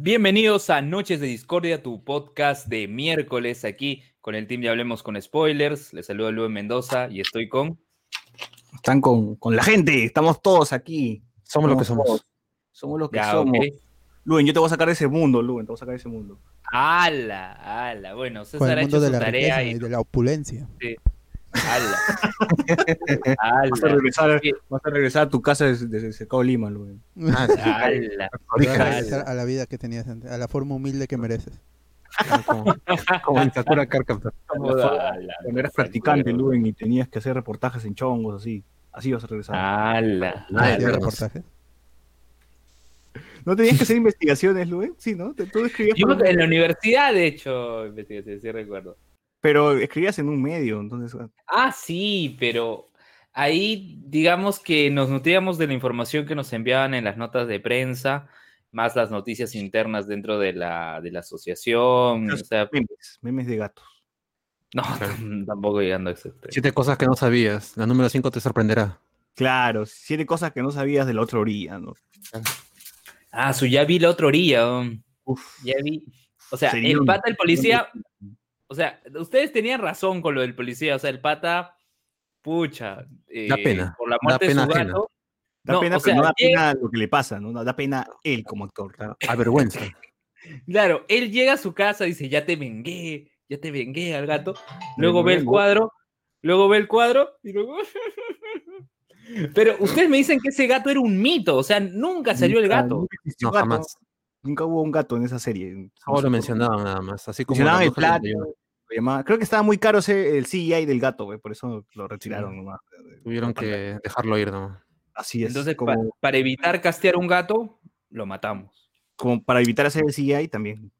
Bienvenidos a Noches de Discordia, tu podcast de miércoles aquí con el team de Hablemos con Spoilers. Les saludo a Luis Mendoza y estoy con... Están con, con la gente, estamos todos aquí. Somos lo que somos. todos. Somos lo que Ya, somos. ok. Luen, yo te voy a sacar de ese mundo, Luen, te voy a sacar de ese mundo. ¡Hala! ¡Hala! Bueno, César ha hecho su tarea riqueza y... de la opulencia. ¡Hala! Vas a regresar, vas a, regresar a tu casa desde, Cercado Lima, Luen. Ah. Vas a la vida que tenías antes, a la forma humilde que mereces. como, como en Sakura Card Captor. ¡Hala! Cuando eras practicante, Luen, y tenías que hacer reportajes en chongos, así. Así vas a regresar. ¡Hala! Ah, reportajes. ¿No tenías que hacer investigaciones, Luen? Sí, ¿no? Te- Tú escribías, Yo en la universidad, de hecho, investigación, sí recuerdo. Pero escribías en un medio, entonces... Ah, sí, pero ahí digamos que nos nutríamos de la información que nos enviaban en las notas de prensa, más las noticias internas dentro de la, de la asociación. O sea, Memes, memes de gatos. no, tampoco llegando a ese extremo. Siete cosas que no sabías. La número 5 te sorprenderá. Claro, siete cosas que no sabías de la otra orilla, ¿no? Ah, su ya vi la otra orilla. Uf, Ya vi. O sea, el pata, el policía. O sea, ustedes tenían razón con lo del policía. O sea, el pata, pucha. eh, pena, Por la da muerte de pena su gato. Da No, pena, o pero sea, no da pena lo que le pasa, ¿no? Da pena él como actor. Claro, Avergüenza. Claro, él llega a su casa y dice, ya te vengué, ya te vengué al gato. Luego ve el cuadro, luego ve el cuadro y luego... Pero ustedes me dicen que ese gato era un mito, o sea, nunca salió el gato. No, jamás. Nunca hubo un gato en esa serie. Solo lo mencionaban nada más. Así como Mencionaban el plato. Creo que estaba muy caro ese, el CGI del gato, güey, por eso lo retiraron nomás. Tuvieron que dejarlo ir. Así es. Entonces, pa- como, para evitar castear un gato, lo matamos. como para evitar hacer el CGI también.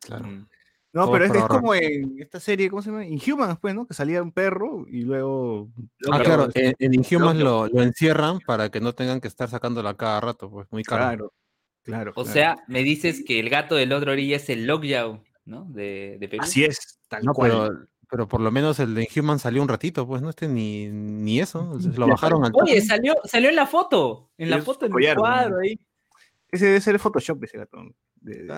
Claro. Mm. No, Todo pero es, por es ahorrar. como en esta serie, ¿cómo se llama? Inhumans, pues, ¿no? Que salía un perro y luego... Ah, claro. En, en Inhumans lo, lo encierran para que no tengan que estar sacándola cada rato, pues muy caro. Claro, claro. O claro. sea, me dices que el gato del otro orilla es el Logyao, ¿no? De, de Perú. Así es, tal No, cual. pero, pero por lo menos el de Inhumans salió un ratito, pues no este ni, ni eso. Lo bajaron al Oye, salió, salió en la foto, en la foto, en el cuadro ahí. Ese debe ser Photoshop, ese gato. El,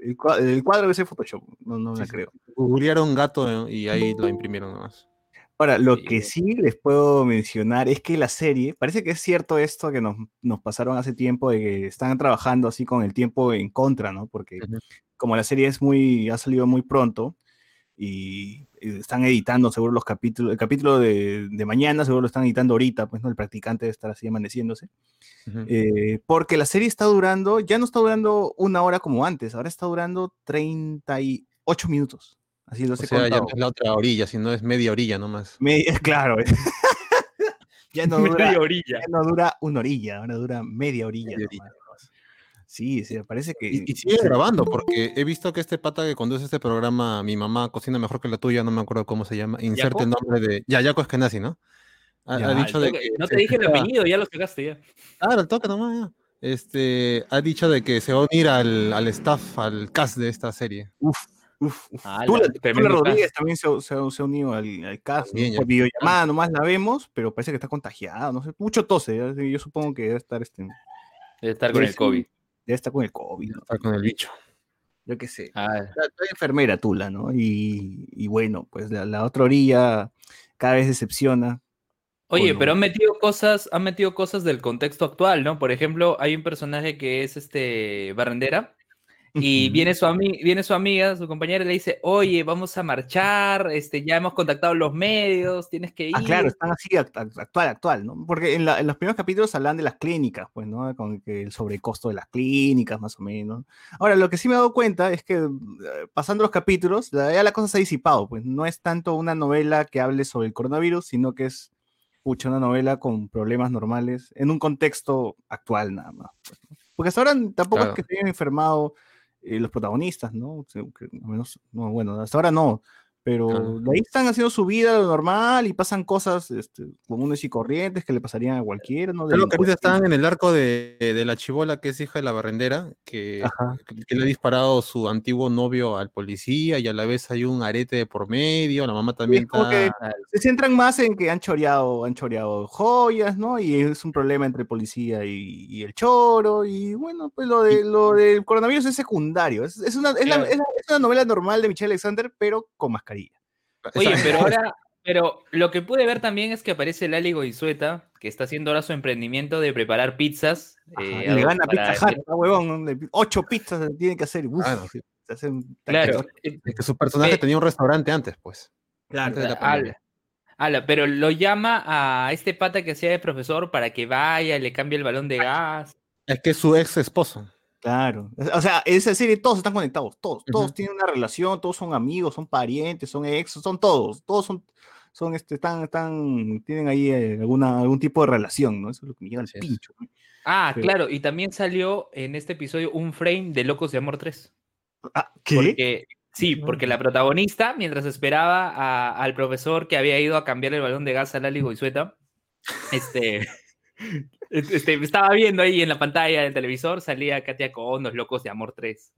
el cua- el cuadro debe ser Photoshop, no, no me Sí, sí. creo. Googlearon gato y ahí lo imprimieron nomás. Ahora, lo Sí, que sí les puedo mencionar es que la serie, parece que es cierto esto que nos, nos pasaron hace tiempo, de que están trabajando así con el tiempo en contra, ¿no? Porque como la serie es muy, ha salido muy pronto y, y están editando seguro los capítulos, el capítulo de, de mañana seguro lo están editando ahorita, pues no, el practicante debe estar así amaneciéndose. Ujú. Eh, porque la serie está durando, ya no está durando una hora como antes, ahora está durando 38 minutos. Así lo O sé sea, ya contado. no es la otra orilla, sino es media orilla nomás. Me- claro. ya, no dura, Media orilla. ya no dura una orilla, ahora dura media orilla. Media nomás. Sí, sí, parece que... Y, y sigue grabando, porque he visto que este pata que conduce este programa, mi mamá cocina mejor que la tuya, no me acuerdo cómo se llama, inserte el nombre de... Ya, Yaco Eskenazi, ¿no? Ha, Ya, ha dicho de que... No te dije el apellido, ya lo sacaste ya. Claro, el toque nomás, ya. Este, ha dicho de que se va a unir al, al staff, al cast de esta serie. Uf, uf, uf. Ah, Tula- Rodríguez cast. también se, se- se ha unido al, al cast. ¿no? También, ya. Por videollamada nomás la vemos, pero parece que está contagiada, no sé, mucho tose. Yo, yo supongo que debe estar, este, Debe estar con Sí, el sí. COVID. Debe estar con el COVID, ¿no? Está con el bicho. yo qué sé. Ah, la, la enfermera Tula, ¿no? Y, y bueno, pues la, la otra orilla cada vez decepciona. Oye, Bueno. pero han metido cosas, han metido cosas del contexto actual, ¿no? Por ejemplo, hay un personaje que es este Barrendera y viene su, viene su amiga, su compañera y le dice, oye, vamos a marchar, este, ya hemos contactado los medios, tienes que ir. Ah, claro, están así act- act- actual, actual, ¿no? Porque en, la- en los primeros capítulos hablan de las clínicas, pues, ¿no? Con el sobrecosto de las clínicas, más o menos. Ahora, lo que sí me he dado cuenta es que eh, pasando los capítulos, la- ya la cosa se ha disipado, pues no es tanto una novela que hable sobre el coronavirus, sino que es, pucha, una novela con problemas normales en un contexto actual nada más. pues, ¿no? Porque hasta ahora tampoco Claro. es que se hayan enfermado eh, los protagonistas, ¿no? Que menos, no, bueno, hasta ahora no. Pero de ahí están haciendo su vida lo normal y pasan cosas este, comunes y corrientes que le pasarían a cualquiera, ¿no? Creo que ahorita están en el arco de, de la chivola que es hija de la barrendera, que, que le ha disparado su antiguo novio al policía y a la vez hay un arete de por medio, la mamá también es como que- está... Se centran más en que han choreado, han choreado joyas, ¿no? Y es un problema entre policía y, y el choro. Y bueno, pues lo, de, lo del coronavirus es secundario. Es, es una, es, la- Claro. es la- es una novela normal de Michelle Alexander, pero con mascarilla. Oye, pero ahora, pero lo que pude ver también es que aparece Lali Goizueta, que está haciendo ahora su emprendimiento de preparar pizzas. Ajá, eh, le gana Pizza Hut, ¿no, huevón? Ocho pizzas se tiene que hacer. Uf, Claro. se hace un Claro, eh, Es que su personaje Eh, tenía un restaurante antes, pues. Claro. antes de la ala, pandemia. ala, pero lo llama a este pata que hacía de profesor para que vaya, le cambie el balón de gas. Es que es su ex esposo. Claro. O sea, esa serie todos están conectados, todos, todos tienen una relación, todos son amigos, son parientes, son ex, son todos, todos son, son este, están, están, tienen ahí eh, alguna, algún tipo de relación, ¿no? Eso es lo que me llega al pincho. ¿no? Ah, claro, y también salió en este episodio un frame de Locos de Amor 3. Ah, ¿Qué? Porque, sí, porque la protagonista, mientras esperaba a- al profesor que había ido a cambiar el balón de gas a Lali Goizueta, este, este, estaba viendo ahí en la pantalla del televisor, salía Katia con los Locos de Amor 3.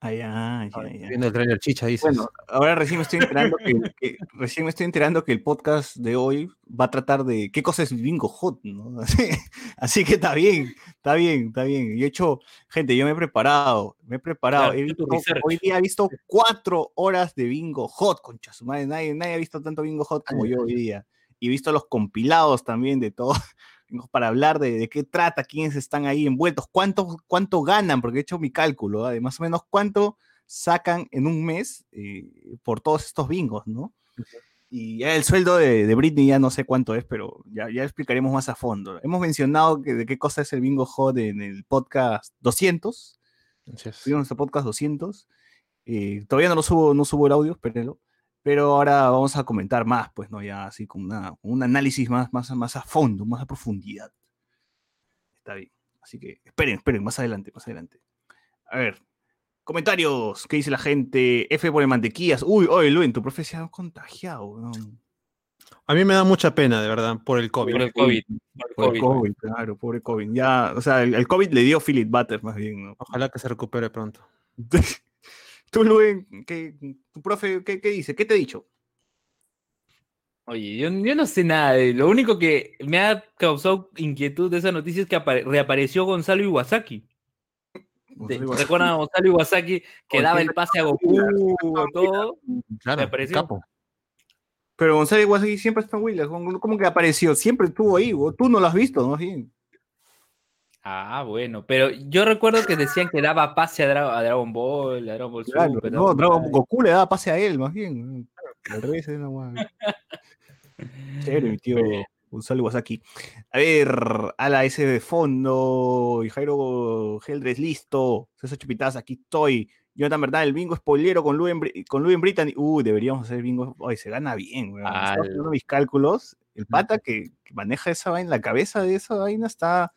Ah, ya, ya, ya. Viendo el trailer chicha, dices. Bueno, ahora recién me estoy enterando que, que- recién me estoy enterando que el podcast de hoy va a tratar de qué cosa es el bingo hot, ¿no? Así, así que está bien, está bien, está bien. Yo he hecho, gente, yo me he preparado, me he preparado. Claro, He visto- hoy día he visto cuatro horas de bingo hot, concha su madre. Nadie, nadie ha visto tanto bingo hot como yo hoy día. Y he visto los compilados también de todo, para hablar de, de qué trata, quiénes están ahí envueltos, cuánto, cuánto ganan, porque he hecho mi cálculo, ¿ah? de más o menos cuánto sacan en un mes eh, por todos estos bingos, ¿no? Y ya el sueldo de, de Britney ya no sé cuánto es, pero ya, ya explicaremos más a fondo. Hemos mencionado que, de qué cosa es el bingo hot en el podcast 200. Así es. Subimos nuestro podcast 200. eh, todavía no lo subo, no subo el audio, espérenlo. Pero ahora vamos a comentar más, pues, ¿no? Ya así con, una, un análisis más, más, más a fondo, más a profundidad. Está bien. Así que esperen, esperen, más adelante, más adelante. A ver, comentarios. ¿Qué dice la gente? F por el mantequillas. Uy, oye, Luen, tu profe se ha contagiado. weón. A mí me da mucha pena, de verdad, por el COVID. Por el COVID. por el Por el COVID. COVID, claro, pobre COVID. Ya, o sea, el, el COVID le dio Philip Butter más bien, ¿no? Ojalá que se recupere pronto. Tú, Luen, ¿qué, tu profe, ¿qué, qué dice? ¿Qué te ha dicho? Oye, yo, yo no sé nada de lo único que me ha causado inquietud de esa noticia es que apare- reapareció Gonzalo Iwasaki. De- ¿Recuerdan a Gonzalo Iwasaki que daba el pase a Goku todo? Claro, apareció. capo. Pero Gonzalo Iwasaki siempre está en Willis. ¿Cómo cómo que apareció? Siempre estuvo ahí. Tú no lo has visto, ¿no? Sí. Ah, bueno, pero yo recuerdo que decían que daba pase a, Dra- a Dragon Ball, a Dragon Ball Claro, Super. no, Dragon Dragon- Ball. Goku le daba pase a él, más bien. Al revés, es una guay. Chévere, mi tío Gonzalo Iwasaki. A ver, ala ese de fondo. Y Jairo Geldres, listo. César Chupitaz, aquí estoy. Jonathan Verdad, el bingo spoilero con Luen, con Luen Brittany. Uy, deberíamos hacer bingo. Ay, se gana bien, weón. Estaba mis cálculos. El pata que, que maneja esa vaina, la cabeza de esa vaina está.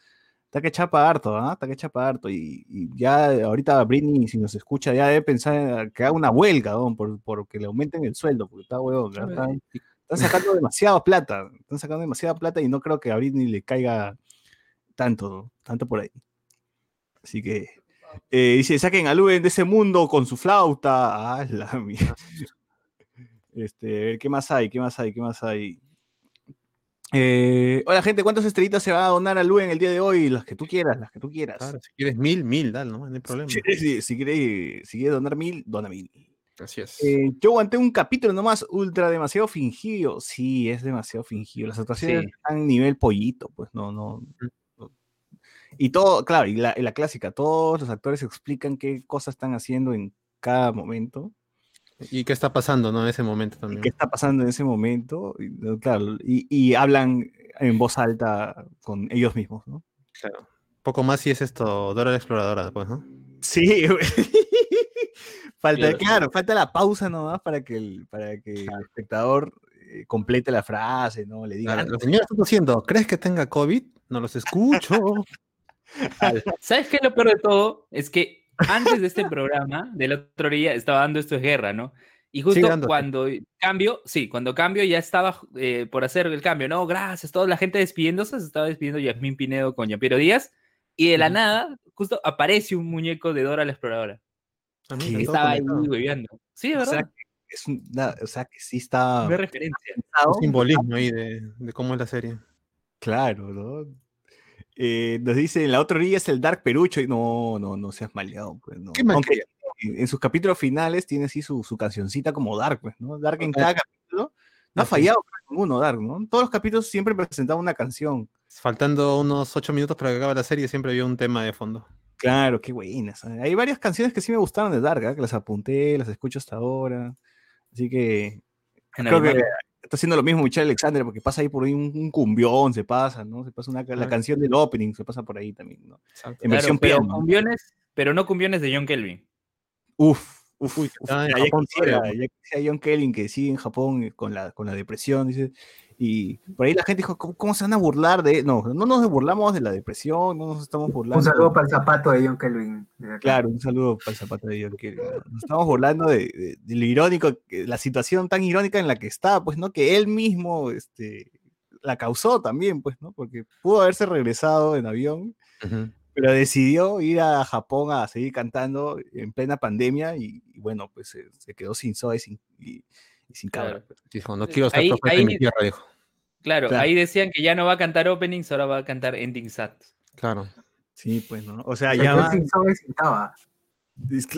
Está que chapa harto, ¿ah? Está que chapa harto. Y, y ya ahorita Britney, si nos escucha, ya debe pensar que haga una huelga, ¿no? por, por que le aumenten el sueldo, porque está huevón. Están, sacando demasiada plata. Están sacando demasiada plata y no creo que a Britney le caiga tanto, tanto por ahí. Así que eh, dice, saquen a Luen de ese mundo con su flauta. Ah, la mía. Este, a ver, ¿qué más hay? ¿Qué más hay? ¿Qué más hay? Eh, hola gente, ¿cuántas estrellitas se va a donar a Luen el día de hoy? Las que tú quieras, las que tú quieras. Claro, si quieres mil, mil, dale, ¿no? No hay problema. Si, quieres, si quieres donar mil, dona mil. Así es. Eh, yo aguanté un capítulo nomás, ultra demasiado fingido. Sí, es demasiado fingido. Las actuaciones Sí. están nivel pollito, pues no, no. no. Y todo, claro, y la, y la clásica, todos los actores explican qué cosas están haciendo en cada momento ¿Y qué está pasando, no? En ese momento también. qué está pasando en ese momento. Y, claro, y, y hablan en voz alta con ellos mismos, ¿no? Claro. Poco más si es esto, Dora la Exploradora, pues, ¿no? Sí, güey. falta, Claro. claro, falta la pausa nomás para que el, para que el espectador eh, complete la frase, ¿no? Le diga, Claro, "Ah, la señora está diciendo, ¿crees que tenga COVID? No los escucho. ¿Sabes qué es lo peor de todo? Es que antes de este programa, del otro día, estaba dando esto es guerra, ¿no? Y justo dándote. cuando cambio, sí, cuando cambio ya estaba eh, por hacer el cambio, no, gracias, toda la gente despidiéndose, se estaba despidiendo Yasmín Pinedo con Jean-Piero Díaz, y de la Ujú. nada, justo aparece un muñeco de Dora la Exploradora. Sí, todo estaba ahí hueveando. Sí, es O sea, verdad. Es una- o sea, que sí está Ve referencia. Un simbolismo ahí de, de cómo es la serie. Claro, ¿no? Eh, nos dice, en la otra orilla es el Dark Perucho. Y no, no, no seas maleado, pues, no. ¿Qué Aunque malcriado? en, en sus capítulos finales tiene así su, su cancioncita como Dark, pues, ¿no? Dark en cada capítulo. No ha fallado ninguno, Dark, ¿no? Todos los capítulos siempre presentaba una canción. Faltando unos ocho minutos para que acabe la serie, siempre había un tema de fondo. Claro, qué buenas. Hay varias canciones que sí me gustaron de Dark, ¿eh? que las apunté, las escucho hasta ahora. Así que En creo que. Está haciendo lo mismo Michelle Alexander, porque pasa ahí por ahí un, un cumbión, se pasa, ¿no? Se pasa una, la Ah. canción del opening, se pasa por ahí también, ¿no? Exacto. En Claro, versión pero piano. cumbiones, pero no cumbiones de John Kelvin. Uf, uf, Uy, uf, en ya, quisiera, ya quisiera John Kelly que sigue en Japón eh, con la, con la depresión, dice. Y por ahí la gente dijo, ¿cómo, cómo se van a burlar de...? No, no nos burlamos de la depresión, no nos estamos burlando. Un saludo para el zapato de John Kelvin. Claro, un saludo para el zapato de John Kelly. ¿no? Nos estamos burlando de, de- de lo irónico, la situación tan irónica en la que está, pues, ¿no? Que él mismo este, la causó también, pues, ¿no? Porque pudo haberse regresado en avión, Ujú. pero decidió ir a Japón a seguir cantando en plena pandemia y, y bueno, pues se, se quedó sin soy sin, y, y sin cabra. Claro. pues. Dijo, no quiero ser Ahí- profeta en mi tierra, dijo. Claro, Claro. ahí decían que ya no va a cantar openings, ahora va a cantar ending sat. Claro. Sí, pues, ¿no? O sea, Se ya va sin y sin taba.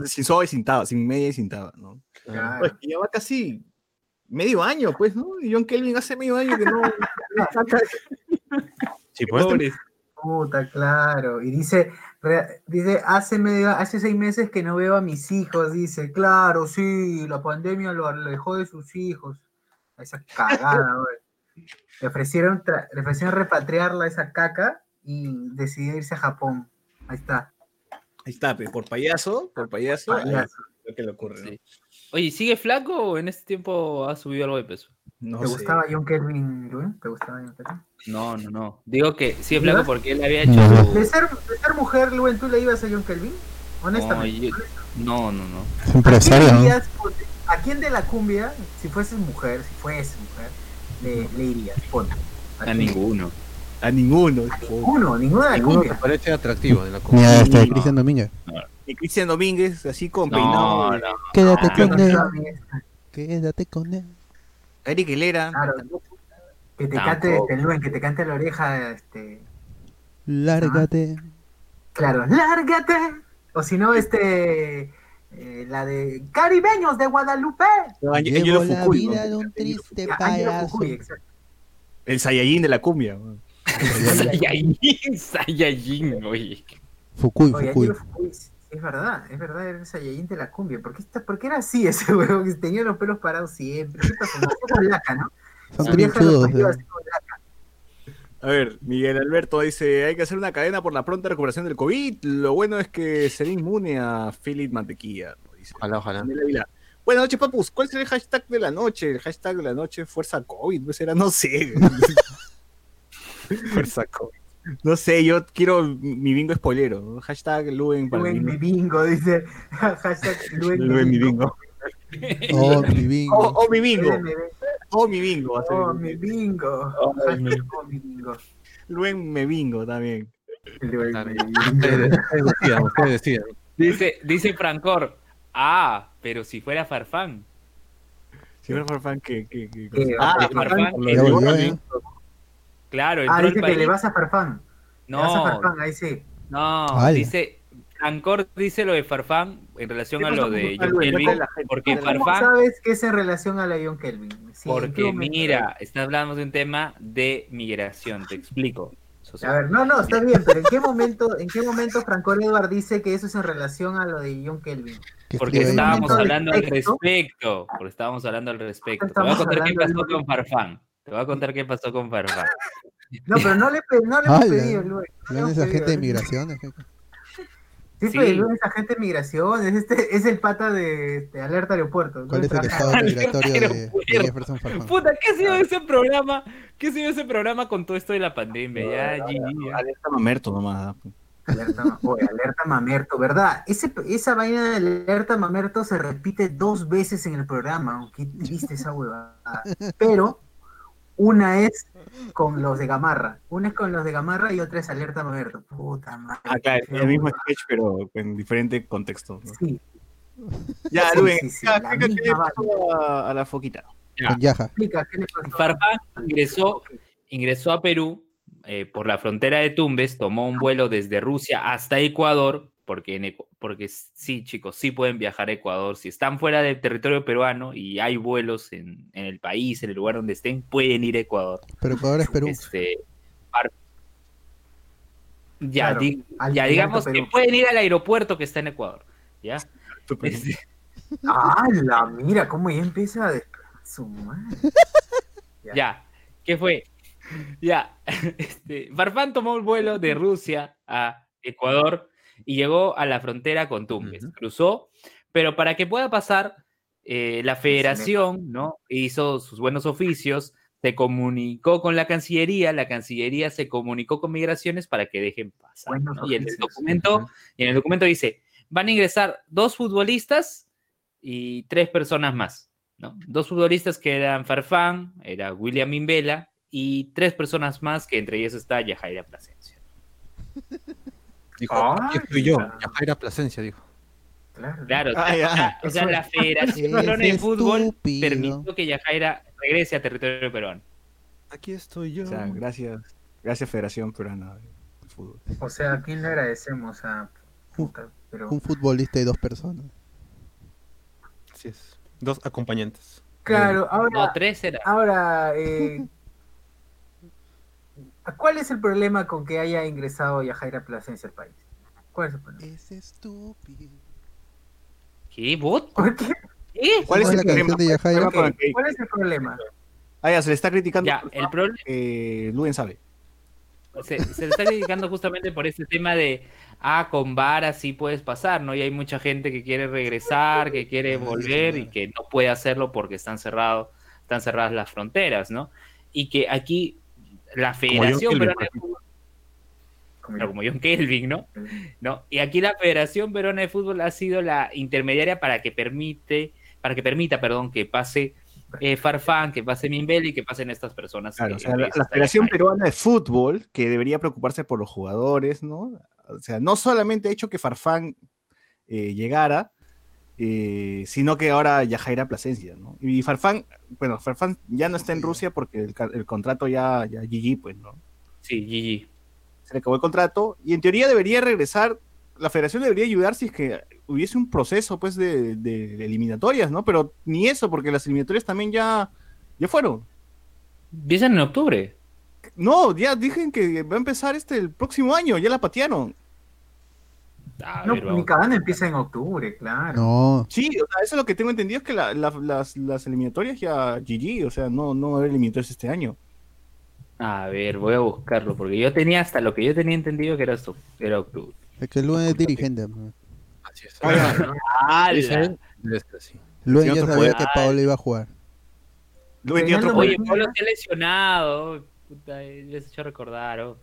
sin soy sin taba, sin media y sin taba, ¿no? Claro. Pues que ya va casi medio año, pues, ¿no? Y John Kelvin hace medio año que no. Sí, pues. Puta, claro. Y dice, re- dice, hace medio, hace seis meses que no veo a mis hijos. Dice, claro, sí, la pandemia lo alejó de sus hijos. Esa cagada, güey. Le ofrecieron, le ofrecieron repatriarla esa caca y decidió irse a Japón. Ahí está. Ahí está, pues, por payaso, por payaso, ahí Payaso. lo que le ocurre, ¿no? Sí. Oye, ¿sigue flaco o en este tiempo ha subido algo de peso? No ¿Te sé. gustaba John Kelvin, Rubén? ¿Te gustaba John Kelvin? No, no, no. Digo que sigue ¿No? flaco porque él había hecho No. su- De ser, de ser mujer, Rubén, ¿tú le ibas a John Kelvin? Honestamente. yo- No, no, no. Es empresario, ¿A quién, ¿no? irías por- ¿A quién de la cumbia, si fueses mujer, si fueses mujer, le, le irías? Ponte. A ninguno. A ninguno. Ninguno, ninguno de la Ninguno te cumbia. parece atractivo de la Ni cumbia. a este no. Cristian Domínguez. Y Cristian Domínguez, así con No, peinado. no. Quédate con No, él. no, Quédate con él. Eric Helera. Claro. Que te Tampoco. cante, este, Luen, que te cante la oreja, este, Lárgate. claro, lárgate. O si no, este, eh, la de Caribeños de Guadalupe. No, Llevo la Fukui, ¿no? vida de un triste payaso. El Saiyajin de la cumbia. ¿no? Saiyajin, Saiyajin, oye. Fukui, Oye, Fukui. Es verdad, es verdad, era el Saiyajin de la cumbia. ¿Por qué, está, ¿Por qué era así ese huevo que tenía los pelos parados siempre? ¿Qué pasó? Nació con laca, ¿no? Son Su vieja lo trinchudos. parió eh. así con laca. A ver, Miguel Alberto dice, hay que hacer una cadena por la pronta recuperación del COVID. Lo bueno es que será inmune a Philip Mantequilla. Dice Ojalá, ojalá. Buenas noches, papus. ¿Cuál será el hashtag de la noche? El hashtag de la noche Fuerza COVID. Pues era, no sé. Fuerza COVID. No sé, yo quiero mi bingo spoilero. Hashtag Luen para Luen mi bingo, dice. Hashtag Luen Luen mi bingo. Oh, mi bingo. Oh, oh, mi bingo. Luen mi bingo. Oh, mi bingo. Oh, mi bingo. Oh, mi- bingo. Luen me bingo también. Luen bingo. decidan. Dice, dice Francor. Ah, pero si fuera Farfán. Si fuera Farfán, ¿qué? qué, qué cosa? Ah, Farfán, Claro, entró Ah, al dice que país. le vas a Farfán. Le vas a No, Farfán, ahí sí. no, dice, Francor dice lo de Farfán en relación ¿Qué a lo de John? Kelvin, porque cuéntale a la ¿Cómo Farfán, sabes que es en relación a la John Kelvin? Sí, ¿en qué porque mira, está hablando de un tema de migración, te explico. A ver, no, no, está bien, pero ¿en qué momento, en qué momento Franco Edward dice que eso es en relación a lo de John Kelvin? Que Porque estábamos hablando al respecto, porque estábamos hablando al respecto. Te voy a contar qué pasó con Farfán. Te voy a contar qué pasó con Farfán. No, pero no le, no le hemos Ala. pedido, Luis. No es agente de migraciones. Sí, Sí. pero Luis es agente de migración, es, este, es el pata de, de Alerta Aeropuerto. ¿Cuál es el estado migratorio de, de. Jefferson Farfán? Puta, ¿qué ha sido ese programa? ¿Qué ha sido ese programa con todo esto de la pandemia? Ya, ya. Alerta mamerto nomás. ¿ah? Alerta, ma- oye, alerta mamerto, ¿verdad? Ese, esa vaina de alerta mamerto se repite dos veces en el programa. Qué triste esa huevada. Pero una es con los de Gamarra. Una es con los de Gamarra y otra es alerta mamerto. Puta madre. Ah, claro, el mismo sketch, pero en diferente contexto. ¿no? Sí, Ya, Sí, Rubén, sí, sí, ya, la explica qué le misma pasó a, a la foquita. Ya. Farfán ingresó, ingresó a Perú eh, por la frontera de Tumbes, tomó un vuelo desde Rusia hasta Ecuador, porque, en porque sí, chicos, sí pueden viajar a Ecuador. Si están fuera del territorio peruano y hay vuelos en, en el país, en el lugar donde estén, pueden ir a Ecuador. Pero Ecuador es Perú. Este, ya, Claro, di- al ya digamos que pueden ir al aeropuerto que está en Ecuador. ¿ya? Este, Ah, la mira, cómo ya empieza a despegar su madre. Ya. Ya, ¿qué fue? Ya, este, Farfán tomó el vuelo de Rusia a Ecuador y llegó a la frontera con Tumbes. Cruzó, pero para que pueda pasar, eh, la federación, ¿no? Hizo sus buenos oficios, se comunicó con la Cancillería, la Cancillería se comunicó con Migraciones para que dejen pasar. Y en el documento, y en el documento dice, van a ingresar dos futbolistas y tres personas más. ¿no? Dos futbolistas que eran Farfán, era William Mimbela, y tres personas más, que entre ellas está Yajaira Plasencia. Dijo, Ah, aquí estoy yo, ya. Yajaira Plasencia, dijo. Claro. Claro, Ah, o sea, ya. o sea, Eso- la Federación de Fútbol estúpido. permitió que Yajaira regrese a territorio peruano. Aquí estoy yo. O sea, gracias, gracias Federación Peruana de Fútbol. O sea, ¿a quién le agradecemos? A puta, pero... Un futbolista y dos personas. Así es. Dos acompañantes. Claro, No, ahora, tres era. ahora, eh, ¿cuál es el problema con que haya ingresado Yajaira Plasencia al país? ¿Cuál es el problema? Es estúpido. ¿Qué? ¿Bot? ¿Por qué? ¿Qué? ¿Cuál es ¿Cuál el es la problema? canción de Yajaira? ¿Cuál es el problema? ¿Cuál es el problema? Ah, ya, se le está criticando. Ya, el problema Eh, Luen sabe. se, se le está criticando justamente por este tema de, ah, con vara sí puedes pasar, ¿no? Y hay mucha gente que quiere regresar, que quiere volver y que no puede hacerlo porque están cerrados, están cerradas las fronteras, ¿no? Y que aquí la Federación Kelvin, por de Fútbol, Como como John Kelvin, ¿no? ¿no? Y aquí la Federación Peruana de Fútbol ha sido la intermediaria para que permite, para que permita, perdón, que pase eh, Farfán, que pase Mimbel y que pasen estas personas. Claro, que- o sea, la, Federación. Peruana de Fútbol, que debería preocuparse por los jugadores, ¿no? O sea, no solamente ha hecho que Farfán eh, llegara, eh, sino que ahora Yajaira Plasencia, ¿no? Y Farfán, bueno, Farfán ya no está en Rusia porque el, contrato ya, ya GG, pues, ¿no? Sí, GG. Se le acabó el contrato y en teoría debería regresar, la federación debería ayudar si es que hubiese un proceso, pues, de, de eliminatorias, ¿no? Pero ni eso, porque las eliminatorias también ya, ya fueron. Empiezan en octubre. No, ya dicen que va a empezar este el próximo año, ya la patearon. A No, ver, cagada empieza en octubre, claro. No, Sí, o sea, eso es lo que tengo entendido, es que la- la- las, las eliminatorias ya GG, o sea, no, no va a haber eliminatorias este año. A ver, voy a buscarlo, porque yo tenía hasta lo que yo tenía entendido que era, esto, era octubre. es que Luen es dirigente. Así es. Así. Luen ya otro sabía que Paolo iba a jugar. Tiene otro Oye. Pablo se ha lesionado. Puta, les he hecho recordar. oh.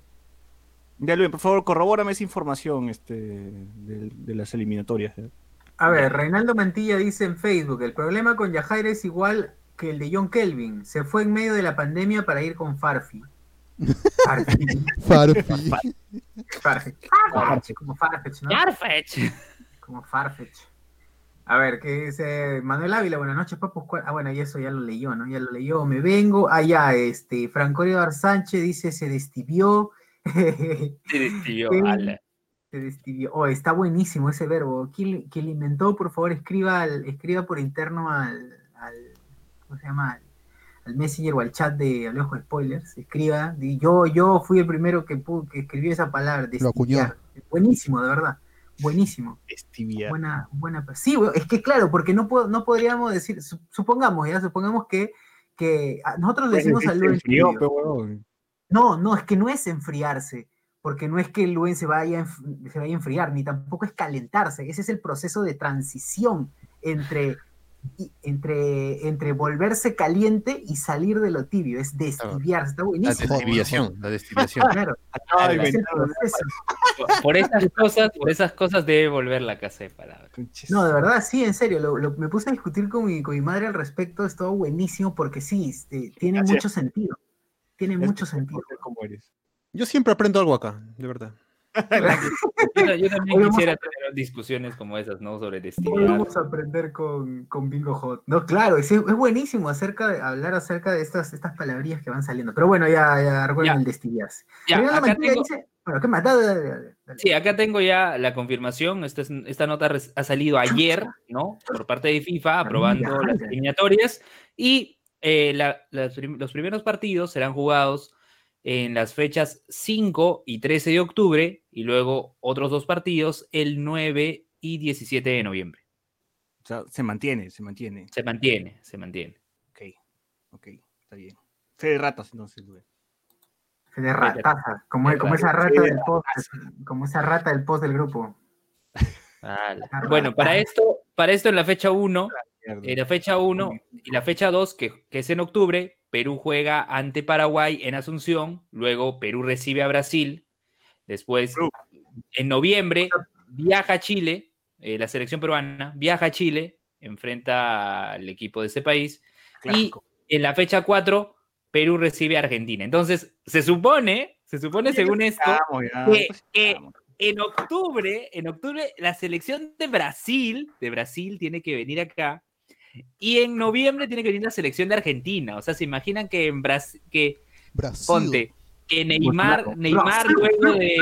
Ya, Luis, por favor, corrobórame esa información este, de, de las eliminatorias. ¿eh? A ver, Reinaldo Mantilla dice en Facebook, el problema con Yajaira es igual que el de John Kelvin. Se fue en medio de la pandemia para ir con Farfi. Farfi. Farfi. Farfetch. Farfetch, Como Farfetch, ¿no? Farfetch. Como Farfetch. A ver, ¿qué dice Manuel Ávila? Buenas noches, papus. ¿Cuál- Ah, bueno, y eso ya lo leyó, ¿no? Ya lo leyó. Me vengo. Ah, ya, este. Franco Eduardo Sánchez dice se destibió. Se Se despidió, Sí. ala. destibió. Oh, está buenísimo ese verbo. ¿Quién, quién lo inventó? Por favor, escriba, al- escriba por interno al, al. ¿Cómo se llama? Al, al Messenger o al chat de con Spoilers. Escriba. yo, yo fui el primero que, escribió esa palabra. Lo acuñó. Buenísimo, de verdad. Buenísimo. Buena, buena. Sí, es que claro, porque no, puedo- no podríamos decir, su- supongamos, ya, supongamos que, que a- nosotros decimos Bueno, al No, no, es que no es enfriarse, porque no es que el Luen se vaya, se vaya a enfriar, ni tampoco es calentarse. Ese es el proceso de transición entre entre, entre volverse caliente y salir de lo tibio, es destibiarse, está La buenísimo. destibiación, la destilación. Claro, Acaba de es el proceso. Por esas cosas, por esas cosas debe volver la casa de palabras. No, de verdad, sí, en serio, lo, lo- me puse a discutir con mi, con mi madre al respecto, es todo buenísimo porque sí, este, tiene mucho sentido. Tiene Es mucho sentido. ¿Cómo eres? Yo siempre aprendo algo acá, de verdad. Yo, yo también Hoy quisiera tener discusiones como esas, ¿no? Sobre destilar. vamos a aprender con, con Bingo Hot. No, claro, es, es buenísimo acerca de, hablar acerca de estas, estas palabrillas que van saliendo. Pero bueno, ya, ya recuerden Ya. el destibiarse. Ya, acá mentira tengo, dice- bueno, ¿qué más? Dale, dale, dale, sí, acá tengo ya la confirmación. Esta, es- esta nota ha salido ayer, ¿no? Por parte de FIFA, aprobando las mira. eliminatorias. Y eh, la- los primeros partidos serán jugados en las fechas 5 y 13 de octubre y luego otros dos partidos el 9 y 17 de noviembre. O sea, se mantiene, se mantiene. Se mantiene, se mantiene. Ok, ok, está bien. Fe de ratas, entonces, güey. De rataza, como, como esa rata. del post, como esa rata del post del grupo. Ah, Bueno, para esto, para esto en la fecha 1, Mierda. En la fecha 1 y la fecha 2, que, que es en octubre, Perú juega ante Paraguay en Asunción, luego Perú recibe a Brasil, después en noviembre viaja a Chile, eh, la selección peruana viaja a Chile, enfrenta al equipo de ese país, Clásico. en la fecha 4 Perú recibe a Argentina. Entonces, se supone, se supone según esto, que- que- en octubre, en octubre, la selección de Brasil, de Brasil tiene que venir acá. Y en noviembre tiene que venir la selección de Argentina. O sea, se imaginan que en Brasil, que Brasil. ponte, que Neymar. Neymar luego de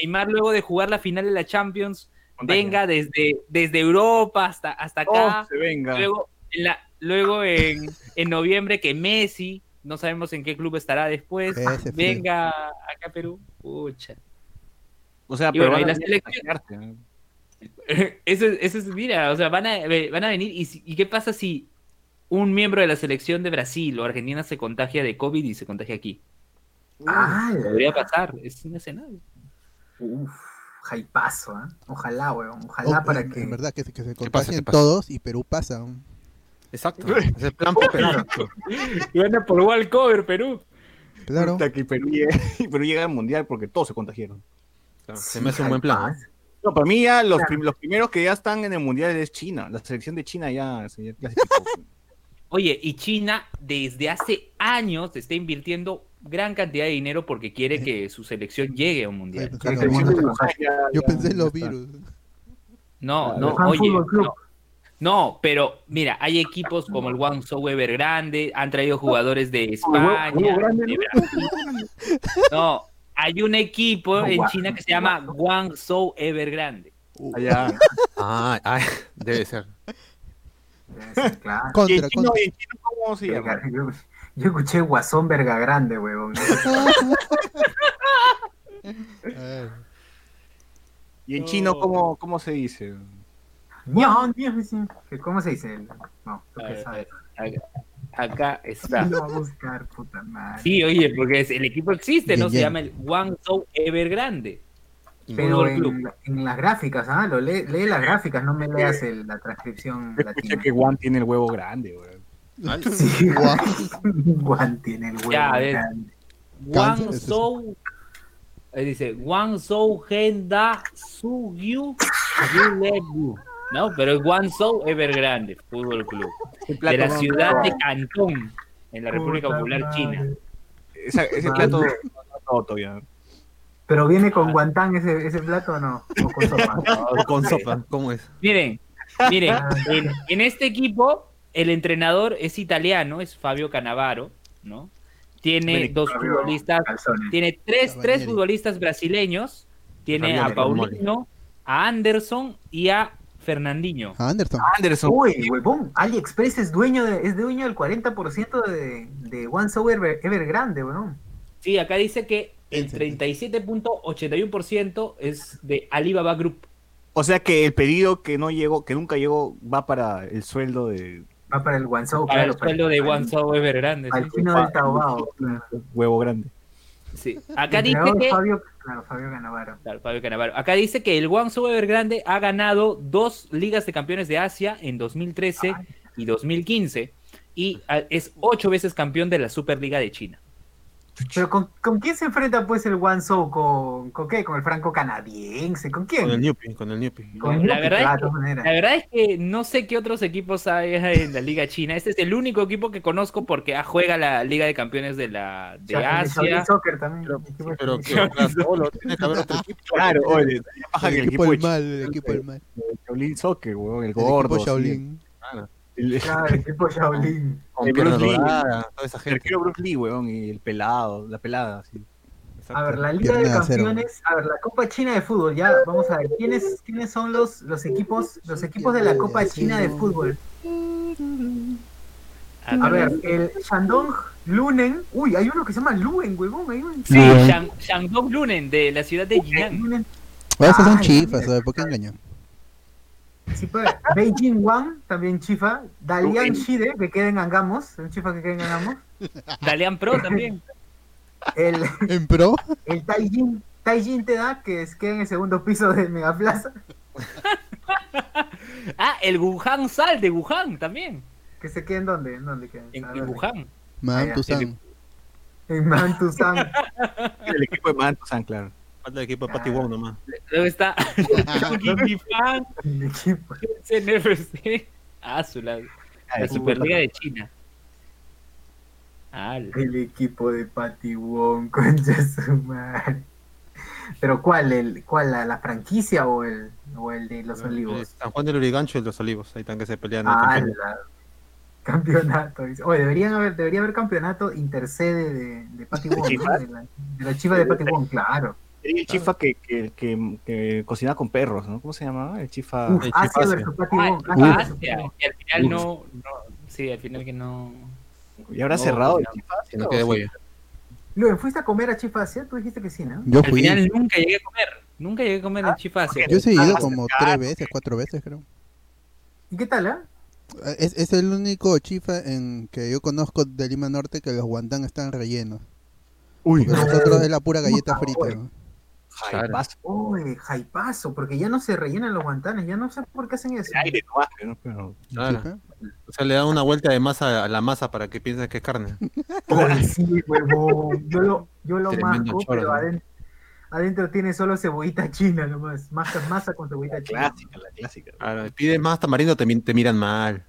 Neymar luego de jugar la final de la Champions, Contagia. venga desde, desde Europa hasta, hasta acá. Oh, se venga. Luego, en, la- luego en, en noviembre que Messi, no sabemos en qué club estará después, Ese venga acá a Perú. Pucha. o sea, y pero bueno, la selección-. Eso, es- eso es, mira, o sea, van a, van a venir. Y, si- ¿Y qué pasa si un miembro de la selección de Brasil o Argentina se contagia de COVID y se contagia aquí? Ah, Podría pasar, es un escenario. Uf, jaipazo, ¿eh? Ojalá, weón. Ojalá Oh, para en, que. en verdad que, se- contagien pasa? todos y Perú pasa. Exacto. Es el plan perfecto. Y van a por World Cover, Perú. Claro. Puta, que Perú llega, Perú llega al mundial porque todos se contagiaron. Claro, Se me hace un buen plan. No, para mí ya los, Claro. prim- los primeros que ya están en el mundial es China. La selección de China ya se ya clasificó. Oye, y China desde hace años está invirtiendo gran cantidad de dinero porque quiere que su selección llegue a un mundial. Yo ya- pensé en los virus. No, no, oye, no. No, pero mira, hay equipos como el Guangzhou Evergrande, han traído jugadores de España, de Brasil. No, hay un equipo en China que se llama Guangzhou Evergrande. Uh, Allá. Ah, ah, debe ser. Debe ser, claro. ¿Y en Contra, chino, contra. y en chino cómo se llama? Yo, yo escuché Guasón Verga Grande, weón. Ah, ¿Y en chino cómo, cómo se dice? No, Dios, sí. ¿Qué- ¿Cómo se dice? No, tú qué sabes. Acá, está. Lo voy a buscar, puta madre. Sí, oye, porque es- el equipo existe, ¿no? Bien, Se llama el Guangzhou Evergrande. Pero en, en las gráficas, ¿ah? Lo lee, lee las gráficas, no me leas el- la transcripción latina. que Juan tiene el huevo grande, güey. Sí. Juan tiene el huevo Ya, grande. Guangzhou. dice Guangzhou Genda Sugyu Yulebu. No, pero es Guangzou Evergrande Fútbol Club. De la ciudad de Cantón, en la República Popular. China. Esa- ese plato no todavía. ¿Pero viene con guantán ese, ese plato o no? ¿O con sopa? Con sopa, ¿cómo es? Miren, miren, en, en este equipo el entrenador es italiano, es Fabio Canavaro, ¿no? Tiene dos Fabio futbolistas, tiene tres, tres futbolistas brasileños, tiene a Paulinho, a Anderson y a Fernandinho. A Anderson. Anderson. Uy, huevón, AliExpress es dueño, de, es dueño del 40% de, de One Ever, Evergrande, weón. Sí, acá dice que el Ese. 37.81% es de Alibaba Group. O sea que el pedido que no llegó, que nunca llegó, va para el sueldo de Va para el el claro. para- sueldo de Guangzhou Evergrande. El chino del Taobao. claro. huevo grande. Sí. Acá El dice que Fabio, claro, Fabio Canavaro. Claro, Fabio Cannavaro. Acá dice que el Guangzhou Evergrande ha ganado dos ligas de campeones de Asia en 2013 y 2015 y es ocho veces campeón de la Superliga de China. Pero ¿con, con quién se enfrenta pues el Guangzhou? ¿Con, ¿Con qué? ¿Con el franco canadiense? ¿Con quién? Con el Newpi, con el Newpi. Con La Newpi, verdad es que-. La verdad es que no sé qué otros equipos hay en la Liga China. Este es el único equipo que conozco porque ah, juega la Liga de Campeones de, la, de Ya, el Asia. Soccer también. Pero, el equipo pero que solo tiene que haber otro equipo. Claro, oye, El el equipo equipo del de mal, el equipo del mal. Shaolin Soccer, weón, el El gordo. equipo sí. Shaolin. El, el Claro, el equipo Shaolin. Con El Bruce Lee. toda esa gente. arquero Bruce Lee, weón, y el pelado, la pelada, sí. A ver, la Liga de Pierna de acero. Campeones, a ver, la Copa China de Fútbol, ya, vamos a ver, ¿quiénes, quiénes son los, los equipos, los equipos de la Copa China de Fútbol? A ver, el Shandong Lunen, uy, hay uno que se llama Luen, huevón, hay un Sí, Shang- Shandong Lunen de la ciudad de Jinan. Ah, esos son chifas. ¿Por qué engañan? Sí, pues, Beijing Wang, también chifa, Dalian. Shide, que queda en Angamos, un chifa que queda en Angamos, Dalian Pro también. el, ¿En pro? el Taijin, Taijin Teda, que es, queda en el segundo piso de Megaplaza, Ah, el Wuhan Sal de Wuhan también. que se queda en dónde, en dónde queda, En, en Wuhan. Man, ya, tu san. en Mantusan. El equipo de Mantusan, claro. Falta el equipo de Patty Wong nomás. Luego está Gigi Fan, el equipo. CNFC. Ah, su la, la Superliga de China. Ah, El equipo de Patty Wong, concha su madre. Pero ¿cuál? El, ¿Cuál? La, la franquicia o el, o el de los Eh, olivos? San Juan del Urigancho y los Olivos. Ahí están que se pelean. el Ah, campeonato. Oye, deberían haber, debería haber campeonato intercede de, de Patty Wong, de, la, de la chiva de Patty Wong, claro. Sería el chifa que, que, que, que cocinaba con perros, ¿no? ¿Cómo se llamaba? El chifa. Uf, el Asia Ah, ah, Asia versus Asia, Wong. Y al final no, no. Sí, al final que no. ¿Y habrá No, cerrado el chifa? Que no quede huella. Luego, ¿fuiste a comer a Chifa Asia? Tú dijiste que sí, ¿no? Yo Al fui. final nunca llegué a comer. Nunca llegué a comer en Chifa Asia. Yo he ido Ah, como tres veces, cuatro veces, creo. ¿Y qué tal, ah? Es, es el único chifa en que yo conozco de Lima Norte que los guantán están rellenos. Uy, Porque los otros es la pura galleta frita. ¿no? Jaibazo. Uy, jaipazo, porque ya no se rellenan los guantanes, ya no sé por qué hacen eso. El aire no baja, ¿no? Pero... Claro. Chifa. O sea, le dan una vuelta de masa a la masa para que pienses que es carne. Sí, huevón. Yo lo, yo lo marco, choro, pero ¿no? adentro, adentro tiene solo cebollita china nomás. Masa, masa con cebollita china. Clásica, la clásica. Claro, pides más tamarindo, te, te miran mal.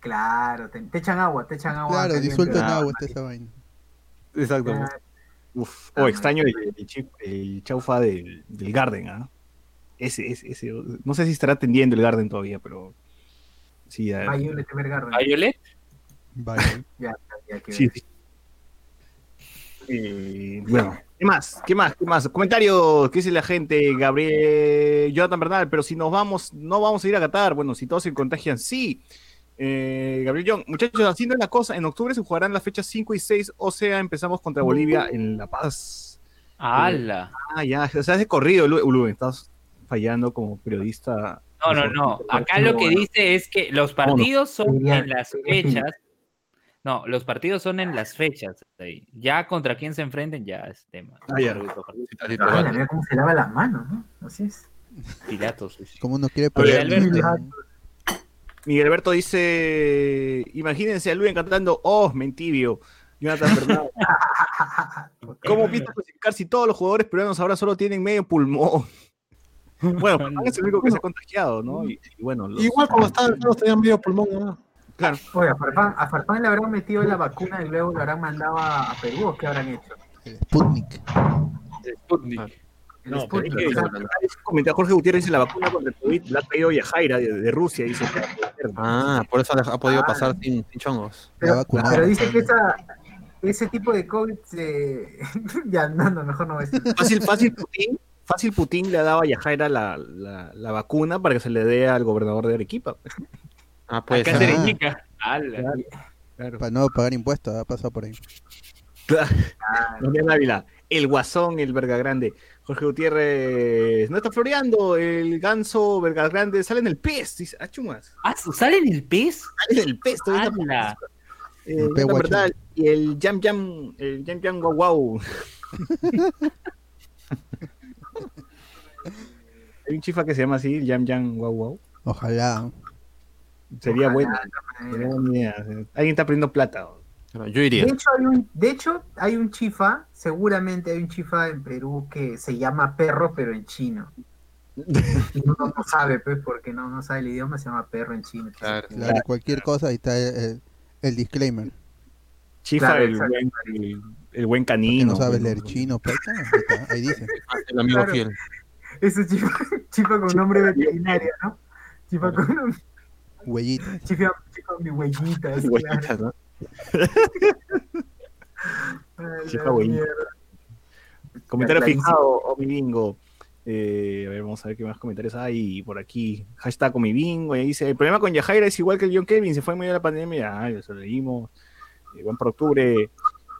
Claro, te, te echan agua, te echan agua. Claro, disuelto en agua está esa vaina. Exacto. Claro. Uf, oh, extraño el, el, chaufa del, del Garden, ¿ah? Ese, ese, ese, no sé si estará atendiendo el Garden todavía, pero sí, ya- Violet Evergarden. Violet. Vale. Ya, ya, que sí. Eh, bueno, ¿qué más? ¿Qué más? ¿Qué más? Comentarios, ¿qué dice la gente? Gabriel, Jonathan Bernal, pero si nos vamos, no vamos a ir a Qatar. Bueno, si todos se contagian, sí. Eh, Gabriel John, muchachos, haciendo la cosa, en octubre se jugarán las fechas 5 y 6, o sea, empezamos contra Bolivia en La Paz. ¡Hala! Ah, ya, o sea, es de corrido, Lu- Lu, estás fallando como periodista. No, no, no. Acá lo que dice es que los partidos son en las fechas. No, los partidos son en las fechas. ahí. Ya contra quién se enfrenten, ya es tema. Ah, ya. Ah, cómo se lava las manos, ¿no? Así es. Pilatos. sí, sí. Como uno quiere perder. Alberto. Miguel Alberto dice: Imagínense a Luen cantando Oh, mentibio. Jonathan Bernal. ¿Cómo piensas clasificar si todos los jugadores peruanos ahora solo tienen medio pulmón? Bueno, es el único que se ha contagiado, ¿no? Y, y bueno, los- Igual cuando estaban todos tenían medio pulmón, ¿no? claro. Oye, a Farfán, a Farfán le habrán metido la vacuna y luego lo habrán mandado a, Perú, ¿o qué habrán hecho? Sputnik. Sputnik. No, pero es que- Jorge Gutiérrez dice la vacuna contra el COVID la ha traído Yajaira de, de Rusia, dice. Ah, por eso ha podido Ah. pasar sin, sin chongos. Pero, dice que esa, ese tipo de COVID se... ya, no, no, mejor no voy a decir. Fácil, fácil Putin, fácil Putin le daba a Yajaira la, la, la vacuna para que se le dé al gobernador de Arequipa. Ah, puede Acá Ah. Claro. Para no pagar impuestos, ha pasado por ahí. Ah, Damián Ávila, el guasón, el verga grande. Jorge Gutiérrez, no está floreando, el ganso verga grande sale en el pez, dice, ah, chumas, Ah, ¿sale en el pez? sale en el pez, todavía. Eh, El pez. Bernal, y el Jam Jam, el Jam Jam Guau Guau. Hay un chifa que se llama así, el Jam Jam Guau Guau. Ojalá. Sería Ojalá, bueno. Alguien está perdiendo plata. Yo iría. De hecho, hay un, de hecho, hay un chifa, seguramente hay un chifa en Perú que se llama perro, pero en chino. Y uno no sabe, pues, porque no, no sabe el idioma, se llama perro en chino. Claro. Claro, cualquier cosa, ahí está el, el disclaimer. Chifa, Claro, el, buen, el, el buen Que canino. no sabes pues, leer ¿no? chino, pues, ahí está, dice. El amigo Claro. fiel. Ese chifa, chifa con nombre veterinario, ¿no? Chifa con, Huellitas. chifa, chifa con mi huellita. Huellita, claro. ¿no? Comentario fijado, o mi bingo. Eh, a ver, vamos a ver qué más comentarios hay por aquí. Hashtag con mi bingo. Y dice: El problema con Yajaira es igual que el John Kevin, se fue en medio de la pandemia. Ah, eso lo leímos. Eh, buen por octubre.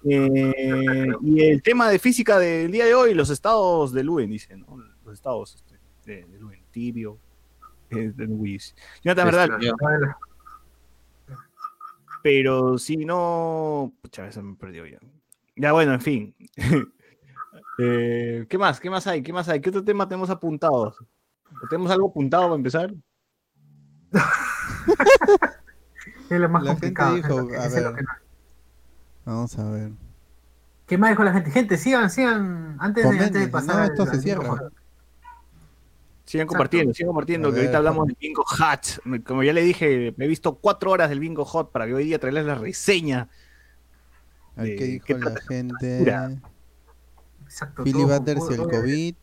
Eh, y el tema de física del día de hoy, los estados de Luen, dice, ¿no? Los estados este, de, de Luen, tibio, eh, de Luis. Jonathan, ¿verdad? Pero si no. Pucha, se me perdió ya. Ya, bueno, en fin. Eh, ¿Qué más? ¿Qué más hay? ¿Qué más hay? ¿Qué otro tema tenemos apuntados? ¿Tenemos algo apuntado para empezar? Es lo más La gente complicado. dijo, es lo que- a es lo ver. que no- Vamos a ver. ¿Qué más dijo la gente? Gente, sigan, sigan. Antes de, antes de pasar no, al- esto se cierra. Sigan Exacto. compartiendo, sigan compartiendo, A que ver, ahorita hablamos del Bingo Hot. Como ya le dije, me he visto cuatro horas del Bingo Hot para que hoy día traerles la reseña. A ver qué dijo qué la gente. Exacto. Philly y el todo. COVID.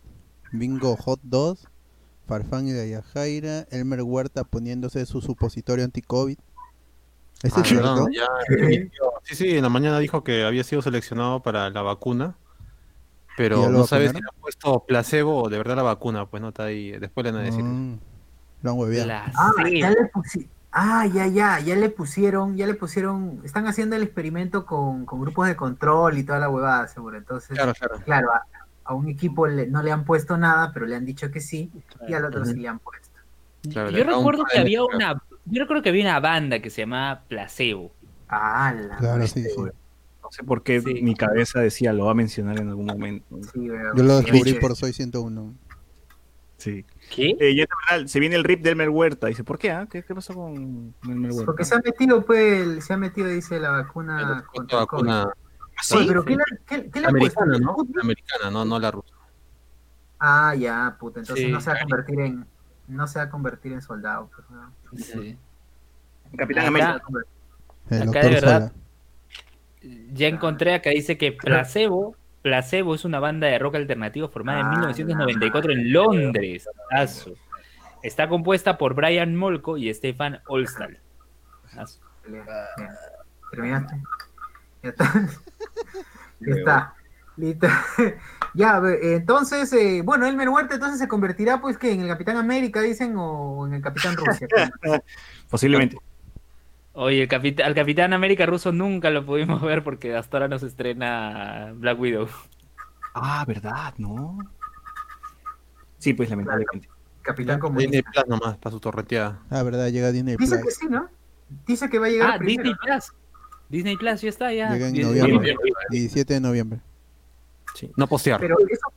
Bingo Hot 2. Farfán y la Yajaira. Elmer Huerta poniéndose su supositorio anti-COVID. ¿Ese Ah, es cierto? ya sí, sí, en la mañana dijo que había sido seleccionado para la vacuna, ¿Ya pero no sabe si le ha puesto placebo o de verdad la vacuna, pues no está ahí, después le van a decir. Mm, lo han hueveado. Ah, ya le Ah, ya, ya, ya le pusieron, ya le pusieron, están haciendo el experimento con, con grupos de control y toda la huevada, seguro. Entonces, Claro, claro. claro, a, a un equipo le- no le han puesto nada, pero le han dicho que sí, y al otro sí le han puesto. claro, Yo recuerdo que había una, yo recuerdo que había una banda que se llamaba Placebo. Ah, la Claro, sí, sí. No sé por qué Sí. mi cabeza decía lo va a mencionar en algún momento. sí. Yo lo Sí, descubrí sí. por Soy 101. Sí. ¿Qué? Eh, ya está, ¿verdad? se viene el rip de Elmer Huerta. Dice, ¿por qué? ah? ¿Qué, qué pasó con Elmer Huerta? Porque se ha metido, pues, se ha metido, dice, la vacuna contra el COVID. vacuna Oye, pero ¿qué le, qué- puesto? americana, ¿no? La americana, no, no la rusa. Ah, ya, puta, entonces Sí. no se va a convertir en, no se va a convertir en soldado. pues, ¿no? Sí. Capitán América. Acá de verdad-. Ya encontré acá dice que Placebo, Placebo es una banda de rock alternativo formada en Ah, 1994 en Londres. Aso. Está compuesta por Brian Molko y Stefan Olstal. Aso. ¿Terminaste? Ya está. Ya está. Listo. ya, entonces, eh, bueno, Elmer Huerta entonces se convertirá, pues, que en el Capitán América, dicen, o en el Capitán Rusia. Posiblemente. Oye, el capit- al Capitán América ruso nunca lo pudimos ver porque hasta ahora no se estrena Black Widow. Ah, ¿verdad? ¿No? Sí, pues lamentablemente. Capitán Disney Comunista. Plus nomás, para su torreteada. Ah, verdad, llega Disney Dice Plus. que sí, ¿no? Dice que va a llegar Ah, primero. Disney Plus. Disney Plus ya está, ya. Llega en noviembre. bien- 17 de noviembre. Sí, no postear. Pero eso,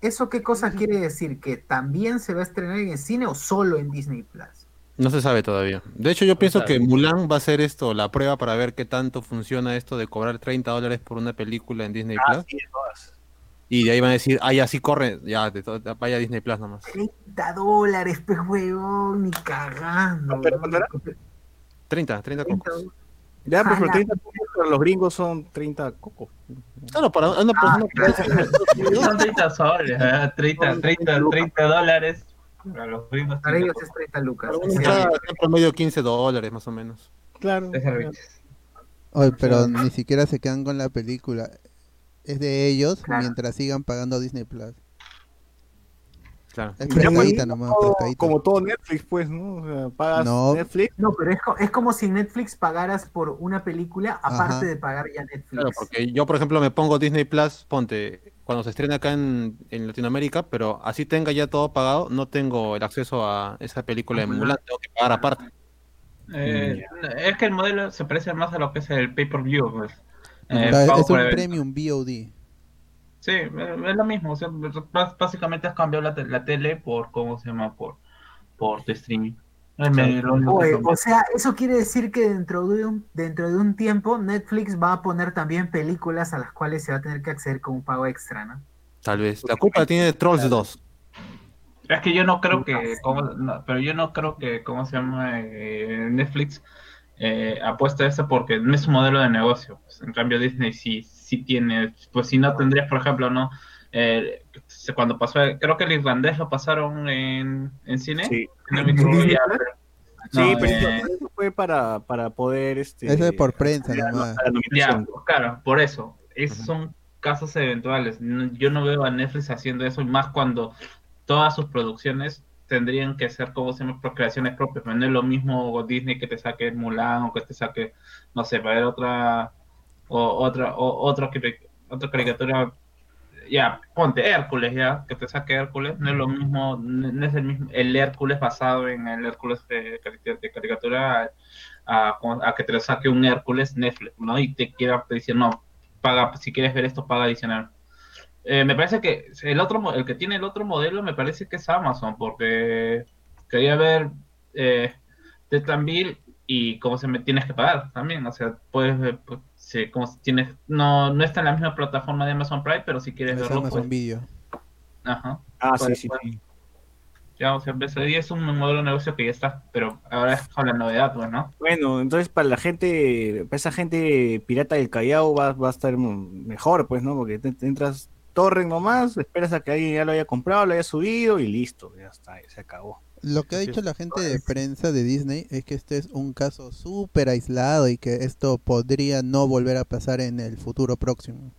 ¿eso qué cosa quiere decir? ¿Que también se va a estrenar en el cine o solo en Disney Plus? No se sabe todavía. De hecho, yo pienso sabe. que Mulan va a ser esto, la prueba para ver qué tanto funciona esto de cobrar 30 dólares por una película en Disney Plus. Ah, sí, todas. Y de ahí van a decir, ah, ya sí corre, ya, de to- vaya a Disney Plus nomás. 30 dólares, pues, huevón, ni cagando. ¿Pero ¿no? cuánto era? 30, 30 30 cocos. Ya, pues, pero Jala. 30 cocos para los gringos son 30 cocos. Claro, para una persona que Son 30 soles, ¿eh? 30, 30, 30 dólares para los gringos. Para ellos es 30 lucas. para es una cierto. entrada en promedio 15 dólares más o menos. Claro. Oye, pero ni siquiera se quedan con la película. Es de ellos Claro. mientras sigan pagando Disney Plus. Claro. Es pues, nomás, como, prestadita. como todo Netflix, pues, ¿no? O sea, pagas No. Netflix. No, pero es, es como si Netflix pagaras por una película, aparte Ajá. de pagar ya Netflix. Claro, porque yo, por ejemplo, me pongo Disney Plus, ponte, cuando se estrena acá en, en Latinoamérica, pero así tenga ya todo pagado, no tengo el acceso a esa película de Ajá. Mulan, tengo que pagar aparte. Eh, es que el modelo se parece más a lo que es el pay-per-view. Pues. Eh, es un premium VOD. Sí, es lo mismo. o sea, bás- básicamente has cambiado la, te- la tele por, ¿cómo se llama? Por, por tu streaming. Me- lo Oye, o sea, eso quiere decir que dentro de un dentro de un tiempo Netflix va a poner también películas a las cuales se va a tener que acceder con un pago extra, ¿no? Tal vez. La culpa la tiene Trolls 2. Es que yo no creo que, ¿cómo- no, pero yo no creo que, ¿cómo se llama? Eh, Netflix eh, apuesta a eso porque no es su modelo de negocio. Pues, en cambio, Disney sí, sí tiene, pues si no tendrías, por ejemplo, ¿no? Eh, cuando pasó, creo que el irlandés lo pasaron en, en cine. Sí, No ya, pero- sí, no, pero eh, eso- fue para, para poder. Este, Eso es por prensa Ya, pues, claro, por eso. Esos son casos eventuales. No- Yo no veo a Netflix haciendo eso, y más cuando todas sus producciones tendrían que ser como se llama, creaciones propias. No es lo mismo Disney que te saque Mulan o que te saque, no sé, para ver otra o otra o, otra otra caricatura. Ya, ponte Hércules, ya, que te saque Hércules, no es lo mismo, no es el mismo, el Hércules basado en el Hércules de, de caricatura a, a que te lo saque un Hércules Netflix, ¿no? Y te quiera decir, no, paga, si quieres ver esto, paga adicional. Eh, me parece que el otro, el que tiene el otro modelo, me parece que es Amazon, porque quería ver eh, Bill y cómo se me tienes que pagar también, o sea, puedes ver, pues, sí, como si tienes, no, no está en la misma plataforma de Amazon Prime, pero si quieres Es verlo, Amazon pues, Video. ajá. Ah, sí, Pues, sí, pues, sí. Ya, o sea, ahí es un modelo de negocio que ya está, pero ahora es con la novedad, pues, ¿no? Bueno, entonces para la gente, para esa gente pirata del Callao va, va a estar mejor, pues, ¿no? Porque te, te entras torrent nomás, esperas a que alguien ya lo haya comprado, lo haya subido y listo, ya está, se acabó. Lo que ha dicho la gente de prensa de Disney es que este es un caso súper aislado y que esto podría no volver a pasar en el futuro próximo.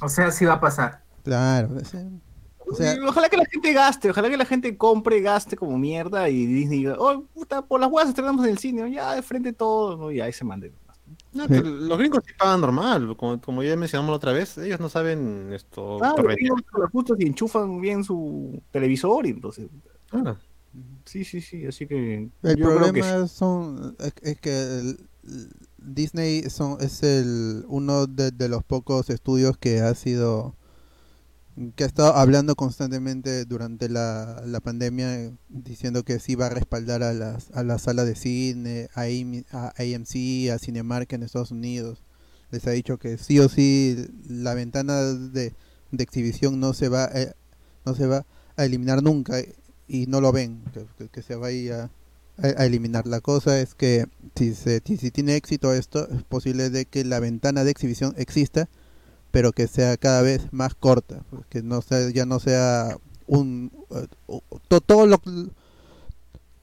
O sea, sí va a pasar. Claro, o sea, Y ojalá que la gente gaste, ojalá que la gente compre, gaste como mierda y Disney diga, oh, puta, por las huevas estrenamos en el cine, ya de frente todo, ¿no? y ahí se mande. nomás. No, que los gringos sí pagan normal, como, como ya mencionamos la otra vez, ellos no saben esto. Ah, torrentear. justo si enchufan bien su televisor y entonces, Sí, sí, sí, así que el yo creo que problema son es, es que el- Disney son, es el uno de, de los pocos estudios que ha sido que ha estado hablando constantemente durante la, la pandemia diciendo que sí va a respaldar a las a la sala de cine, a, AM a AMC, a Cinemark en Estados Unidos. Les ha dicho que sí o sí la ventana de, de exhibición no se va eh, no se va a eliminar nunca y no lo ven que, se vaya a, eliminar. La cosa es que si, se, si, tiene éxito esto, es posible de que la ventana de exhibición exista, pero que sea cada vez más corta, pues, que no sea, ya no sea un eh, to- todo lo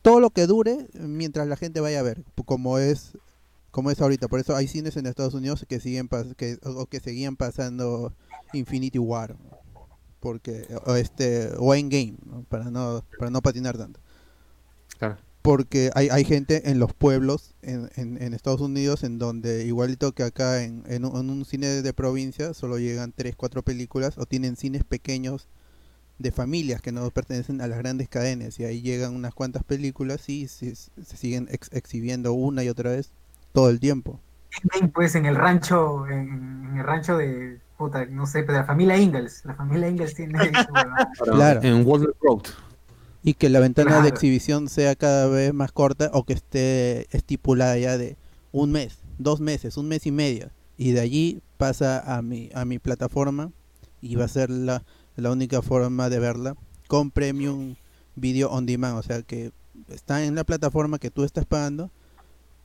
todo lo que dure mientras la gente vaya a ver, como es como es ahorita. Por eso hay cines en Estados Unidos que siguen que o que seguían pasando Infinity War, porque o este o Endgame, ¿no? para no para no patinar tanto Claro. porque hay, hay gente en los pueblos en, en, en Estados Unidos en donde igualito que acá en, en, un, en un cine de provincia solo llegan 3, 4 películas o tienen cines pequeños de familias que no pertenecen a las grandes cadenas y ahí llegan unas cuantas películas y se, se siguen ex- exhibiendo una y otra vez todo el tiempo. Pues en el rancho, en, en el rancho de, puta, no sé, pero la familia Ingalls. La familia Ingalls tiene. Claro. En Walnut Road. Y que la ventana Claro. de exhibición sea cada vez más corta o que esté estipulada ya de un mes, dos meses, un mes y medio. Y de allí pasa a mi, a mi plataforma y va a ser la, la única forma de verla con Premium Video On Demand. O sea que está en la plataforma que tú estás pagando,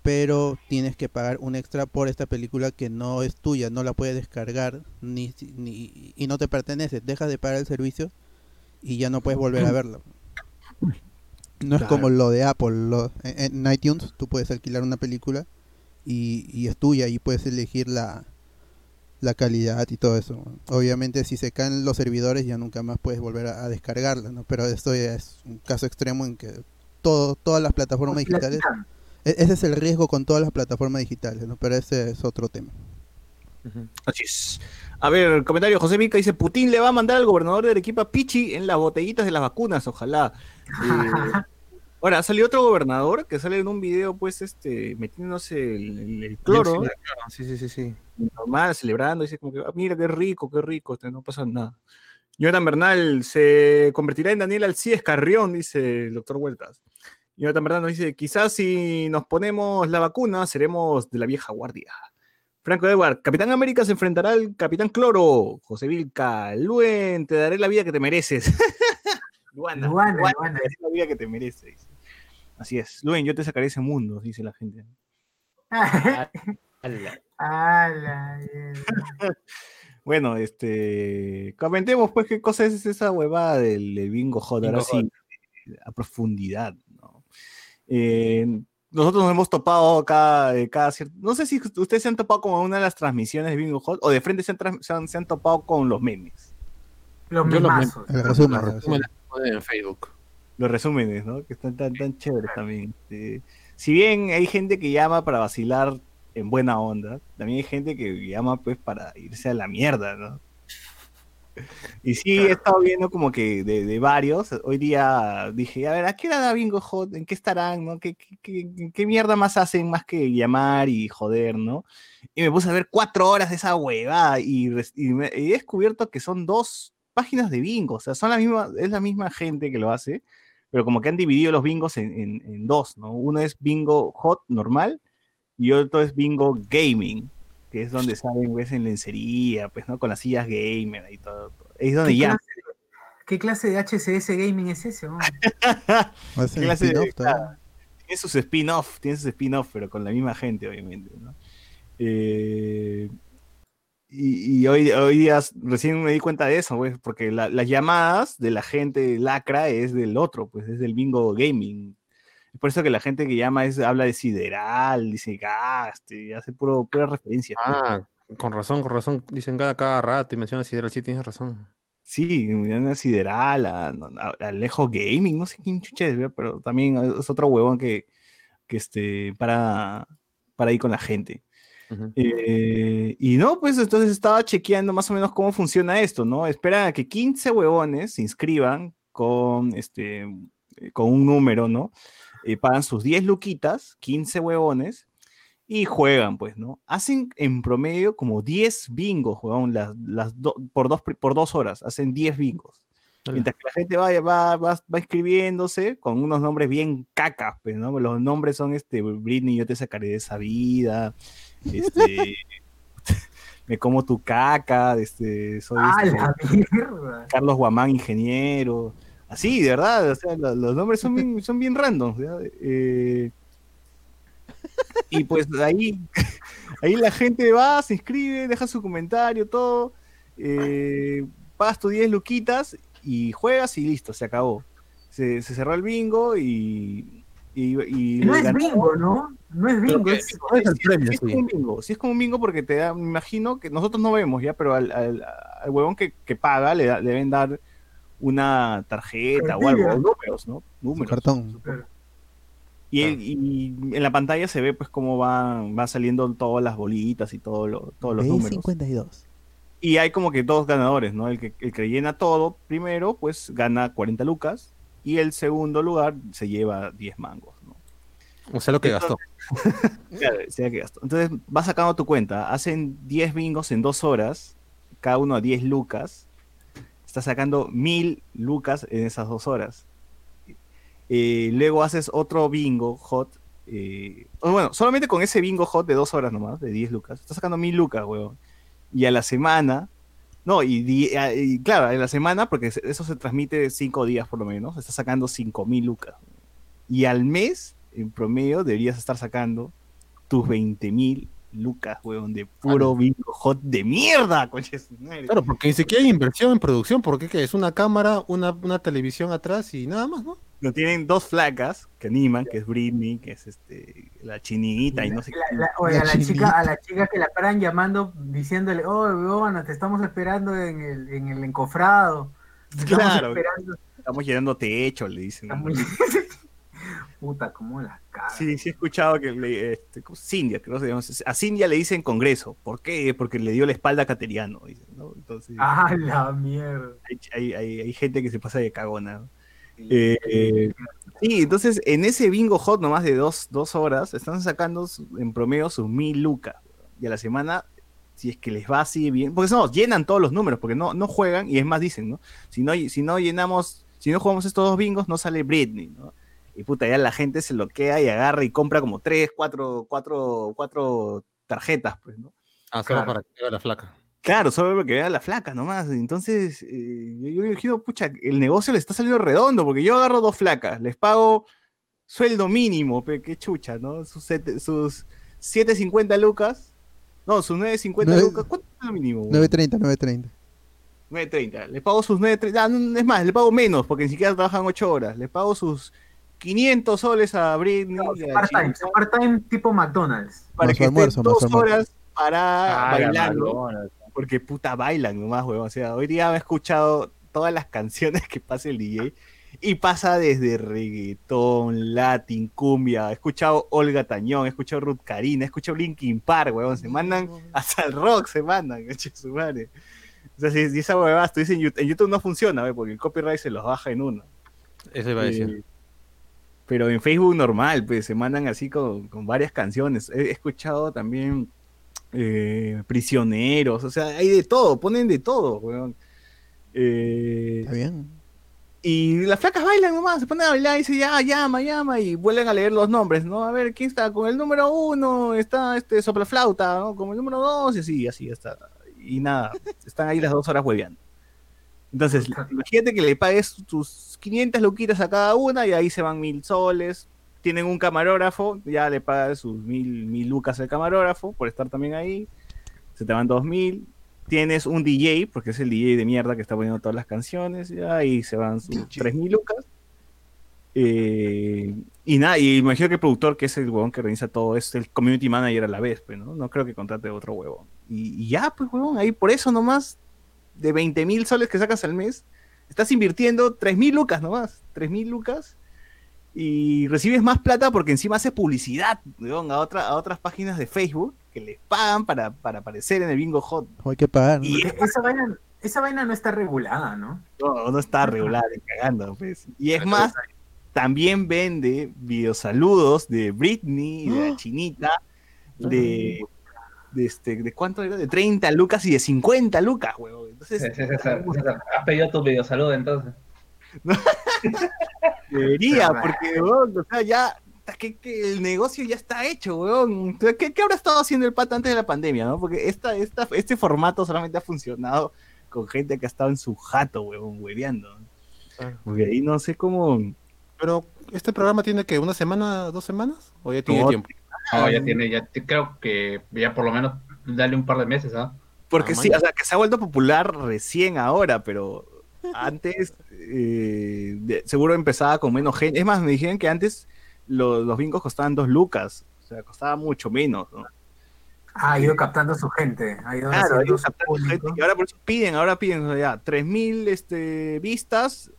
pero tienes que pagar un extra por esta película que no es tuya, no la puedes descargar ni, ni, y no te pertenece. Dejas de pagar el servicio y ya no puedes volver a verla. No es como lo de Apple. lo- en, en iTunes tú puedes alquilar una película y, y es tuya y puedes elegir la, la calidad y todo eso. Obviamente si se caen los servidores ya nunca más puedes volver a, a descargarla, ¿no? Pero esto ya es un caso extremo en que todo, todas las plataformas la digitales... e- Ese es el riesgo con todas las plataformas digitales, ¿no? Pero ese es otro tema. Así es. A ver, comentario, José Mica dice, Putin le va a mandar al gobernador de Arequipa Pichi en las botellitas de las vacunas, ojalá. Eh, ahora, salió otro gobernador que sale en un video, pues, este, metiéndose el, el- el cloro, Sí, sí, sí, sí. normal, celebrando, dice como que, "Ah, mira qué rico, qué rico, este, no pasa nada. Jonathan Bernal se convertirá en Daniel Alcides Carrión, dice el doctor Huertas. Jonathan Verdad nos dice, quizás si nos ponemos la vacuna, seremos de la vieja guardia. Franco Edward, Capitán América se enfrentará al Capitán Cloro. José Vilca, Luen, te daré la vida que te mereces. Luana, Luana, Luana, Luana. te daré la vida que te mereces. Así es. Luen, yo te sacaré ese mundo, dice la gente. Ala. Ala, mierda. Bueno, este. Comentemos, pues, qué cosa es esa huevada del, del bingo hot. Ahora sí, a profundidad. Eh, nosotros nos hemos topado cada, eh, cada cierto. No sé si ustedes se han topado con una de las transmisiones de bingo hot o de frente se han, se han, se han topado con los memes. Los memazos. El resumen. En Facebook. Los resúmenes, ¿no? Que están tan, tan chéveres también. este. si bien hay gente que llama para vacilar en buena onda, también hay gente que llama pues para irse a la mierda, ¿no? Y sí, he estado viendo como que de, de varios. Hoy día dije, a ver, ¿a qué hora da Bingo Hot? ¿En qué estarán? ¿no? ¿Qué, qué, qué- qué mierda más hacen más que llamar y joder, ¿no? Y me puse a ver cuatro horas de esa huevada y, y me- he descubierto que son dos páginas de bingo. O sea, son la misma, es la misma gente que lo hace, pero como que han dividido los bingos en, en- en dos, ¿no? Uno es bingo hot normal y otro es bingo gaming, que es donde salen, pues, en lencería, pues, ¿no? Con las sillas gamer y todo. todo. Es donde ¿Qué ya. clase, ¿Qué clase de HCS gaming es ese? hombre? Hacen clase de- claro. Tiene sus spin-off, tiene sus spin-off, pero con la misma gente, obviamente, ¿no? Eh, y, y hoy, hoy día recién me di cuenta de eso, pues, porque la- las llamadas de la gente lacra es del otro, pues es del bingo gaming. Es por eso que la gente que llama es, habla de sideral, dice gaste, hace puro, pura referencia. Ah, con razón, con razón. Dicen cada, cada rato y mencionan Sideral, sí tienes razón. Sí, a Sideral, Alejo Gaming, no sé quién chucha es, pero también es otro huevón que, que este, para, para ir con la gente. Eh, y no, pues entonces estaba chequeando más o menos cómo funciona esto, ¿no? Esperan a que 15 huevones se inscriban con, este, con un número, ¿no? Eh, pagan sus 10 luquitas, 15 huevones, y juegan, pues, ¿no? Hacen en promedio como 10 bingos, huevón, las, las do- por, dos, por dos horas, hacen 10 bingos. Mientras que la gente va, va, va, va inscribiéndose con unos nombres bien cacas, pues, ¿no? Los nombres son, este, Britney, yo te sacaré de esa vida, este, me como tu caca, este, soy ¡Ah, este! Carlos Guamán, ingeniero, así, de verdad, o sea, lo- los, nombres son bien, son bien random. Eh, y pues ahí, ahí la gente va, se inscribe, deja su comentario, todo, eh, pagas tus 10 luquitas y juegas y listo, se acabó. Se, se cerró el bingo y... y, y No es bingo, ¿no? No es bingo. es- ¿Cuál es el Sí, premio? sí es como un bingo, sí es como un bingo porque te da, me imagino que nosotros no vemos ya, pero al, al, al huevón que, que paga le, da- le deben dar una tarjeta o algo, números, ¿no? Números. cartón. Y, el- y en la pantalla se ve pues cómo va, va saliendo todas las bolitas y todo lo- todos los números. 52. Y hay como que dos ganadores, ¿no? El que, el que llena todo primero, pues gana 40 lucas y el segundo lugar se lleva 10 mangos, ¿no? O sea, lo que gastó. Claro, sea que gastó. Entonces vas sacando tu cuenta, hacen 10 bingos en dos horas, cada uno a 10 lucas, estás sacando 1000 lucas en esas dos horas. Eh, luego haces otro bingo hot, eh, bueno, solamente con ese bingo hot de dos horas nomás, de 10 lucas, estás sacando 1000 lucas, weón. Y a la semana, no, y, claro, en la semana, porque eso se transmite 5 días por lo menos, estás sacando 5000 lucas. Y al mes, en promedio, deberías estar sacando tus 20 mil lucas, weón, de puro bingo hot de mierda, coche. su madre. Claro, porque ni siquiera hay inversión en producción, porque ¿qué? es una cámara, una, una televisión atrás y nada más, ¿no? No tienen dos flacas que animan, que es Britney, que es este la chinita y no sé La- qué. la- oye, a la chinita. chica, a la chica que la paran llamando, diciéndole, oh, weona, te estamos esperando en el, en el encofrado. Te estamos Claro. esperando". Estamos llenando techo, le dicen. Está muy- Puta, cómo la caga. Sí, sí he escuchado que le, este. Cindia, creo que se. A Cindia le dicen Congreso. ¿Por qué? Porque le dio la espalda a Cateriano, dicen, ¿no? Entonces, Ah, la mierda. hay, hay- hay- hay gente que se pasa de cagona. Eh, eh, sí, entonces en ese bingo hot nomás de dos, dos horas están sacando en promedio sus mil lucas. Y a la semana, si es que les va así bien, porque no, llenan todos los números, porque no, no juegan, y es más dicen, ¿no? Si no, si no llenamos, si no jugamos estos dos bingos, no sale Britney, ¿no? Y puta, ya la gente se loquea y agarra y compra como tres, cuatro, cuatro, cuatro tarjetas, pues, ¿no? Ah, solo Claro. para que vea la flaca. Claro, solo porque vea la flaca nomás. Entonces, eh, yo, yo me imagino, pucha, el negocio le está saliendo redondo, porque yo agarro dos flacas, les pago sueldo mínimo, pe, qué chucha, ¿no? Sus, sete- sus 7.50 lucas, no, sus 9.50 Nueve- lucas, ¿cuánto es lo mínimo? weón? 9.30, 9.30. 9.30. Les pago sus 9.30. Ah, no, es más, le pago menos porque ni siquiera trabajan 8 horas. Les pago sus 500 soles a Britney. a Part-time, tipo McDonald's. para Más que almuerzo, estén dos almuerzo. horas para Ah, bailando. Porque puta bailan nomás, weón. O sea, hoy día he escuchado todas las canciones que pasa el DJ. Y pasa desde reggaetón, latin, cumbia. He escuchado Olga Tañón, he escuchado Ruth Karina, he escuchado Linkin Park, weón. Se mandan hasta el rock, se mandan, su madre. O sea, si, si esa huevada tú dices en YouTube, en YouTube no funciona, ¿ve? porque el copyright se los baja en uno. Eso iba a decir. Pero en Facebook normal, pues se mandan así con, con varias canciones. He, he escuchado también eh, prisioneros, o sea, hay de todo, ponen de todo, weón. Eh, Está bien. y las flacas bailan nomás, se ponen a bailar y dicen, ya, llama, llama, y vuelven a leer los nombres, ¿no? A ver, ¿quién está? Con el número uno está este soplaflauta, ¿no? Con el número dos, y así, así está. Y nada, están ahí las dos horas hueveando. Entonces, imagínate que le pagues tus 500 luquitas a cada una y ahí se van mil soles. Tienen un camarógrafo, ya le pagas sus mil, mil lucas al camarógrafo por estar también ahí. Se te van dos mil. Tienes un DJ, porque es el DJ de mierda que está poniendo todas las canciones, y ahí se van sus tres mil lucas. Eh, y nada, y imagino que el productor, que es el huevón que organiza todo, es el community manager a la vez, pues, ¿no? No creo que contrate otro huevón. Y, y ya, pues, huevón, ahí por eso nomás, de 20 mil soles que sacas al mes, estás invirtiendo 3 mil lucas nomás, 3 mil lucas, y recibes más plata porque encima haces publicidad, huevón, a, otra, a otras páginas de Facebook que les pagan para, para aparecer en el bingo hot. Hay que pagar. ¿no? Y Esa vaina, esa vaina no está regulada, ¿no? No, no está cagando, pues. Y es más, también vende videosaludos de Britney, de la chinita, de, de este, ¿de cuánto era? De 30 lucas y de 50 lucas, huevón. Entonces, César, César, has pedido tu videosalud entonces. debería, porque, huevón, o sea, ya, que, que el negocio ya está hecho, sea, ¿Qué, qué habrá estado haciendo el pata antes de la pandemia, no? Porque esta, esta, este formato solamente ha funcionado con gente que ha estado en su jato, huevón, hueveando. Claro. Porque ahí no sé cómo... Pero, ¿este programa tiene que una semana, dos semanas? ¿O ya tiene No, tiempo? No, ya tiene, ya creo que ya por lo menos dale un par de meses, ¿ah? Porque Ah, sí, man. o sea, que se ha vuelto popular recién ahora, pero antes eh, de- seguro empezaba con menos gente. Es más, me dijeron que antes lo- los bingos costaban dos lucas, o sea, costaba mucho menos, ¿no? Ha ido captando a su gente. Ha ido Claro, haciendo ellos su captan público. gente, y ahora por eso piden, ahora piden, o sea, ya, 3.000 este, vistas,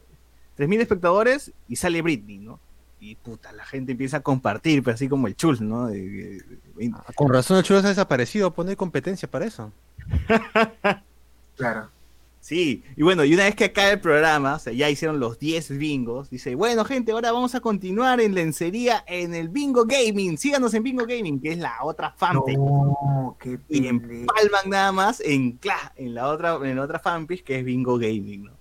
3.000 espectadores y sale Britney, ¿no? Y puta, la gente empieza a compartir, pero así como el chul, ¿no? De- de- de- Ah, Con razón el chulo se ha desaparecido, pone competencia para eso. Claro. Sí, y bueno, y una vez que acaba el programa, o sea, ya hicieron los 10 bingos, dice, bueno gente, ahora vamos a continuar en lencería en el Bingo Gaming, síganos en Bingo Gaming, que es la otra fanpage, No, qué y empalman nada más en, cla- en la otra en la otra fanpage que es Bingo Gaming, ¿no?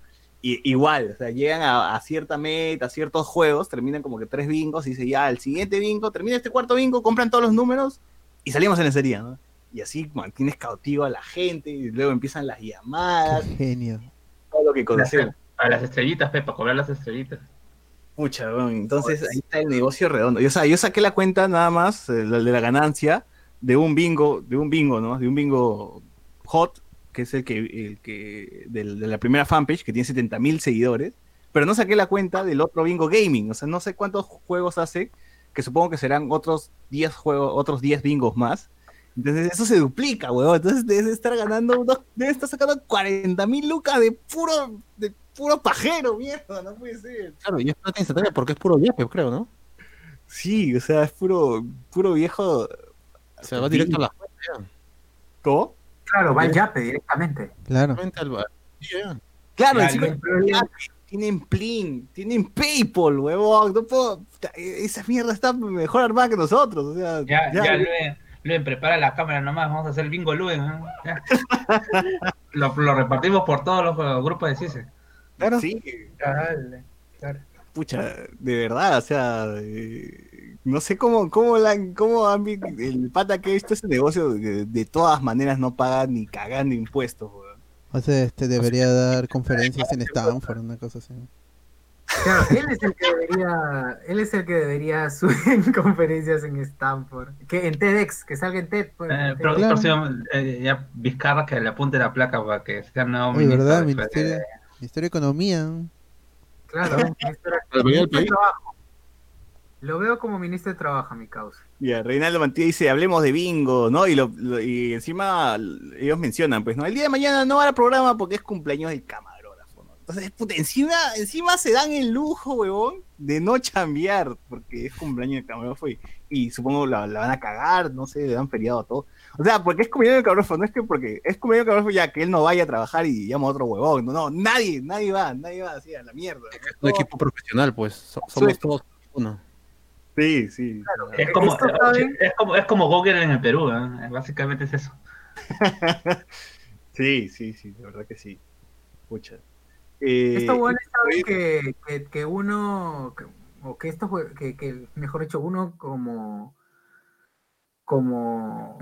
Y, igual, o sea, llegan a, a cierta meta, a ciertos juegos, terminan como que tres bingos, y dice, ya, el siguiente bingo, termina este cuarto bingo, compran todos los números, y salimos en lencería, ¿no? Y así mantienes cautivo a la gente, y luego empiezan las llamadas, Qué genio. todo lo que conocemos. A las estrellitas, Pepa, cobrar las estrellitas. Pucha, weón, entonces ahí está el negocio redondo. Yo, o sea, yo saqué la cuenta nada más, eh, la de la ganancia, de un bingo, de un bingo, ¿no? De un bingo hot, que es el que, el que del- de la primera fanpage, que tiene 70 mil seguidores, pero no saqué la cuenta del otro bingo gaming, o sea, no sé cuántos juegos hace, que supongo que serán otros 10 juegos, otros 10 bingos más. Entonces eso se duplica, weón. Entonces debe estar ganando, unos- debe estar sacando 40 mil lucas de puro, de puro pajero, mierda, no puede ser. Claro, y es plata instantánea porque es puro yepe, creo, ¿no? Sí, o sea, es puro, puro viejo. Se va directo a la. ¿Cómo? Claro, va al yape directamente. Claro. Ya. Claro, Claro, encima el problema- tienen Plin, tienen PayPal, huevón. No puedo. puta, Esa mierda está mejor armada que nosotros. O sea, Ya, ya, Luen, Luen, prepara la cámara nomás, vamos a hacer el bingo Luen. Ya. lo, lo repartimos por todos los eh, grupos de CISE. claro, sí. Dale, claro. Pucha, de verdad, o sea, eh, no sé cómo, cómo, la, cómo han el pata que ha visto ese negocio de, de todas maneras no paga ni cagando impuestos. O sea, este debería dar conferencias en Stanford, una cosa así. Claro, él es el que debería, él es el que debería subir conferencias en Stanford. Que en TEDx, que salga en TED. pues, Eh, pero próximo, eh, ya Vizcarra que le apunte la placa para que sea nuevo Oye, ministro ¿verdad? de- Ministerio, Ministerio de Economía. Claro, ministro, de. Trabajo. Lo veo como ministro de Trabajo, mi causa. Ya, Reinaldo Mantilla dice, hablemos de bingo, ¿no? Y, lo, lo- y encima ellos mencionan, pues, ¿no? El día de mañana no va al programa porque es cumpleaños del camarógrafo, ¿no? Entonces, puta, encima, encima se dan el lujo, huevón, de no chambear porque es cumpleaños del camarógrafo y, y supongo la, la van a cagar, no sé, le dan feriado a todo. O sea, porque es del camarógrafo, no es que porque es del camarógrafo ya que él no vaya a trabajar y llama a otro huevón, no, no, nadie, nadie va, nadie va así a la mierda. Un equipo profesional, pues. so- somos Sí. todos uno. Sí, sí. Es como, Esto, ¿saben? es como, es como Google en el Perú, ¿eh? básicamente es eso. Sí, sí, sí, de verdad que sí. Pucha. Eh, Esto bueno es saber que, que, que uno, que- o que esto, jue- que, que, mejor dicho, uno como, como,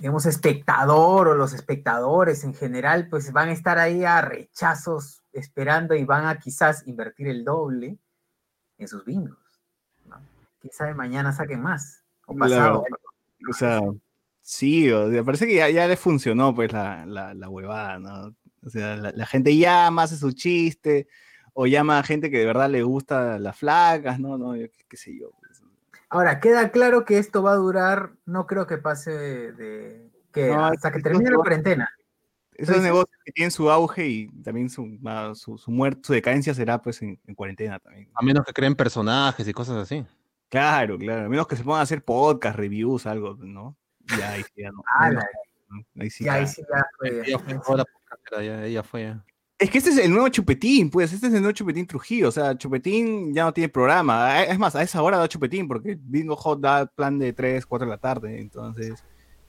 digamos, espectador o los espectadores en general, pues van a estar ahí a rechazos esperando y van a quizás invertir el doble en sus bingos. ¿no? Sabe, mañana saquen más. O pasado. O sea, sí, o sea, parece que ya, ya le funcionó pues la, la, la huevada, ¿no? O sea, la, la gente llama, hace su chiste, o llama a gente que de verdad le gusta las flacas, ¿no? no yo qué, qué sé yo. Ahora, queda claro que esto va a durar, no creo que pase de, de- que No, hasta que termine la cuarentena. Esos negocios que tienen su auge y también su, su, su muerte, su decadencia será pues en, en cuarentena también. A menos que creen personajes y cosas así. Claro, claro, a menos que se pongan a hacer podcast, reviews, algo, ¿no? Ya ahí sí, ya no. No, ahí sí ya, ahí sí ya fue, Ella fue, ya, ella fue. ya. Es que este es el nuevo Chupetín, pues, este es el nuevo Chupetín Trujillo, o sea, Chupetín ya no tiene programa, es más, a esa hora da Chupetín, porque Bingo Hot da plan de 3, 4 de la tarde, entonces,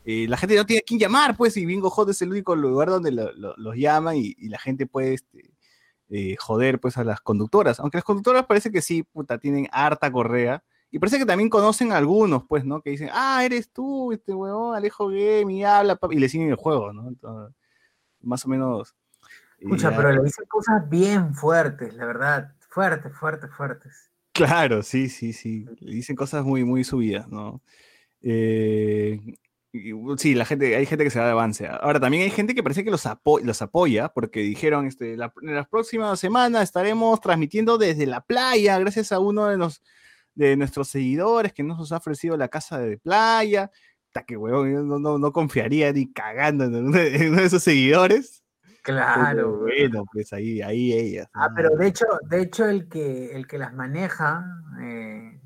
eh, la gente no tiene a quién llamar, pues, y Bingo Hot es el único lugar donde lo- lo- los llaman y, la gente puede, este, eh, joder, pues, a las conductoras, aunque las conductoras parece que sí, puta, tienen harta correa, y parece que también conocen a algunos, pues, ¿no? Que dicen, ah, eres tú, este huevón, Alejo Game, y habla, papi", y le siguen el juego, ¿no? Entonces, más o menos... Escucha, pero le dicen cosas bien fuertes, la verdad. Fuertes, fuertes, fuertes. Claro, sí, sí, sí. Le dicen cosas muy, muy subidas, ¿no? Eh, y, u- sí, la gente, hay gente que se da de avance. Ahora, también hay gente que parece que los, apo- los apoya, porque dijeron, este, la- en las próximas semanas estaremos transmitiendo desde la playa, gracias a uno de los de nuestros seguidores que nos ha ofrecido la casa de playa. Hasta que huevón, yo no, no, no confiaría ni cagando en uno de, en uno de esos seguidores. Pero Claro. bueno, pues ahí, ahí ellas. Ah, pero de hecho, de hecho el que el que las maneja, eh,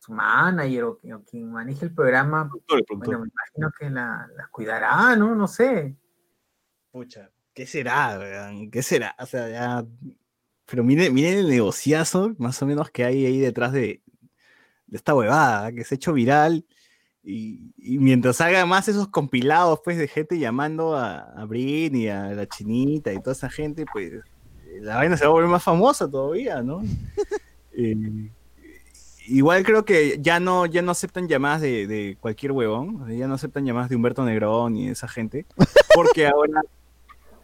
su manager o, o quien maneje el programa, el bueno, me imagino que la- las cuidará, ¿no? No sé. Pucha, ¿qué será, weón? ¿Qué será? O sea, ya. Pero miren, miren el negociazo, más o menos, que hay ahí detrás de, de esta huevada, que se ha hecho viral. Y, y mientras haga más esos compilados, pues, de gente llamando a, a Brin y a la chinita y toda esa gente, pues, eh, la vaina se va a volver más famosa todavía, ¿no? Eh, igual creo que ya no, ya no aceptan llamadas de, de cualquier huevón, ya no aceptan llamadas de Humberto Negrón y esa gente, porque ahora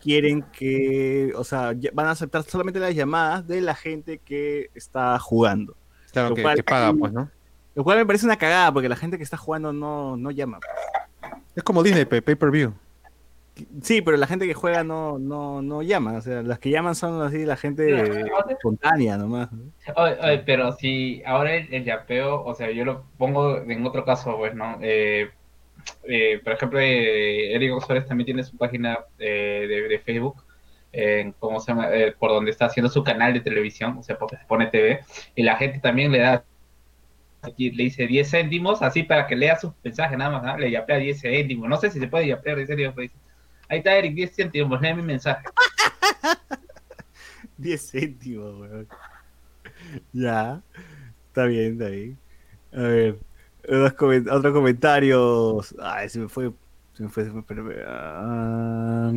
quieren que, o sea, van a aceptar solamente las llamadas de la gente que está jugando. Claro, que, cual- que paga, pues, ¿no? Lo cual me parece una cagada, porque la gente que está jugando no, no llama. Es como Disney, pe- pay-per-view. Sí, pero la gente que juega no, no, no llama. O sea, las que llaman son así la gente espontánea nomás. ¿no? Oye, oye, pero si ahora el, el yapeo, o sea, yo lo pongo en otro caso, pues, ¿no? Eh, eh, por ejemplo, eh, Eric Suárez también tiene su página eh, de, de Facebook, ¿cómo se llama? Eh, por donde está haciendo su canal de televisión, o sea, porque se pone TV, y la gente también le da, aquí le dice 10 céntimos, así para que lea sus mensajes nada más, ¿no? Le yapea 10 céntimos, no sé si se puede yapear 10 céntimos, dice, ahí está Eric, 10 céntimos, lee mi mensaje. 10 céntimos, weón. Ya. Está bien, está bien. A ver. Otros, comen- otros comentarios. Ay, se me fue. Se me fue. Se me fue ah,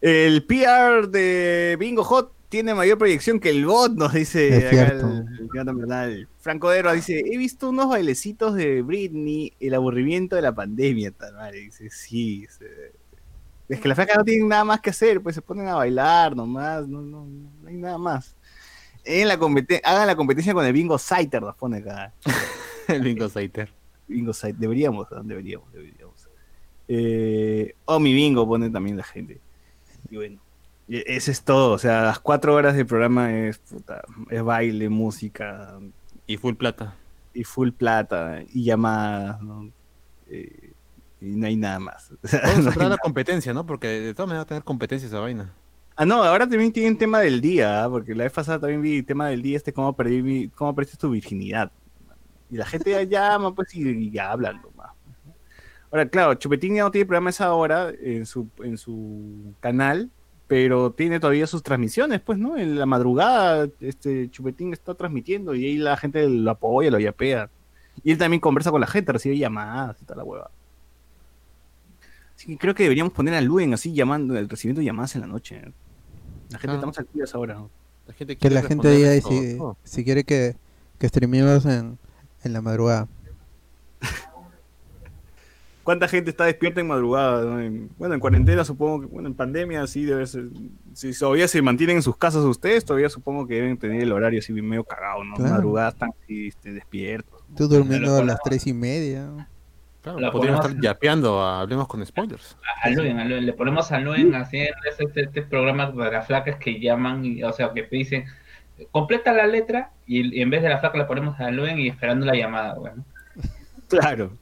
el PR de Bingo Hot tiene mayor proyección que el bot, nos dice Es acá el, el. Franco Dero dice, he visto unos bailecitos de Britney, el aburrimiento de la pandemia, tal madre. Dice, sí. Es que las flacas no tienen nada más que hacer, pues se ponen a bailar nomás, no, no, no hay nada más. En la hagan la competencia con el bingo Saiter, nos pone acá. El bingo Saiter. Bingo Saiter, deberíamos, deberíamos, deberíamos. Eh, oh, mi bingo pone también la gente. Y bueno, y eso es todo. O sea, las cuatro horas del programa es, puta, es baile, música Y full plata. y full plata y llamadas, ¿no? Eh, y no hay nada más. O sea, Vamos no a hay entrar a la competencia, ¿no? Porque de todas maneras va a tener competencia esa vaina. Ah, no, ahora también tienen tema del día, ¿ah? porque la vez pasada también vi tema del día este, cómo perdí mi, cómo perdiste tu virginidad. Y la gente ya llama, pues, y, y ya hablan nomás. Ahora, claro, Chupetín ya no tiene programa a esa hora en su, en su canal, pero tiene todavía sus transmisiones, pues, ¿no? En la madrugada, este Chupetín está transmitiendo y ahí la gente lo apoya, lo yapea. Y él también conversa con la gente, recibe llamadas y tal la hueva. Así que creo que deberíamos poner a Luen así llamando, recibiendo llamadas en la noche. La gente Ah. estamos activas ahora. ¿no? La gente Que la gente diga si, si quiere que, que streamemos en, en la madrugada. ¿Cuánta gente está despierta en madrugada? no? En- bueno, en cuarentena supongo que, bueno, en pandemia sí debe ser. Si todavía se mantienen en sus casas ustedes, todavía supongo que deben tener el horario así medio cagado, ¿no? Claro. Madrugadas están así, este, despiertos. Tú durmiendo a las tres y media. Claro, La podríamos ponemos- estar yapeando a Hablemos con Spoilers. A Luen, a Luen, le ponemos a Luen haciendo este, este programa de las flacas que llaman, y, o sea, que te dicen, completa la letra y, y en vez de la flaca le ponemos a Luen y esperando la llamada, bueno. Claro.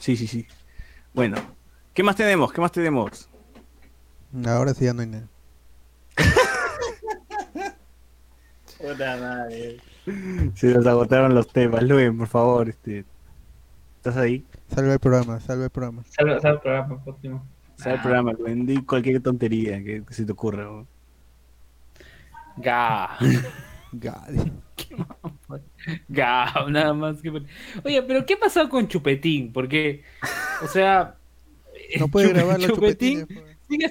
Sí, sí, sí. Bueno, ¿qué más tenemos? ¿Qué más tenemos? Ahora sí ya no hay nada. Puta madre. Se nos agotaron los temas. Luen, por favor, este. ¿Estás ahí? Salve el programa, salve el programa. Salve, salve el programa, próximo. Sale el programa, Luen. Di cualquier tontería que, que se te ocurra. ¿no? Ga. Gadi. Ga, nada más que. Oye, pero ¿qué pasó con Chupetín? Porque, o sea. No puede grabar Chupetín chupetines. pues. sigue,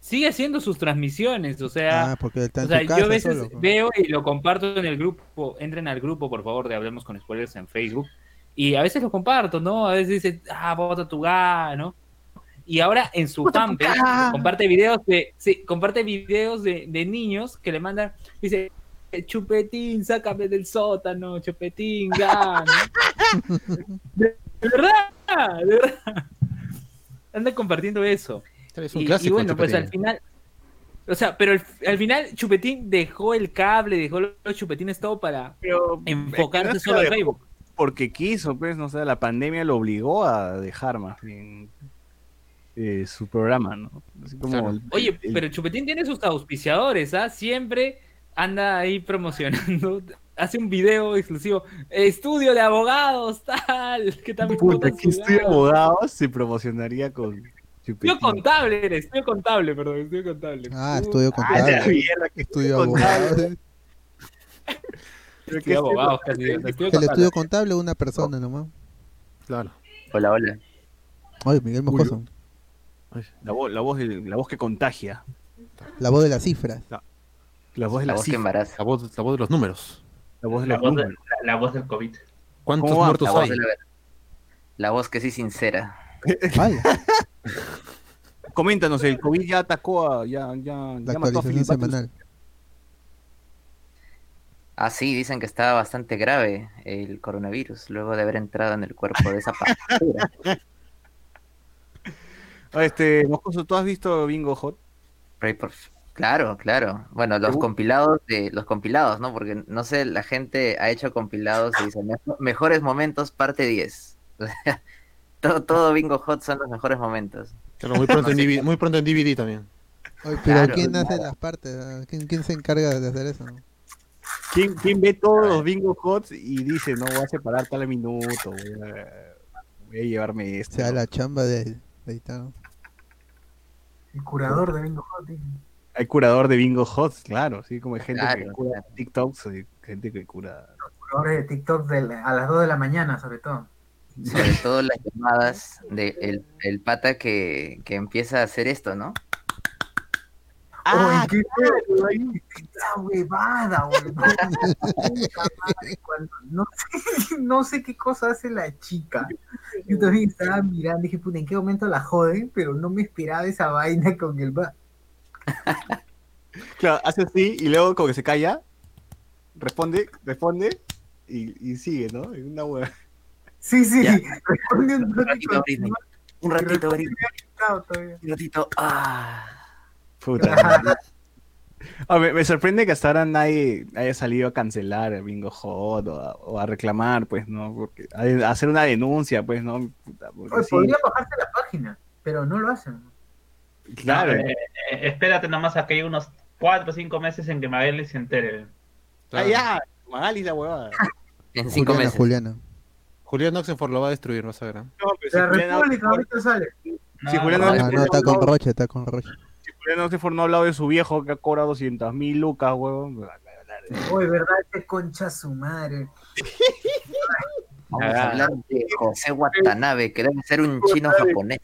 sigue haciendo sus transmisiones, o sea. Ah, porque está O sea, su casa yo a veces solo, pues. veo y lo comparto en el grupo. Entren al grupo, por favor, de Hablemos con Spoilers en Facebook. Y a veces lo comparto, ¿no? A veces dice, ah, vota tu ga, ¿no? Y ahora en su fanpage comparte videos de, sí, comparte videos de, de niños que le mandan, dice, Chupetín, sácame del sótano, Chupetín, ga, ¿no? De, de verdad, de verdad. Anda compartiendo eso. Es un Y, clásico. y bueno, pues al final. O sea, pero al, al final Chupetín dejó el cable, dejó los chupetines todo para Pero enfocarse es que solo en Facebook. porque quiso, pues, no sé, la pandemia lo obligó a dejar más bien eh, su programa, ¿no? Así como Claro. el- Oye, el- pero Chupetín tiene sus auspiciadores, ¿ah? Siempre anda ahí promocionando. Hace un video exclusivo. Estudio de abogados, tal. Que también puta, que estudio lado. abogado se promocionaría con Chupetín. Estudio contable, eres. Estudio contable, perdón. Estudio contable. Ah, estudio Ah, la contable. mierda, que Estudio contable. Estudio que abogados, casi. Estudio El contable. estudio contable una persona nomás. Claro. Hola, hola. Oye, Miguel Mojoso. La voz, la voz, la voz que contagia. La voz de las cifras. La voz de La la voz que cifra, embaraza. La voz, la voz de los números. La voz de La los voz, de- la, la voz del COVID. ¿Cuántos muertos La hay? la, la voz que sí sincera. Vale, Coméntanos, el COVID ya atacó a. Ya, ya, la ya mató a Butters. semanal. Ah, sí, dicen que está bastante grave el coronavirus luego de haber entrado en el cuerpo de esa basura. Ah, Este, Moscoso, ¿tú has visto Bingo Hot? Pray por- Claro, claro. Bueno, los compilados de los compilados, ¿no? Porque no sé, la gente ha hecho compilados y dice "Mejo- mejores momentos parte 10. O sea, todo, todo Bingo Hot son los mejores momentos. Claro, muy pronto en DVD, muy pronto en DVD también. Oye, pero Claro. ¿quién hace las partes? ah? ¿Quién, quién se encarga de hacer eso? ¿Quién, quién ve todos los Bingo Hots y dice, no, voy a separar tal minuto, voy a, voy a llevarme O esto? sea, la chamba de, de editar. El curador de Bingo Hot. dice. Hay curador de Bingo Hots, claro, sí, como hay gente que cura claro. TikToks, hay gente que cura. Curadores de TikTok del- a las 2 de la mañana, sobre todo. Sobre todo las llamadas de el, el pata que, que empieza a hacer esto, ¿no? Ah, ¿en qué esa huevada, no, sé, no sé qué cosa hace la chica. Yo también estaba mirando, dije, puta, ¿en qué momento la joden? Pero no me esperaba esa vaina con el ba. Claro, hace así y luego como que se calla, responde, responde y, y sigue, ¿no? Es una hueá. Sí, sí, Ya. responde un Un ratito. Un ratito, Britney. Claro, todavía. Un ratito. Ah. Puta. madre. Ah, me, me sorprende que hasta ahora nadie haya salido a cancelar el Bingo Hot o a, o a reclamar, pues, ¿no? Porque a, a hacer una denuncia, pues, ¿no? Puta, porque Oye, sí, Podría bajarse la página, pero no lo hacen. Claro. Eh, eh, espérate nomás a que haya unos 4 o 5 meses en que Magali se entere. Ah, ya, Magali la huevada. En cinco Juliana, meses. Juliana. Julián Oxenford lo va a destruir, vas a ver. ¿eh? No, pero si La Julián República ahorita sale. Si Julián no, Ah, no, está con no- Roche, está con Roche. si Julián Oxenford no ha hablado de su viejo que ha cobrado 200 mil lucas, huevón. Oye, ¿verdad? Este concha su madre. Vamos Ah. a hablar de José Watanabe, que debe ser un chino japonés.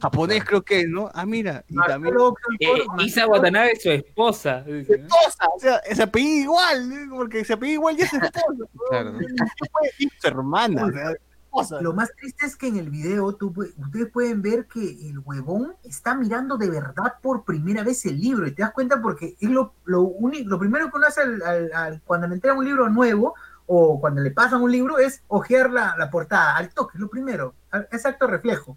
Japonés creo que es, ¿no? Ah, mira. Y también... Eh, Isa Watanabe es su esposa. dice, ¿no? esposa, o sea, se apellida igual, porque se apellida igual y es esposa. Su hermana, o sea, esposa. Lo más triste es que en el video tú, ustedes pueden ver que el huevón está mirando de verdad por primera vez el libro y te das cuenta porque es lo, lo, uni- lo primero que uno hace al- al- al- cuando le entregan un libro nuevo o cuando le pasan un libro es ojear la, la portada al toque, es lo primero, al- es acto reflejo,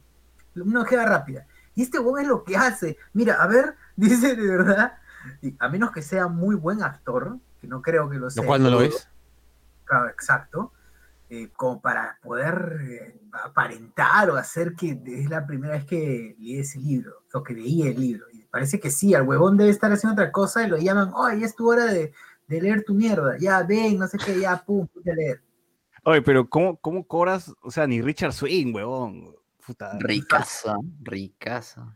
una ojeada rápida. Y este huevón es lo que hace. Mira, a ver, dice de verdad, y a menos que sea muy buen actor, que no creo que lo sea. Lo cual no lo es. Claro, exacto. eh, como para poder eh, aparentar o hacer que es la primera vez que lee ese libro, o que leía el libro. Y parece que sí, al huevón debe estar haciendo otra cosa y lo llaman, oye, ya es tu hora de, de leer tu mierda, ya ven, no sé qué, ya, pum, a leer. Oye, pero ¿cómo, ¿cómo cobras? O sea, ni Richard Swing, huevón. Puta. Ricazo, ricazo.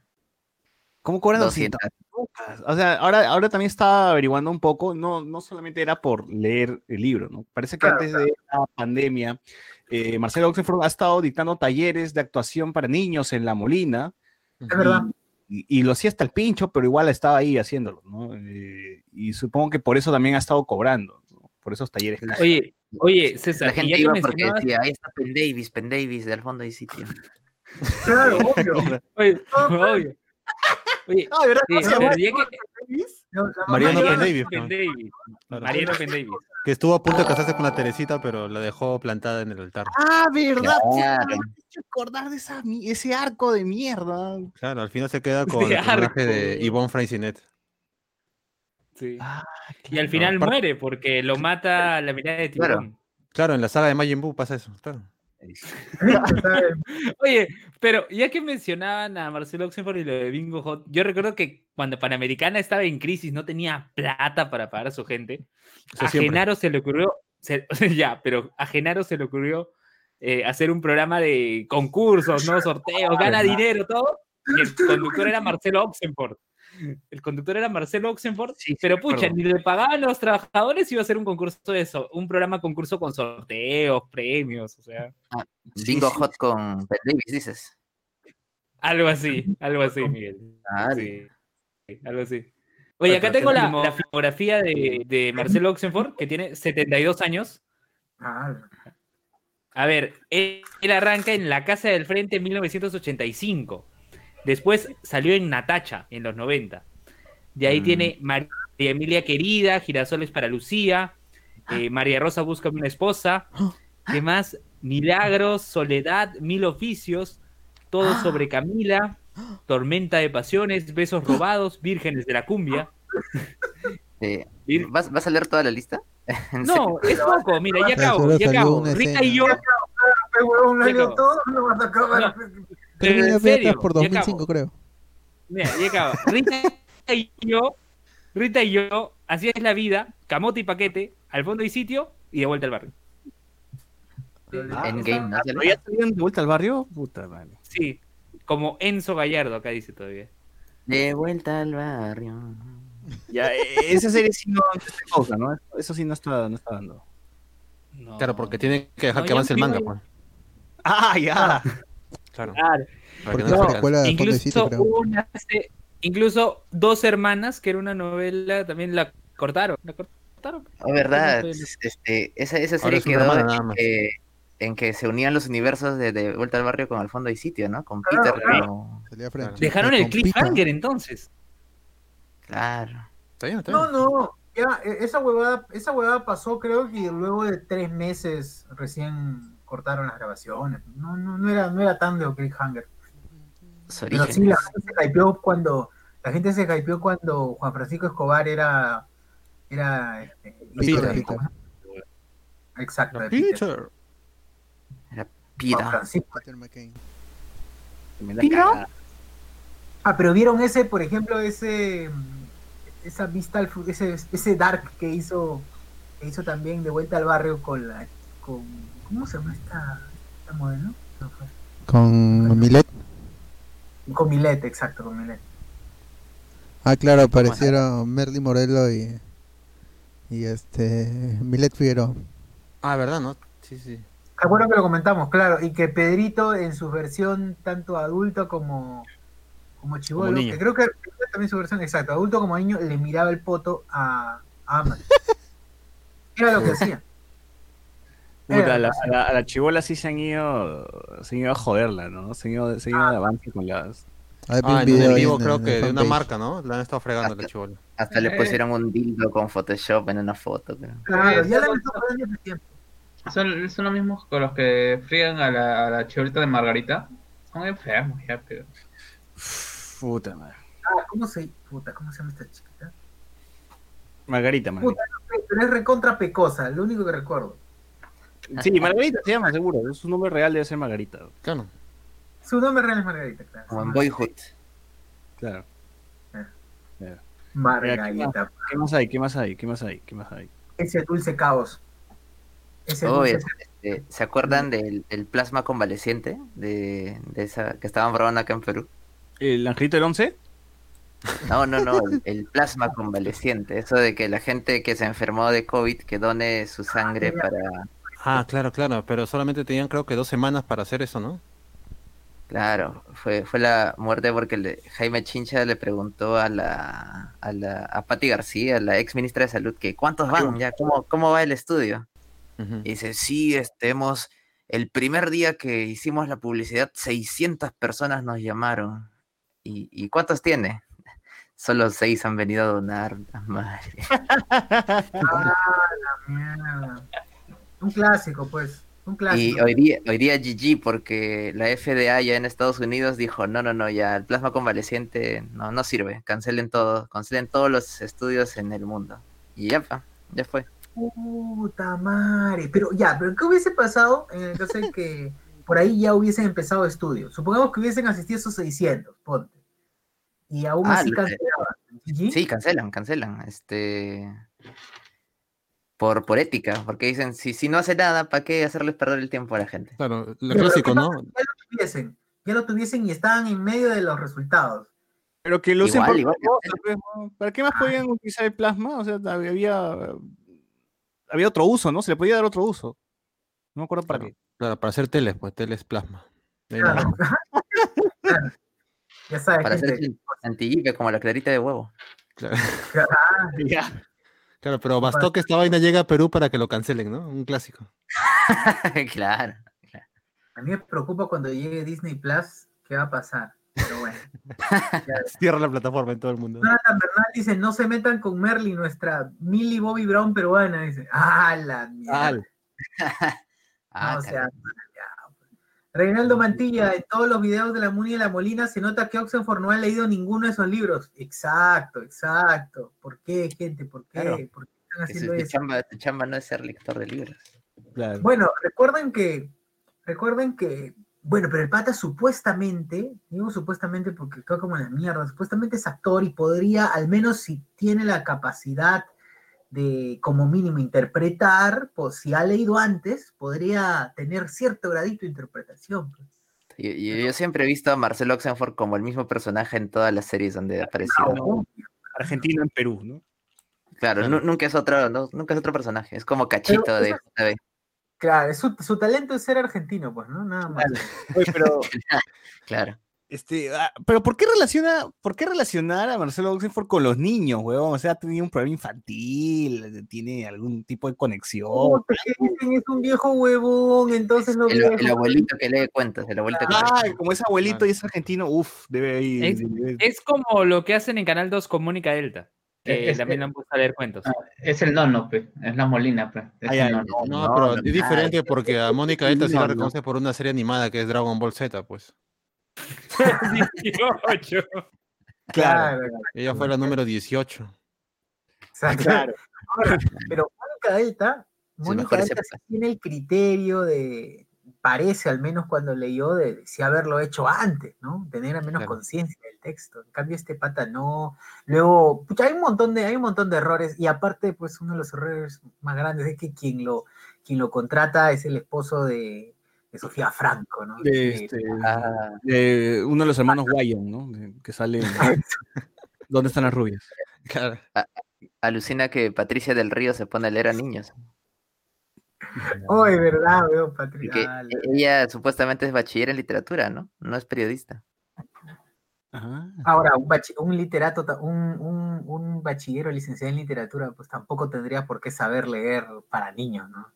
¿Cómo cobras 200. 200 lucas? O sea, ahora, ahora también estaba averiguando un poco, no, no solamente era por leer el libro, ¿no? Parece que Claro, antes de la pandemia, eh, Marcelo Oxenford ha estado dictando talleres de actuación para niños en La Molina. Es verdad. Y, y lo hacía hasta el pincho, pero igual estaba ahí haciéndolo, ¿no? Eh, y supongo que por eso también ha estado cobrando, ¿no? por esos talleres. Oye, oye, César, La gente iba porque decía, ahí está Penn Davis, Penn Davis, del fondo hay sitio. Claro, obvio. Oye, oye, oye, Ah, ¿verdad? sí, ya que- Mariano iba- Penn Davis, Penn ¿no? Davis, Claro. Mariano Penn Davis. Que estuvo a punto de casarse con la Teresita, pero la dejó plantada en el altar. Ah, ¿verdad? Claro. Me has hecho acordar de esa, ese arco de mierda. Claro, al final se queda con el De personaje arco. de Yvonne Fraisinet. Sí. Ah, Y al final muere porque lo mata la mirada de Claro. tiburón. Claro, en la saga de Majin Buu pasa eso, claro. Oye, pero ya que mencionaban a Marcelo Oxenford y lo de Bingo Hot, yo recuerdo que cuando Panamericana estaba en crisis, no tenía plata para pagar a su gente. A siempre. Genaro se le ocurrió, se- ya, pero a Genaro se le ocurrió eh, hacer un programa de concursos, ¿no? Sorteos, gana dinero, todo. Y el conductor era Marcelo Oxenford. El conductor era Marcelo Oxenford, pero pucha, ni le pagaban a los trabajadores, iba a ser un concurso de eso, un programa concurso con sorteos, premios, o sea, Bingo Hot con Penn Davis, dices. algo así, algo así, Miguel. Ah, Sí, sí, algo así. Oye, acá tengo la, la filmografía de, de Marcelo Oxenford, que tiene 72 años. Ah, A ver, él, él arranca en La Casa del Frente en 1985. Después salió en Natacha en los 90. De ahí Mm. tiene María Emilia Querida, Girasoles para Lucía, eh, María Rosa busca una esposa. ¿Qué más? Milagros, Soledad, Mil Oficios, Todo sobre Camila, Tormenta de Pasiones, Besos Robados, Vírgenes de la Cumbia. Eh, Vir- ¿vas, ¿Vas a leer toda la lista? ¿En No, es poco, mira, ya acabo, ya acabo. escena. y yo, Sí, no. todo, no vas a acabar. pero Creo que en ya serio, estás por ya 2005, acabo. creo. Mira, ya acabo. Rita y yo, Rita y yo, así es la vida, camote y paquete, al fondo y sitio y de vuelta al barrio. Ah, Endgame, ¿no? ¿Pero ya salieron de vuelta al barrio? Puta madre. Sí, como Enzo Gallardo acá dice todavía. De vuelta al barrio. Ya, eh, esa serie sí no no cosa, ¿no? Eso sí no está, no está dando. No. Claro, porque tiene que dejar No, que avance el manga, pues. Ah, ya. Claro. Porque no la escuela de Incluso una, Dos Hermanas, que era una novela, también la cortaron. La cortaron. Oh, verdad, No fue- este, esa, esa serie es quedó hermana en que, en que se unían los universos de, de Vuelta al Barrio con Al fondo y sitio, ¿no? Con Claro, Peter claro. como- Dejaron el cliffhanger entonces. Claro. Está bien, está No, bien. no, ya, e- esa huevada, esa huevada pasó creo que luego de tres meses recién cortaron las grabaciones. No, no, no era, no era tan de cliffhanger. Los Pero sí, la gente se hypeó cuando, la gente se hypeó cuando Juan Francisco Escobar era, era este, hijo Peter, de- Peter. Exacto, de Peter. Peter. Juan. Francisco. Peter McCain. Cagada. Ah, pero vieron ese, por ejemplo, ese esa vista al ese, ese dark que hizo que hizo también de vuelta al barrio con la con ¿cómo se llama esta, esta modelo? No, Con Milet. Con Milet, exacto, con Milet. Ah, claro, aparecieron Merly Morelo y. Y este. Milet Figueroa. Ah, ¿verdad, no? Sí, sí. ¿Te acuerdas que lo comentamos? Claro, y que Pedrito en su versión tanto adulto como como chivolo, que creo que creo que también su versión exacto, adulto como niño, le miraba el poto a, a Amal. Era lo que hacía. Puta, Era a la, a la, a la chibola sí se han ido, se han ido a joderla, ¿no? Se han ido, se han ido de avance con las... Hay Ah, en vivo en- creo en que de una marca, ¿no? La han estado fregando la chivola. Hasta le Eh. pusieron un dildo con Photoshop en una foto. creo. Claro, Eh, ya la son- han estado hace tiempo. Son, son los mismos con los que frían a la, a la chibolita de Margarita. Son enfermos ya, pero. Puta madre. Ah, ¿cómo se, puta, ¿cómo se llama esta chiquita? Margarita, Margarita. Pero es recontra pecosa, lo único que recuerdo. Sí, Margarita se llama, seguro. Su nombre real debe ser Margarita. Claro. Su nombre real es Margarita, claro. Como en Boyhood. Claro. Margarita. ¿Qué más hay? ¿Qué más hay? ¿Qué más hay? ¿Qué más hay? Ese dulce caos. Ese Oh, dulce este, ¿Se acuerdan del el plasma convaleciente? De, de esa que estaban probando acá en Perú. ¿El Angelito del 11? No, no, no, el, el plasma convaleciente. Eso de que la gente que se enfermó de COVID que done su sangre para. Ah, claro, claro. Pero solamente tenían creo que dos semanas para hacer eso, ¿no? Claro, fue, fue la muerte porque le- Jaime Chincha le preguntó a la, a la a Patti García, la ex ministra de Salud, que cuántos van ya, cómo, cómo va el estudio. Y dice, sí, este, hemos, el primer día que hicimos la publicidad, 600 personas nos llamaron. ¿Y, y cuántos tiene? Solo seis han venido a donar. la madre. Mierda. Un clásico, pues. Un Y clásico. hoy día, hoy día GG, porque la FDA ya en Estados Unidos dijo, no, no, no, ya el plasma convaleciente no, no sirve, cancelen todo, cancelen todos los estudios en el mundo. Y ya, ya fue. Puta madre. Pero ya, pero ¿qué hubiese pasado en el caso de que por ahí ya hubiesen empezado estudios? Supongamos que hubiesen asistido esos 600, ponte. Y aún Ah, así cancelaban. ¿Sí? Sí, cancelan, cancelan. Este. Por, por ética, porque dicen, si, si no hace nada, ¿para qué hacerles perder el tiempo a la gente? Claro, lo Pero clásico, ¿qué ¿no? Ya lo tuviesen, ya lo tuviesen y estaban en medio de los resultados. Pero que lo usen Igual, por igual, otra cosa, ¿no? ¿Para qué más podían utilizar el plasma? O sea, había, había otro uso, ¿no? Se le podía dar otro uso. No me acuerdo para Claro. qué. Claro, para hacer teles, pues teles plasma. Claro. Ya sabes, Para hacer gente. el antillipe como la clarita de huevo. Claro. Ya. Claro, pero bastó que esta vaina llegue a Perú para que lo cancelen, ¿no? Un clásico. claro. A mí me preocupa cuando llegue Disney Plus, ¿qué va a pasar? Pero bueno. Cierra la plataforma en todo el mundo. Jonathan Bernal dice, no se metan con Merly, nuestra Millie Bobby Brown peruana. Dice, ah, la mierda. Ah, No, o sea, ya, pues. Reinaldo Mantilla, en todos los videos de la Muni y la Molina se nota que Oxenford no ha leído ninguno de esos libros. Exacto, exacto. ¿Por qué, gente? ¿Por qué? Claro. ¿Por qué están haciendo tu eso? chamba, tu chamba no es ser lector de libros. Claro. Bueno, recuerden que, recuerden que, bueno, pero el pata supuestamente, digo supuestamente porque quedó como la mierda, supuestamente es actor y podría, al menos si tiene la capacidad de, como mínimo, interpretar, pues si ha leído antes, podría tener cierto gradito de interpretación. pues. Yo, yo- yo siempre he visto a Marcelo Oxenford como el mismo personaje en todas las series donde ha aparecido. No, Argentina en Perú, ¿no? Claro, Claro. nu- nunca es otro, no- nunca es otro personaje. Es como Cachito Pero de JB. Claro, su, su talento es ser argentino, pues, ¿no? Nada más. Oye, pero Claro. Este, ah, pero ¿por qué relaciona, por qué relacionar a Marcelo Oxenford con los niños, huevón? O sea, ha tenido un problema infantil, tiene algún tipo de conexión. Es un viejo huevón, entonces los El, el abuelito que lee cuentos, el abuelito que Ah, como es abuelito y es argentino, uff, debe ir. Es, debe- es como lo que hacen en Canal 2 con Mónica Delta, que Es- también han puesto a leer cuentos. Ah, Es el nono, pe. Es la molina, pe. Es Ay, el ay, nono. No, No, pero no, es diferente porque a Mónica Delta se No, la no. reconoce por una serie animada que es Dragon Ball Z, pues. 18. Claro. Ella fue la número 18. Exacto. Claro. Ahora, pero Mónica Delta, Mónica Delta tiene el criterio de, parece al menos cuando leyó, de sí haberlo hecho antes, ¿no? Tener al menos Claro. conciencia del texto. En cambio, este pata no. Luego, pucha, hay un montón de, hay un montón de errores, y aparte, pues uno de los errores más grandes es que quien lo, quien lo contrata es el esposo de, de Sofía Franco, ¿no? De, este, Ah, de uno de los hermanos Guayon, ¿no? De- que sale. en- ¿Dónde están las rubias? Claro. alucina que Patricia del Río se pone a leer a niños. Oh, es verdad, veo, Patricia. ella supuestamente es bachiller en literatura, ¿no? No es periodista. Ajá. Ahora, un, un literato, un, un, un bachillero licenciado en literatura, pues tampoco tendría por qué saber leer para niños, ¿no?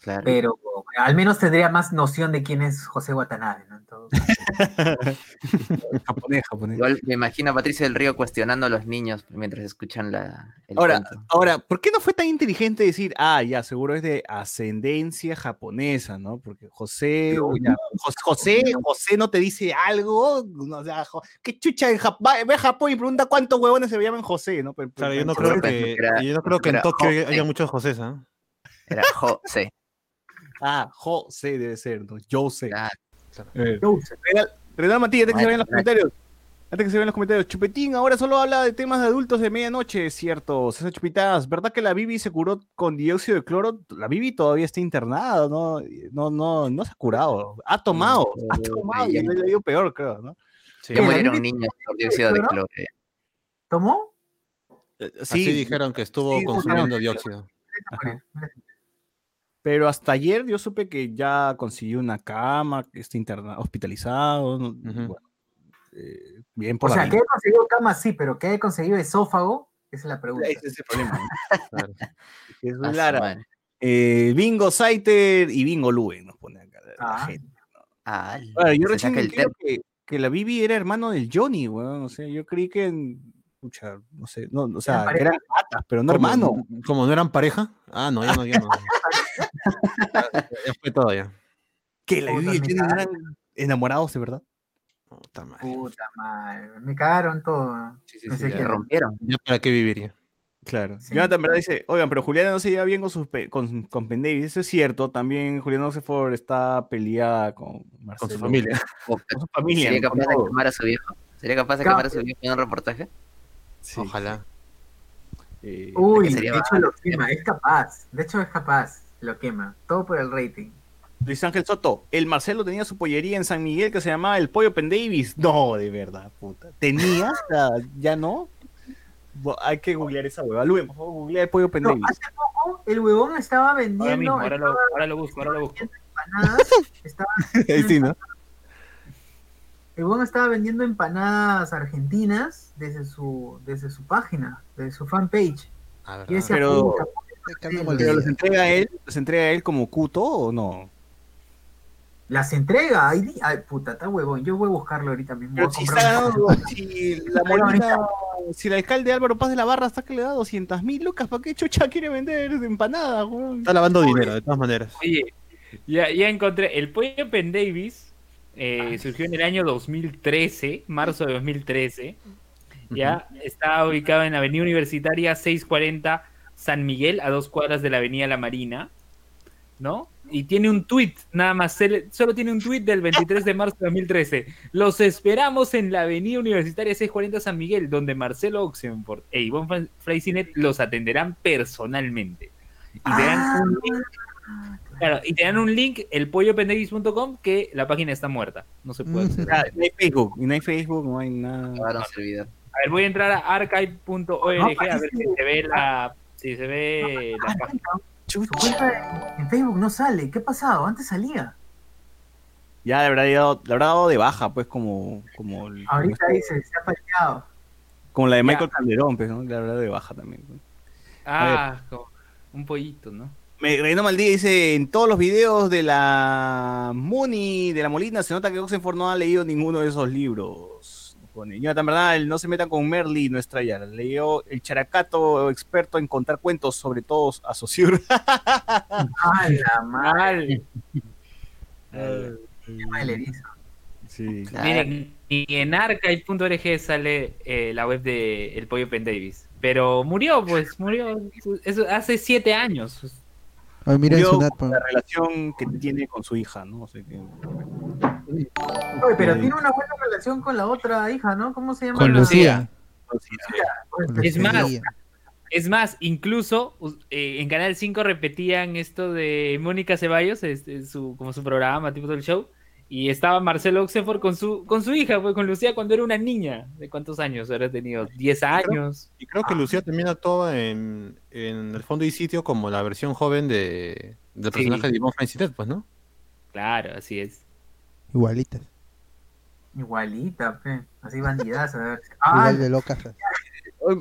Claro. Pero al menos tendría más noción de quién es José Watanabe, ¿no? En todo caso. japonés, japonés. Igual me imagino a Patricia del Río cuestionando a los niños mientras escuchan la, el Ahora, ahora, ¿por qué no fue tan inteligente decir, ah, ya, seguro es de ascendencia japonesa, ¿no? Porque José, ya, José, José no te dice algo, no, o sea, jo- qué chucha en Japón, ve a Japón y pregunta cuántos huevones se llaman José, ¿no? Pero- Claro, yo no creo que, que era- yo no creo que en Tokio José. haya muchos Josés, ¿ah? Era José. Ah, José debe ser, ¿no? José. Claro. Eh, Joseph. Renal, Renal Matías, antes que se vean los comentarios. Antes que se vean los comentarios, Chupetín ahora solo habla de temas de adultos de medianoche, es cierto. César Chupitas, ¿verdad que la Bibi se curó con dióxido de cloro? La Bibi todavía está internada, ¿no? No, no, no se ha curado. Ha tomado, ha tomado, y ya. le ha ido peor, creo, ¿no? Sí. Ya ¿Qué, murieron niños por dióxido de ¿Cloro? eh. ¿Tomó? Eh, Así dijeron que estuvo sí, consumiendo sí. dióxido. Ajá. Pero hasta ayer yo supe que ya consiguió una cama, que está internado, hospitalizado. ¿no? Ujú. Bueno, eh, bien por O la sea, que Bibi. haya conseguido cama, sí, pero que haya conseguido esófago, esa es la pregunta. Ese es el problema. ¿no? Claro. Que es Lara. Eh, Bingo Saiter y Bingo Luen nos pone acá la Ah. gente. Ah, Ahora, yo recién que, que la Bibi era hermano del Johnny, weón. O sea, yo creí que. Pucha, no sé, no, o sea, que pareja? eran patas, pero no ¿Cómo- hermano. ¿Como no eran pareja? Ah, no, ya no, ya no. ya, ya fue todo ya. Que la cago. eran enamorados, de verdad. Puta madre. Puta madre, me cagaron todo. Sí, sí, Pensé sí, que rompieron. ¿Ya para qué viviría? Claro. Sí. Jonathan, ¿verdad? Dice, oigan, pero Juliana no se lleva bien con, sus pe- con, con Penn Davis. Eso es cierto. También Juliana Oxford está peleada con Marcelo. Con su familia. Con su familia. ¿Sería capaz de quemar a su viejo? ¿Sería capaz de quemar a su viejo en un reportaje? Sí, Ojalá. eh, Uy, de hecho lo quema, es capaz. De hecho es capaz, lo quema. Todo por el rating. Luis Ángel Soto, el Marcelo tenía su pollería en San Miguel que se llamaba el Pollo Penn Davis. No, de verdad, puta. ¿Tenía? O sea, ¿Ya no? Hay que googlear esa hueva. Luen, por favor, googlea el Pollo Penn No, Davis. hace poco el huevón estaba Ahora vendiendo mismo, ahora lo, estaba ahora lo busco, ahora lo busco. empanadas. estaba, Ahí sí, ¿no? El huevón estaba vendiendo empanadas argentinas desde su, desde su página, desde su fanpage. A ver, Y decía, Pero- Pero molida. ¿Pero los entrega a él? ¿Los entrega a él como cuto o no? las entrega. Ay, puta, está huevón. Yo voy a buscarlo ahorita mismo. Pero si está si la Molina, si el alcalde Álvaro Paz de la Barra está que le da 200 mil lucas, ¿para qué chucha quiere vender empanadas, weón? Está lavando dinero, de todas maneras. Oye, ya, ya encontré. El pollo Penn Davis eh, surgió en el año 2013, marzo de 2013. Ya está ubicado en la Avenida Universitaria 640 San Miguel, a dos cuadras de la Avenida La Marina, ¿no? Y tiene un tweet, nada más, solo tiene un tweet del 23 de marzo de 2013. Los esperamos en la Avenida Universitaria 640 San Miguel, donde Marcelo Oxenford e Ivonne Freycinet los atenderán personalmente. Y te dan Ah, un link Claro, y te dan un link, elpollopendavis.com, que la página está muerta. No se puede acceder. Ah, no hay Facebook, no hay Facebook, no hay nada. Acabaron servidor. A ver, voy a entrar a archive.org No, a ver si se ve la, si se ve la página. Su cuenta en, Facebook no sale. ¿Qué ha pasado? Antes salía. Ya le habrá, dado, le habrá dado de baja, pues, como, como, el- Ahorita dice, se ha peleado. como la de Ya. Michael Calderón, pues, ¿no? Le habrá dado de baja también. pues. Ah, como un pollito, ¿no? Me Reino Maldí dice, en todos los videos de la Muni, de la Molina, se nota que Oxenford no ha leído ninguno de esos libros. Pone, Jonathan Bernal, no se metan con Merly, nuestra ya. Leyó el characato experto en contar cuentos, sobre todo a Sociur. Ah, la madre. Mal. el sí. Claro. Miren, ni en archive.org sale eh, la web de El Pollo Pen Davis. Pero murió, pues, murió. Eso hace siete años. Ay, mira la relación que tiene con su hija, ¿no? O sea que- Oye, pero Sí. tiene una buena relación con la otra hija, ¿no? ¿Cómo se llama? con la- Lucía. Es más. Es más, incluso us- eh, en Canal 5 repetían esto de Mónica Ceballos, este, su, como su programa, tipo del show, y estaba Marcelo Oxenford con su, con su hija, pues, con Lucía cuando era una niña. ¿De cuántos años? Habrá tenido 10 años. Y creo que Lucía también actuaba en, en el fondo y sitio como la versión joven de, del Sí. personaje de Yvonne Feinstein, pues, ¿no? Claro, así es. Igualitas. Igualita, pe. Así bandidaza. a ver. Ah, Igual de locas.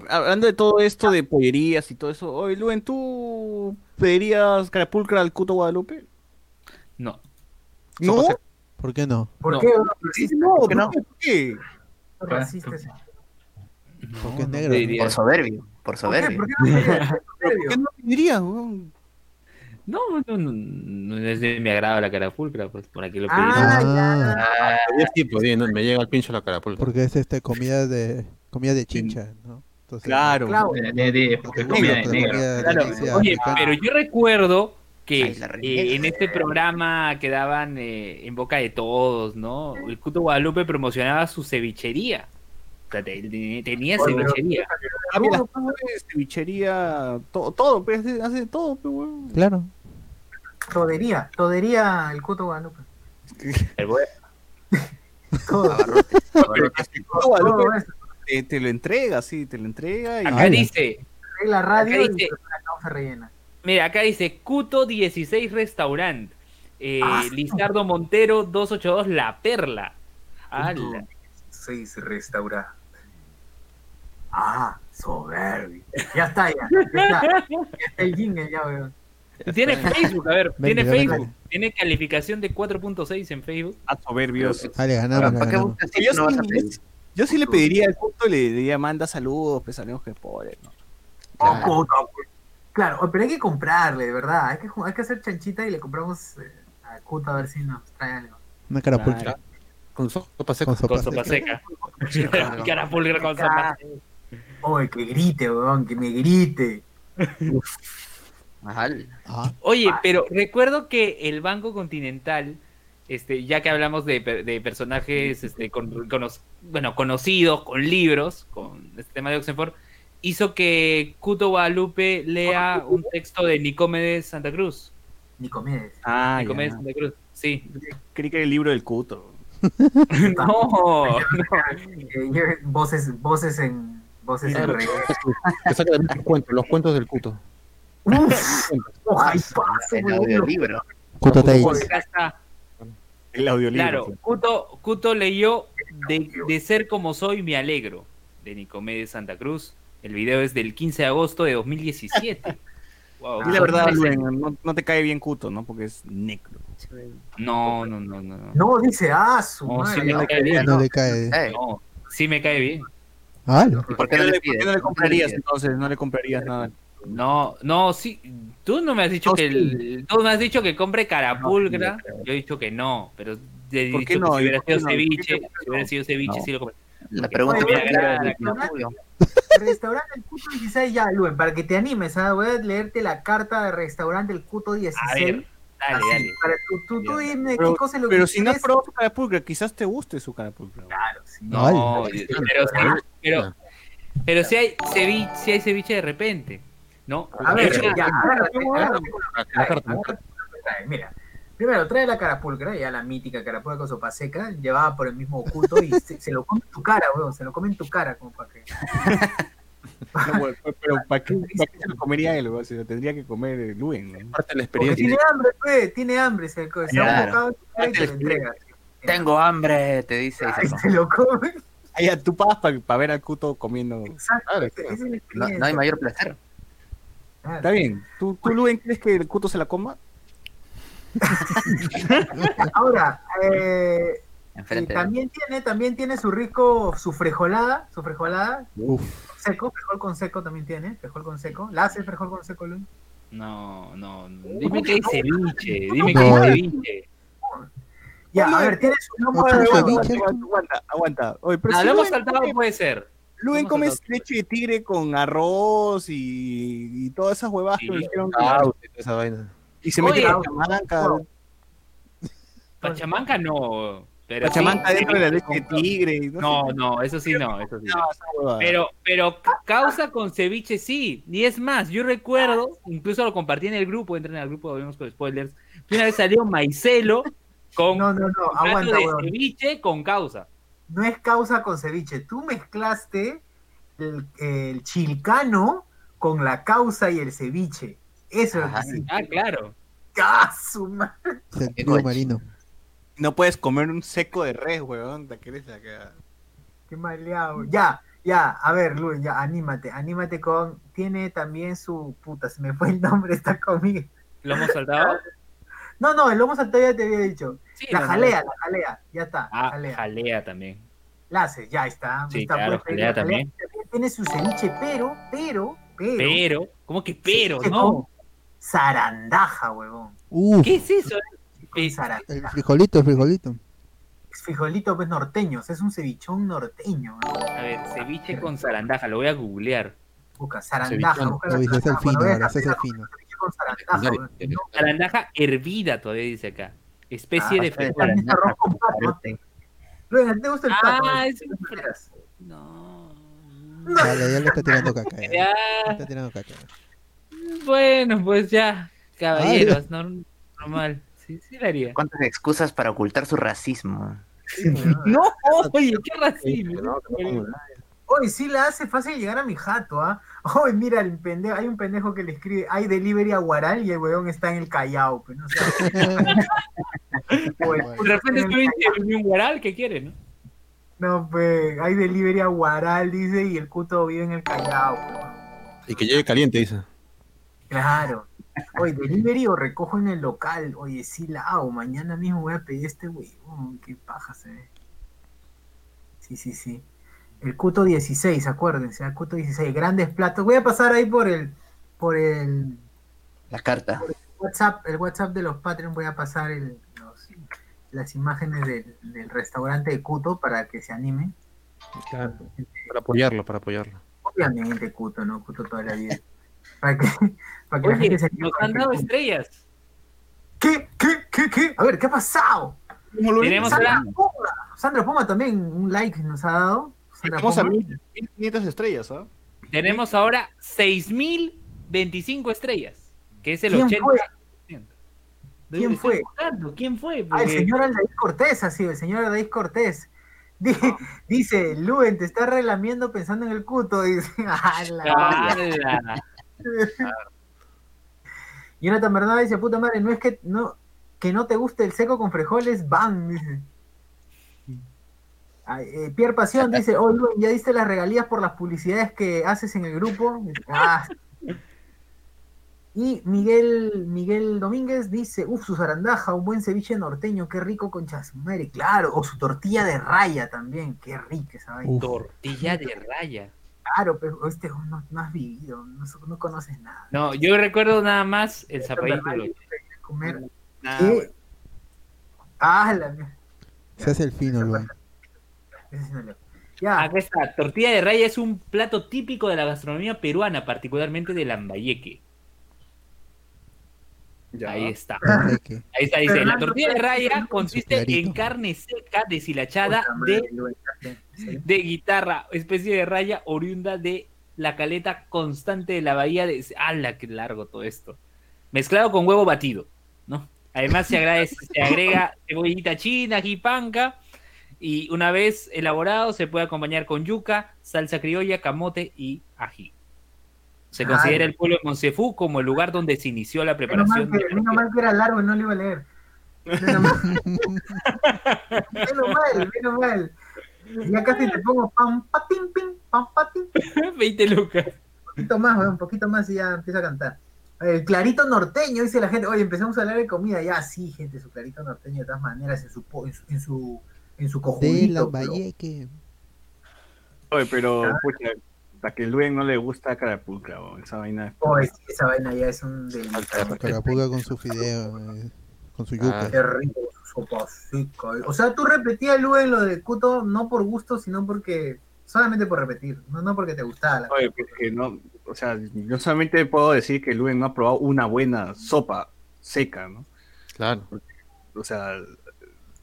Hablando de todo esto de pollerías y todo eso, oye, Luen, ¿tú pedirías carapulcra al Cuto Guadalupe? No. ¿No? ¿Por qué no? ¿por no. qué? No, ¿Por qué no? ¿por qué? Porque es negro. Por soberbio, por soberbio. ¿Por qué no querías? ¿Por qué no pedirías? No, no, no, no es de mi agrado la cara pulcra, pues por aquí lo pedí. Ah, Ah, Ah, Yo sí, pues, sí, no, me llega al pincho la carapulta. porque es este comida de comida de chincha, ¿no? Entonces, Claro. Claro. De, de- de- porque es Negro, comida de negro. Oye, pero yo recuerdo que la eh, en este programa que daban eh, en boca de todos, ¿no? El Cuto Guadalupe promocionaba su cevichería. O sea, te- te- tenía pero- cevichería. Cevichería, todo, todo, pues, hace, hace todo, weón. Claro. Todería. Todería el Cuto Guadalupe. Bueno, Todo. Pero el Cuto Guadalupe Todo eso. te, te lo entrega, sí, te lo entrega y... Acá dice, Regla radio Acá y dice- la causa rellena. Mira, acá dice Cuto 16 Restaurant. Eh, Ah. Lizardo Montero 282 La Perla. Ala. Seis restaurantes. Ah, soberbio. Ya está, ya. Ya está, ya está el jingle, ya, weón. Tiene Facebook, a ver, tiene. Facebook. Tiene calificación de 4.6 en Facebook. Ah, soberbios. Ah, le ganamos, ¿Para qué ganamos. buscas Yo no sí? Yo sí le pediría al Cuto, le diría, manda saludos, pues sabemos que es pobre, ¿no? Oh, puta, güey. Claro, pero hay que comprarle, de verdad. Hay que, ju- hay que hacer chanchita y le compramos eh, a Cuta a ver si nos trae algo. Una carapulcra Con sopa seca. con sopa Con sopa seca. seca. Cara pulgar con sopa seca. Oye, que grite, weón, que me grite. Ajá. Ah, Oye, pero recuerdo que el Banco Continental, este, ya que hablamos de, per- de personajes este, con- bueno, conocidos, con libros, con este tema de Oxenford, hizo que Cuto Guadalupe lea un texto de Nicomedes Santa Cruz. Nicomedes. Ah, Nicomedes ya. Santa Cruz, sí. Creí que era el libro del Cuto. no, no. Eh, voces, voces en. Voces en Claro. saca también los cuentos, los cuentos del cuto. Uf, ojalá y pase, El audiolibro. Cuto Tales. El audiolibro. Claro, Cuto, Cuto leyó de, de ser como soy me alegro, de Nicomedes Santa Cruz. El video es del 15 de agosto de 2017. Wow, Y la verdad, no, no te cae bien Cuto, ¿no? Porque es negro. No, no, no, no. No, No, dice, ah, su No, sí cae bien. No le cae. Eh, No, sí me cae bien. Ah, ¿y ¿Por qué no le ¿Por pides? qué no le comprarías entonces? No le comprarías nada. No, no, sí. Tú no me has dicho No, que sí. el- tú me has dicho que compre carapulcra. Yo he dicho que no, pero he ¿Por dicho qué que no? si hubiera ¿Y por qué sido no? ceviche, ¿Por qué si hubiera no? sido ceviche, No. sí lo compré. La pregunta Oye, es oye, ¿por qué oye, no? oye, Restaurante El Cuto 16, ya, Luen, para que te animes, ¿ah? voy a leerte la carta de restaurante El Cuto 16. A ver, dale, Así, dale. Para tú, tú, tú dime Pero, qué cosa lo pero que si no has quieres. probado su carapulcra, quizás te guste su carapulcra. Claro, sí. No, Vale. pero, sí, pero, pero si hay ceviche, si hay ceviche de repente, ¿no? A ver, Pero- ya, que que. Mira, primero trae la carapulcra, ya la mítica carapulcra con sopa seca, llevada por el mismo oculto y se, se lo come en tu cara, weón, se lo come en tu cara, como para que. No, bueno, pero ¿para qué, para qué se lo comería él? weón? Si lo tendría que comer Luen. ¿no? Parte de la Porque experiencia. tiene hambre, pues, tiene hambre, se, se ha Claro. en tu cara y te lo entrega. Tengo hambre, te dice. se Ay, se lo come. Ahí tú pagas para ver al cuto comiendo. Exacto. Claro, No, hay mayor placer. Claro. Está bien. ¿Tú, tú Luen, crees que el cuto se la coma? Ahora, eh, y también tiene, también tiene su rico, su frejolada, su frejolada, Uf, seco, frijol con seco también tiene, frijol con seco. ¿La hace el frijol con seco, Luis? No, no. Dime que hay ceviche. Dime que hay es- ceviche. Ya, a ver, tiene su lomo de Aguanta, aguanta. Oye, pero Ah, si lo hemos saltado, puede ser. Luen Hemos come saltado. leche de tigre con arroz y, y todas esas huevadas que Sí. me dijeron. que- Ah, usted, esa vaina. Y se mete pachamanca, Pachamanca no. Pero pachamanca sí, dentro de la leche de tigre. No, no, eso sí no, eso sí. no. No, huevada. Pero, pero ca- causa con ceviche sí. Y es más, yo recuerdo, incluso lo compartí en el grupo, entren al grupo, volvemos con spoilers, una vez salió Maicelo con No, no, no, aguanta, de ceviche con causa. No es causa con ceviche. Tú mezclaste el, el chilcano con la causa y el ceviche. Eso es lo Ajá. que sí. Ah, claro. ¡Ah, su madre! marino. No puedes comer un seco de res, weón. Te quieres acá. Qué maleado. Ya, ya, a ver, Luis, ya, anímate, anímate con. Tiene también su. Puta, se me fue el nombre, está conmigo. ¿Lo hemos saltado? No, no, el lomo saltado ya te había dicho. Sí, La no, no. jalea, la jalea, ya está. Ah, jalea. jalea también. La hace, ya está. Sí, está claro, jalea también. Tiene su ceviche, pero, pero, pero. Pero, ¿cómo que pero? No. Zarandaja, huevón. Uf, ¿Qué es eso? El frijolito, el frijolito. Es frijolito pues norteños, es un cevichón norteño. ¿no? A ver, ceviche con zarandaja, lo voy a googlear. Busca zarandaja. Busca la Uy, ese es el fino, ahora, es el fino. con zarandaja. No, Zarandaja hervida todavía dice acá. Especie Ah, de frijol. pato. Luego, ¿a ti ¿te gusta el pato? Ah, ¿no? es un No. Vale, ya le está tirando caca. ya. Ya, Le está tirando caca. Bueno, pues ya, caballeros, no- normal. Sí, sí lo haría. ¿Cuántas excusas para ocultar su racismo? No, oye, qué racismo. Hoy sí la hace fácil llegar a mi jato, ¿ah? Hoy mira, el pendejo, hay un pendejo que le escribe, hay delivery a Guaral y el weón está en el Callao, pues, ¿no? El De repente estoy en un guaral, ¿qué quiere, no? No, pues, hay delivery a Guaral, dice, y el puto vive en el Callao, pues. Y que llegue caliente, dice. Claro. Oye, delivery o recojo en el local. Oye, sí la hago. Mañana mismo voy a pedir este huevón. Qué paja se ve. Sí, sí, sí. El Cuto 16, acuérdense. El Cuto 16. Grandes platos. Voy a pasar ahí por el por el La carta. WhatsApp, el WhatsApp de los Patreon. Voy a pasar el- los- las imágenes del, del restaurante de Cuto para que se animen. Claro. Para apoyarlo, para apoyarlo. Obviamente Cuto, ¿no? Cuto toda la vida. Para que, para que la Oye, gente se nos han dado estrellas. ¿Qué? ¿Qué? ¿Qué? ¿Qué? A ver, ¿qué ha pasado? Tenemos Sandra ahora Poma. Sandra Poma también un like nos ha dado. Sandra Estamos a Poma. 1500 estrellas, ¿ah? Tenemos ahora 6.025 estrellas, que es el ¿Quién 80%. fue? ¿Quién fue? buscando, ¿Quién fue? Ah, el señor Aldair Cortés, así, el señor Aldair Cortés. Di- Dice, Luen, te estás relamiendo pensando en el cuto. Dice, "Ala". ¡Hala! Jonathan Bernal dice, puta madre, no es que no, que no te guste el seco con frijoles. Ay, eh, Pierre Pasión dice, oh Luen, ¿ya diste las regalías por las publicidades que haces en el grupo? Ah. Y Miguel, Miguel Domínguez dice, uff, su zarandaja, un buen ceviche norteño, qué rico con chasmere, claro, o su tortilla de raya también, qué rica esa vaina. Tortilla de raya. Claro, pero este no, no has vivido, no, no conoces nada. No, yo recuerdo nada más el zapallito. de los- Comer. Nah, ¿Qué? bueno. Ah, la. Se hace el fino, leo. Ya, Acá está, tortilla de raya es un plato típico de la gastronomía peruana, particularmente de Lambayeque. Ya. Ahí está. Que- Ahí está, dice, la tortilla de raya consiste en carne seca deshilachada de, de guitarra, especie de raya oriunda de la caleta constante de la bahía de... ¡Hala, qué largo todo esto! Mezclado con huevo batido, ¿no? Además se, agrega, se agrega cebollita china, jipanca, y una vez elaborado se puede acompañar con yuca, salsa criolla, camote y ají. Se Ay. considera el pueblo de Monsefú como el lugar donde se inició la Menos preparación mal, que, de menos mal que era largo y no lo iba a leer. Menos mal. menos mal, menos mal. Ya casi te pongo pam, patín, pim, pam, patín. 20 lucas. Un poquito más, un poquito más y ya empieza a cantar. El clarito norteño, dice la gente. Oye, empezamos a hablar de comida. Ya, sí, gente, su clarito norteño de todas maneras en su, en su, en su, en su De cojudito. la pero- Valleque. Oye, pero, pucha, a que Luen no le gusta Carapulcra, weón, esa vaina. Oye, sí, esa vaina ya es un delito. Carapuga con su fideo, eh, con su yuca. Qué rico su sopa seca. O sea, tú repetías Luen lo de Cuto no por gusto, sino porque. Solamente por repetir, no, no porque te gustaba. La... Oye, pues que no, o sea, yo solamente puedo decir que Luen no ha probado una buena sopa seca, ¿no? Claro. O sea,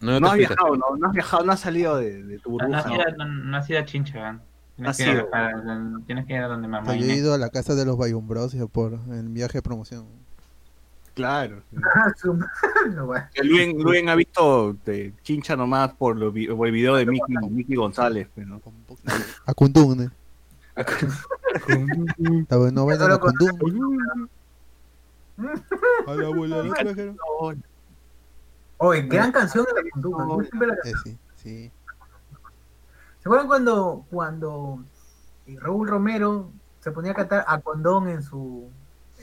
No, no has viajado, no, no has viajado, no has salido de, de tu No, no, burbuja. has ¿no? has ido a Chincha, Tienes, que ir a- a- tienes que ir a donde mamá. Yo he ido a la casa de los Bayumbros por en viaje de promoción. Claro. Que Luen, Luen ha visto de chincha nomás por, lo por el video de Mickey, Mickey González. A Kundun, ¿eh? La novela de con- Kundun. A la abuela. Oye, gran canción de la la- Eh, sí, sí. ¿Se acuerdan cuando, cuando eh, Raúl Romero se ponía a cantar a condón en su.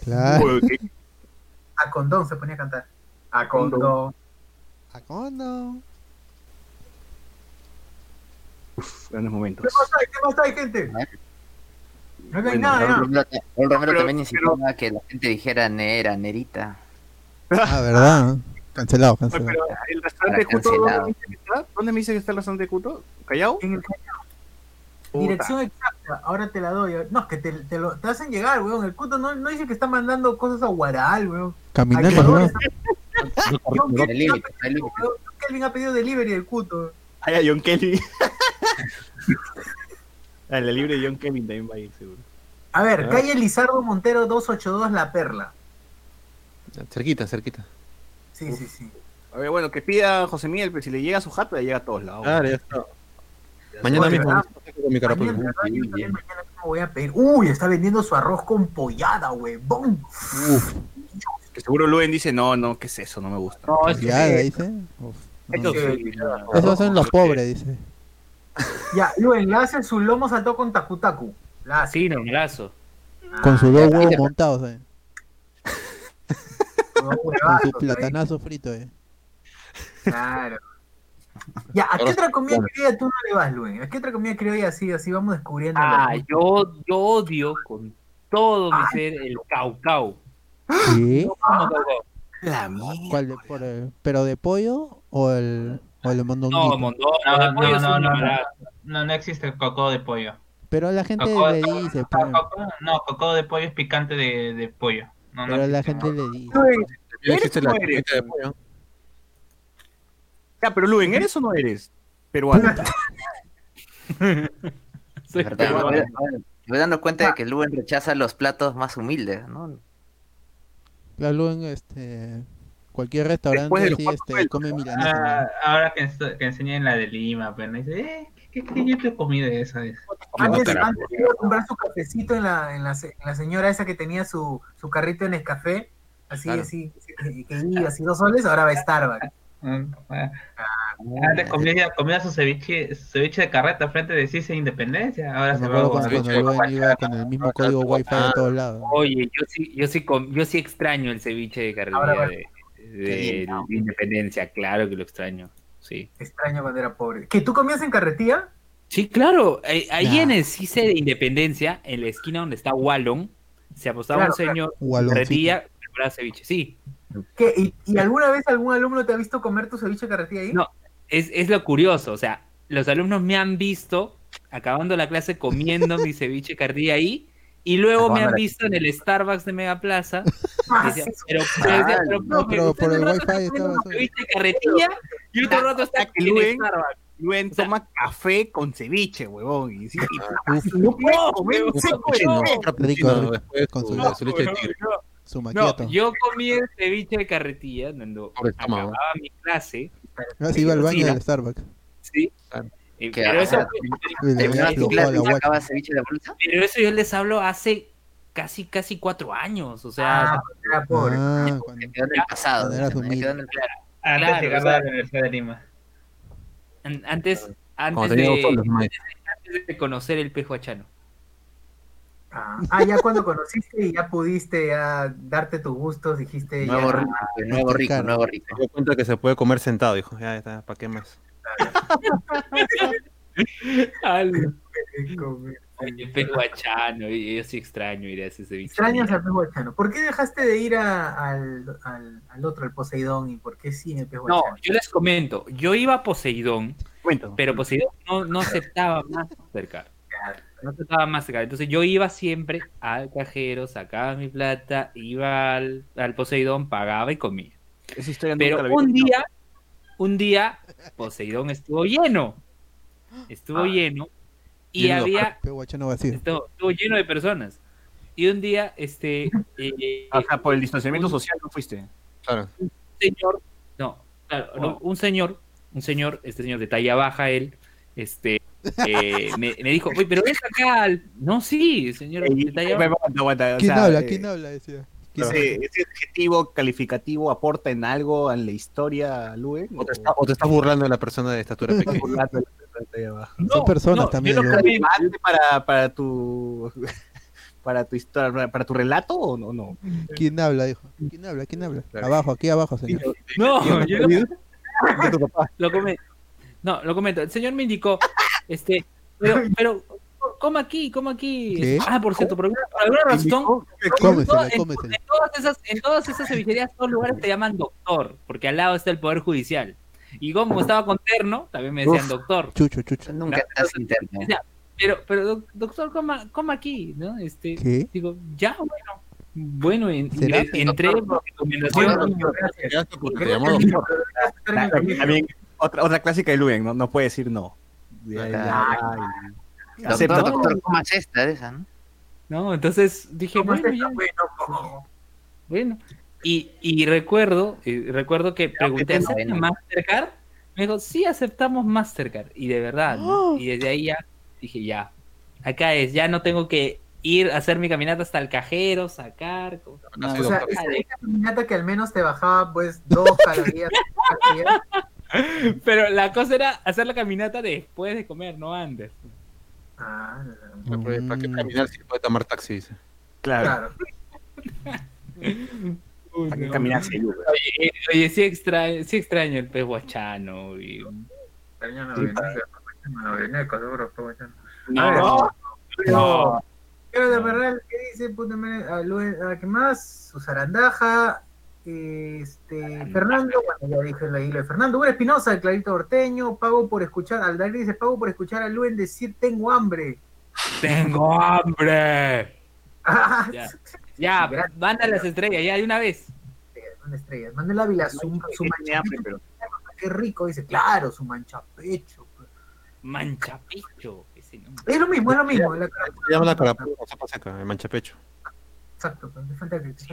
Claro. A condón se ponía a cantar. A condón. A Kundun. grandes momentos. ¿Qué más hay? ¿Qué más hay, gente? No hay Bueno, nada, Raúl. Romero, Raúl Romero pero- también insinuaba que la gente dijera nera, nerita. Ah, ¿verdad? Cancelado, Oye, cancelado. pero el restaurante Cuto, ¿dónde me dice que está? ¿Dónde me dice que está el restaurante Cuto? ¿Callao? En el Puta. Dirección exacta, ahora te la doy. No, es que te, te lo, te hacen llegar, weón. El puto no, no dice que está mandando cosas a Guaral, weón. Caminando, weón, está- John Kelvin ha pedido, Kelvin delivery del puto. Ah, ya, John Kelly. Ah, la libre de John Kelly también va a ir, seguro. A ver, Ya. calle Lizardo Montero 282 La Perla. Cerquita, cerquita. Sí, sí, sí. A ver, bueno, que pida José Miguel, pero si le llega a su jato, le llega a todos lados. Claro, ya está. Mañana mismo con mi carapulcra. Mañana, ¿verdad? Yo también mañana mismo voy a pedir. Uy, está vendiendo su arroz con pollada, huevón. Uf, Que seguro Luen dice, no, no, ¿qué es eso? No me gusta. No, es que ya, sí. dice. Uf, no. Eso Sí. sí, no. Eso hacen los pobres, dice. Ya, Luen, le hace su lomo saltó con takutaku. La hace. Sí, normalazo. Con sus Ah, dos huevos montados, eh. Con ahí. platanazo frito, eh. Claro. Ya, ¿a qué otra comida criolla tú no le vas, Luen? ¿A qué otra comida criolla así, así vamos descubriendo? Ah, yo, yo odio con todo mi Ay. ser el caucao. ¿Sí? No como caucao. La mierda. ¿Cuál de, por el- ¿Pero de pollo o el, o el No, mondongo, No, de pollo no, no, no, no. No, no existe coco de pollo. Pero la gente Coco, le coco- dice, no, pues, coco- no, coco de pollo es picante de, de pollo. No, no pero la gente le dice. Luen, ¿Eres o no eres? chuleta de pollo. Ya, pero Luen, ¿eres o no eres peruano? Soy ¿Verdad? peruano. Me voy- me voy dando cuenta de que Luen rechaza los platos más humildes, ¿no? La Luen, este, cualquier restaurante cuatro este, come Ah, milanesa. ahora que, que enseñé en la de Lima, pero dice, eh, ¿qué, qué, qué yo te comí de esa vez? Antes, antes iba a comprar su cafecito en la, en la, se- en la señora esa que tenía su, su carrito en Nescafé, así, Claro. así, que, iba así dos soles, ahora va a Starbucks. Mm, ah, Antes comía, comía su ceviche, su ceviche de carreta frente de CICE Independencia, ahora se va de con el mismo código wifi a todos lados. Oye, yo sí, yo sí, com- yo sí extraño el ceviche de de, de- de Independencia, claro que lo extraño. Sí. Extraño cuando era pobre. ¿Que tú comías en carretilla? Sí, claro. eh, Ahí Nah. en el CICE de Independencia, en la esquina donde está Wallon, se apostaba Claro, un señor Waloncito. carretilla preparaba ceviche. Sí, ¿Qué? ¿Y, y alguna vez algún alumno te ha visto comer tu ceviche de carretilla ahí? No. es, es lo curioso. O sea, los alumnos me han visto acabando la clase comiendo mi ceviche carretilla ahí. Y luego me han visto en el Starbucks de Mega Plaza. Ah, pero, Ah, por el un wifi estaba un ceviche carretilla y otro rato está que en Starbucks. Luen toma café con ceviche, huevón. Y, sí, Uf, no puedes No, comer después Con su, leche de No, tigre. yo comí el ceviche de carretilla cuando acababa mi clase. Ah, sí, iba al baño del Starbucks. Sí. Eh, Que, pero, eso, pero yo les hablo hace casi, casi cuatro años. O sea, Ah, era pobre. Ah, Me cuando- quedó en el pasado. Quedó en el- Antes Claro, de o sea- la Universidad de Lima. An- Antes, antes, de, antes de conocer el pez guachano. Ah, ah, ya cuando conociste y ya pudiste ya darte tus gustos, dijiste Nuevo ya, rico, nuevo rico, nuevo rico. Dio cuenta que se puede comer sentado, dijo. Ya está, ¿para qué más? Al- el yo sí extraño ir a ese bicho. Extrañas al. ¿Por qué dejaste de ir a- al, al, al otro, al Poseidón? ¿Y por qué sí en el pez No, yo les comento, yo iba a Poseidón, pero Poseidón no, no aceptaba más cerca. No aceptaba más cerca. Entonces yo iba siempre al cajero, sacaba mi plata, iba al, al Poseidón, pagaba y comía. Esa historia Pero nunca la un día, un día, Poseidón estuvo lleno. Estuvo Ah. lleno y Lleno había, vacío. estuvo, estuvo lleno de personas. Y un día, este, eh, O sea, por el distanciamiento social no fuiste. Claro. un señor, no, claro, no, un señor, un señor, este señor de talla baja, él, este, eh, me, me dijo, oye, pero ven acá, al-". no, sí, señor de talla baja. Aguanta, aguanta, o ¿Quién sea, habla? eh, ¿Quién habla? Decía. ¿Quién Ese, ese adjetivo calificativo aporta en algo en la historia, Luen. O te, está- o te estás burlando de la persona de estatura pequeña. burlando de la persona de abajo. Son personas yo también, lo yo- comento. ¿Relevante para, para tu para tu historia, para, tu relato o no? no? ¿Quién habla? Dijo. ¿Quién habla? ¿Quién habla? Claro. Abajo, aquí abajo, señor. No, yo lo, lo comento. No, lo comento. El señor me indicó, este, pero, pero, coma aquí, coma aquí. ¿Qué? Ah, por cierto, por alguna, por alguna razón, Cómesela, en, cómesela. en todas esas, en todas esas cevicherías, todos lugares te llaman doctor, porque al lado está el Poder Judicial. Y como estaba con terno, también me decían Uf. doctor. Chucho, chucho. Nunca Claro, estás interno. Pero, pero doc- doctor, coma, coma aquí, ¿no? Este, ¿Qué? digo, ya, bueno. Bueno, en- entré por recomendación. En. También otra, otra clásica de Luen, no, no puede decir no. Ya, ya, ya. Acepta Doctor, todo. doctor, ¿cómo es esta de esa, no? No, entonces dije, ¿Cómo es bueno, ya, Bueno, bueno. Y, y recuerdo, y recuerdo que pregunté, bueno, ¿acepta bueno. Mastercard? Me dijo, sí, aceptamos Mastercard. Y de verdad, ¿no? Y desde ahí ya dije, ya, acá es, ya no tengo que ir a hacer mi caminata hasta el cajero, sacar. co- Acá sí, o sea, doctor. esa esa caminata que al menos te bajaba pues dos calorías. Pero la cosa era hacer la caminata después de comer, no antes. Ah, ¿Para para qué Mm. caminar si puede tomar taxi? Dice. Claro, claro. para que caminar sin Luen. Oye, oye, sí extraño, sí extraño el pez guachano. Y... No, no. Pero de verdad, ¿qué dice? Puta madre, a Luen- a ¿Qué más? Su zarandaja. Este, Fernando, bueno, ya dije la isla de Fernando. Bueno, Espinosa, el Clarito Orteño. Pago por escuchar. Aldair dice: Pago por escuchar a Luen decir: Tengo hambre. ¡Tengo hambre! Ah, Ya, ya, Gracias. manda las estrellas, ya de una vez. Una estrella. Mándale Ávila su, su Tiene hambre, mancha pero- Qué rico, dice. Claro, su mancha pecho. Manchapecho. Ese nombre. Es lo mismo, es lo mismo. la- Se llama la seca, el manchapecho. Exacto, te falta que te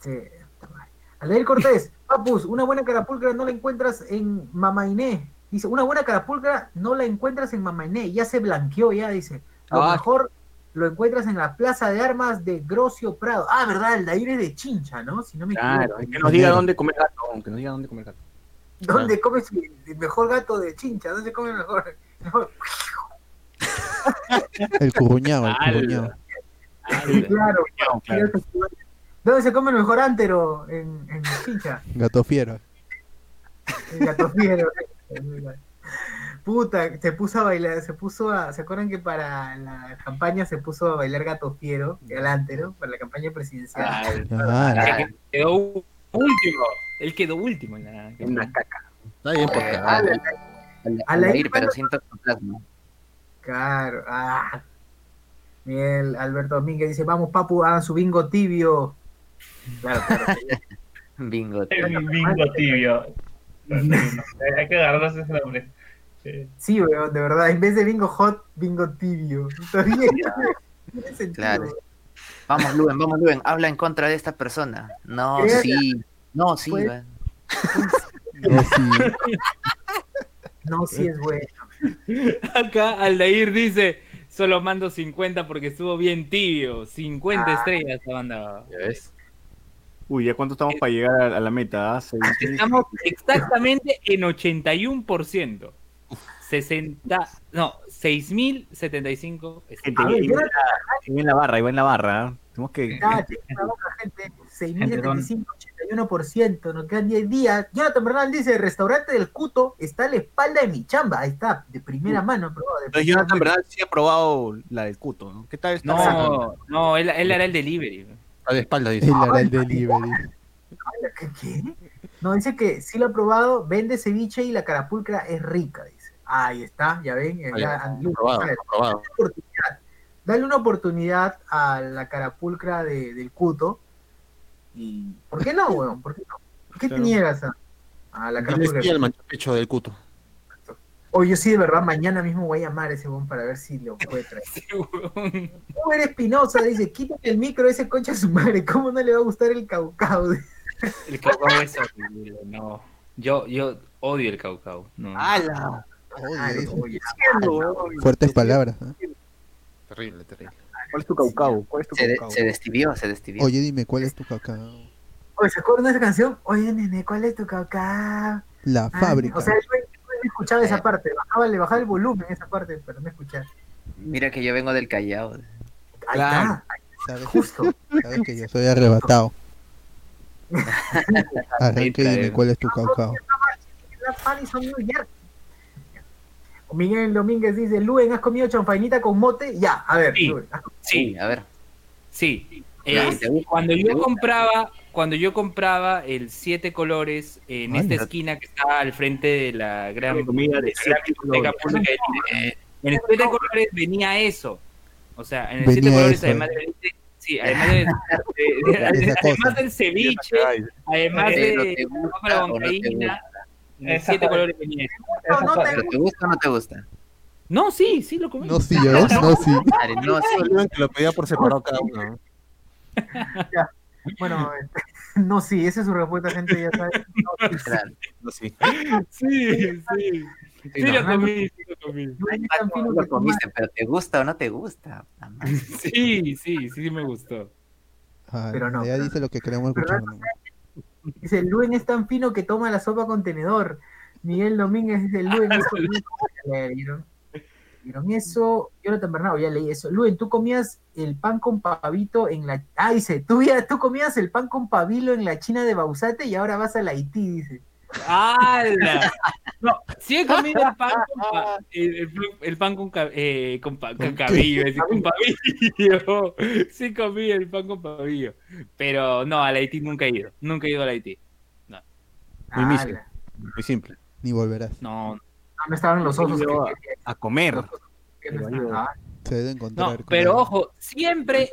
Sí. Aldair Cortés, Papus, una buena carapulcra no la encuentras en Mamainé. Dice, una buena carapulcra no la encuentras en Mamainé, ya se blanqueó ya, dice. Lo Ah. mejor lo encuentras en la Plaza de Armas de Grocio Prado. Ah, verdad, Aldair es de Chincha, ¿no? Si no me Claro, equivoco. que nos diga dónde comer gato, que nos diga dónde comer gato. ¿Dónde comes el mejor gato de Chincha? ¿Dónde come el mejor? mejor? El curruñado, el Ala. Claro, claro. ¿Dónde se come el mejor antero? En, en Chincha. Gato fiero. El gato fiero. Puta, se puso a bailar, se puso a, ¿se acuerdan que para la campaña se puso a bailar gato fiero, delante, ¿no? Para la campaña presidencial. Ay, Ah, que quedó último. Él quedó último en la. Una caca. Está bien, porque. Ah, la- A al la ir, isla pero no- sin toxoplasma. Claro, ah. Miguel Alberto Domínguez dice, vamos papu, hagan su bingo tibio. Claro, claro. Bingo. Bingo tibio. Hay que agarrarse ese nombre. Sí. Sí, weón, de verdad, en vez de bingo hot, bingo tibio. Está bien. Tiene sentido. Claro. Vamos, Luen, vamos, Luen. Habla en contra de esta persona. No, sí. No, sí. Pues- va. no, sí. No, sí es bueno. Acá Aldair dice: Solo mando 50 porque estuvo bien tibio. 50 Ah. estrellas esta banda. ¿Ya ves? Uy, ¿ya cuánto estamos para llegar a, a la meta? ah? Seis- Estamos exactamente en 81%. 60, no, 6.075. Gente, ahí va en la- la barra, ahí va en la barra. ¿ah? Tenemos que... La gente. 6.075, 81%. Nos quedan 10 días. Jonathan Bernal dice: el restaurante del Cuto está a la espalda de mi chamba. Ahí está, de primera mano. probado, de Entonces primera Jonathan. ¿verdad? Sí ha probado la del cuto, ¿no? ¿Qué tal está? No, no, él, él hará el delivery. A la espalda, dice. Él hará el delivery. ¿Qué? No, dice que sí lo ha probado, vende ceviche y la carapulcra es rica, dice. Ahí está, ya ven. Dale una oportunidad a la carapulcra de- del Cuto. Y, ¿Por qué no, weón? ¿Por qué no? ¿Por qué te niegas a, a la sí al manchapecho del cuto. Oye, yo sí, de verdad, mañana mismo voy a llamar a ese weón para ver si lo puede traer. Uber Espinosa dice, quítate el micro ese concha a su madre, ¿cómo no le va a gustar el caucao? El caucao es horrible, no. Yo, yo odio el caucao. No. ¡Hala! Oye, fuertes palabras. ¿eh? Terrible, terrible. ¿Cuál es tu caucao? ¿Cuál es tu Se, de- caucao? se destibió, se destibió. Oye, dime, ¿cuál es tu cacao? Oye, ¿se acuerdan de esa canción? Oye, nene, ¿cuál es tu caucao? La Ah, fábrica. O sea, yo no escuchaba esa parte, bajaba, le bajaba el volumen esa parte, pero no escuchaba. Mira que yo vengo del Callao. Ahí Claro. está, ¿Sabes, justo. sabes que yo soy arrebatado. Arranca y dime cuál es tu cacao. La New York. Miguel Domínguez dice, Luen, ¿has comido chanfainita con mote? Ya, a ver, Sí. Luen, ¿has Sí, a ver. sí. Ya, Es- ¿te gusta? cuando ¿Te yo compraba, cuando yo compraba el siete colores en Ay, esta no. esquina que está al frente de la gran comida de siete colores. Chile, en el siete colores venía eso. O sea, en el siete colores eso, además eh. de, sí, además, de- de- de- además del ceviche, además de la o no siete colores venía eso. No, no te ¿Pero te gusta o no te gusta? No, sí, sí lo comí. No, sí, ya ves, no, sí. Madre, no, sí. Que lo pedía por separado cada uno. Bueno, este, no, sí, esa es su respuesta, gente, ya sabe. No, sí, Claro. No, sí. Sí, sí. Sí no. lo comí, sí lo comí. Tan fino Lo comiste, pero ¿te gusta o no te gusta? Madre. Sí, sí, sí me gustó. Ah, Pero no, ella pero- dice lo que queremos pero escuchar. no Dice, Luen es tan fino que toma la sopa con tenedor. Miguel Domínguez dice, Luen, eso... ¿Vieron? ¿Vieron eso? Jonathan Bernardo, ya leí eso. Luen, tú comías el pan con pavito en la... Ah, dice, tú, ya, tú comías el pan con pavilo en la China de Bausate y ahora vas al Haití, dice. ¡Hala! No, sí he comido el pan con, pa- el, el pan- el pan con, eh, con, pa- con es decir, con pavillo. Sí comí el pan con pavillo. Pero no, al Haití nunca he ido. Nunca he ido al Haití. Muy Ah, mísero. la- Muy simple. Ni volverás. No, no, no estaban los osos. A- A comer. no. Ah, Se debe encontrar. no, pero ojo, siempre,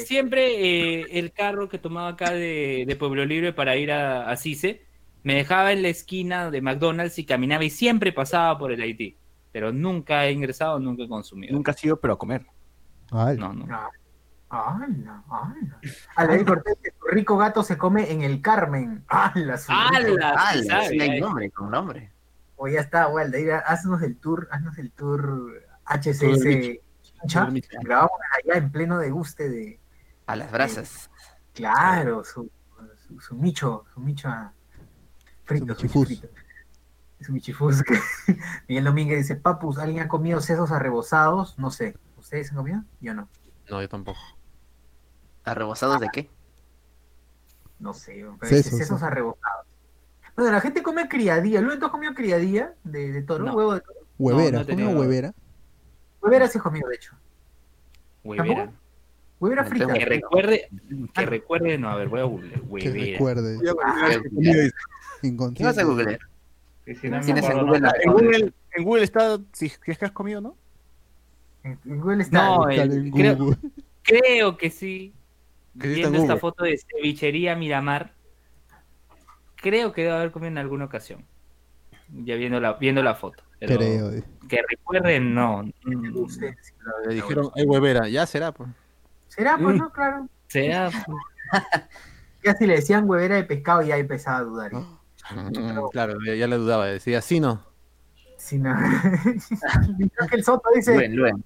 siempre eh, el carro que tomaba acá de, de Pueblo Libre para ir a, a Cise me dejaba en la esquina de McDonald's y caminaba y siempre pasaba por el Haití. Pero nunca he ingresado, nunca he consumido. Nunca ha sido, pero a comer. Ay, No, no. Ah, ¡Hala! ¡Hala! Alain Cortés, que tu rico gato se come en el Carmen. ¡Hala! ¡Hala! Eh. nombre, con nombre. O ya está, Aldair, haznos el tour, haznos el tour del Grabamos allá en pleno deguste de, A las brasas. claro, su, su, su micho, su micho a- frito, michifus. frito. Su michifus. que- Miguel Domínguez dice, papus, ¿alguien ha comido sesos arrebozados? No sé. ¿Ustedes han comido? Yo no. No, yo tampoco. ¿Arrebozados de qué? No sé, pero dice Sesos, sesos ¿no? arrebozados. Bueno, la gente come criadilla. ¿Luego tú has comido criadilla de, de toro? No. ¿Huevo de toro? Huevera, no he ¿comió huevera? Huevera sí he comido, de hecho. Huevera. Huevera No frita. Que recuerde, que recuerde, no, a ver, voy a googlear. Que Huevera. Recuerde. ¿Qué vas a Inconsciente. googlear? Sí, sí, no me Tienes en Google En Google, en Google está, si, si es que has comido, ¿no? En- Google está. No, Buscar el- en creo, Google. creo que sí. Que sí Viendo esta foto de cevichería Miramar, creo que debe haber comido en alguna ocasión. Ya viendo la, viendo la foto. Pero Creo. eh. que recuerden, no. Le dijeron, hay huevera. Ya será, pues. ¿Será? Pues Mm. no, claro. Será. Ya si le decían huevera de pescado, ya empezaba a dudar. ¿eh? Claro, ya ya le dudaba. Decía, sí, no. Si no. Creo que el Soto dice. Luen, Luen.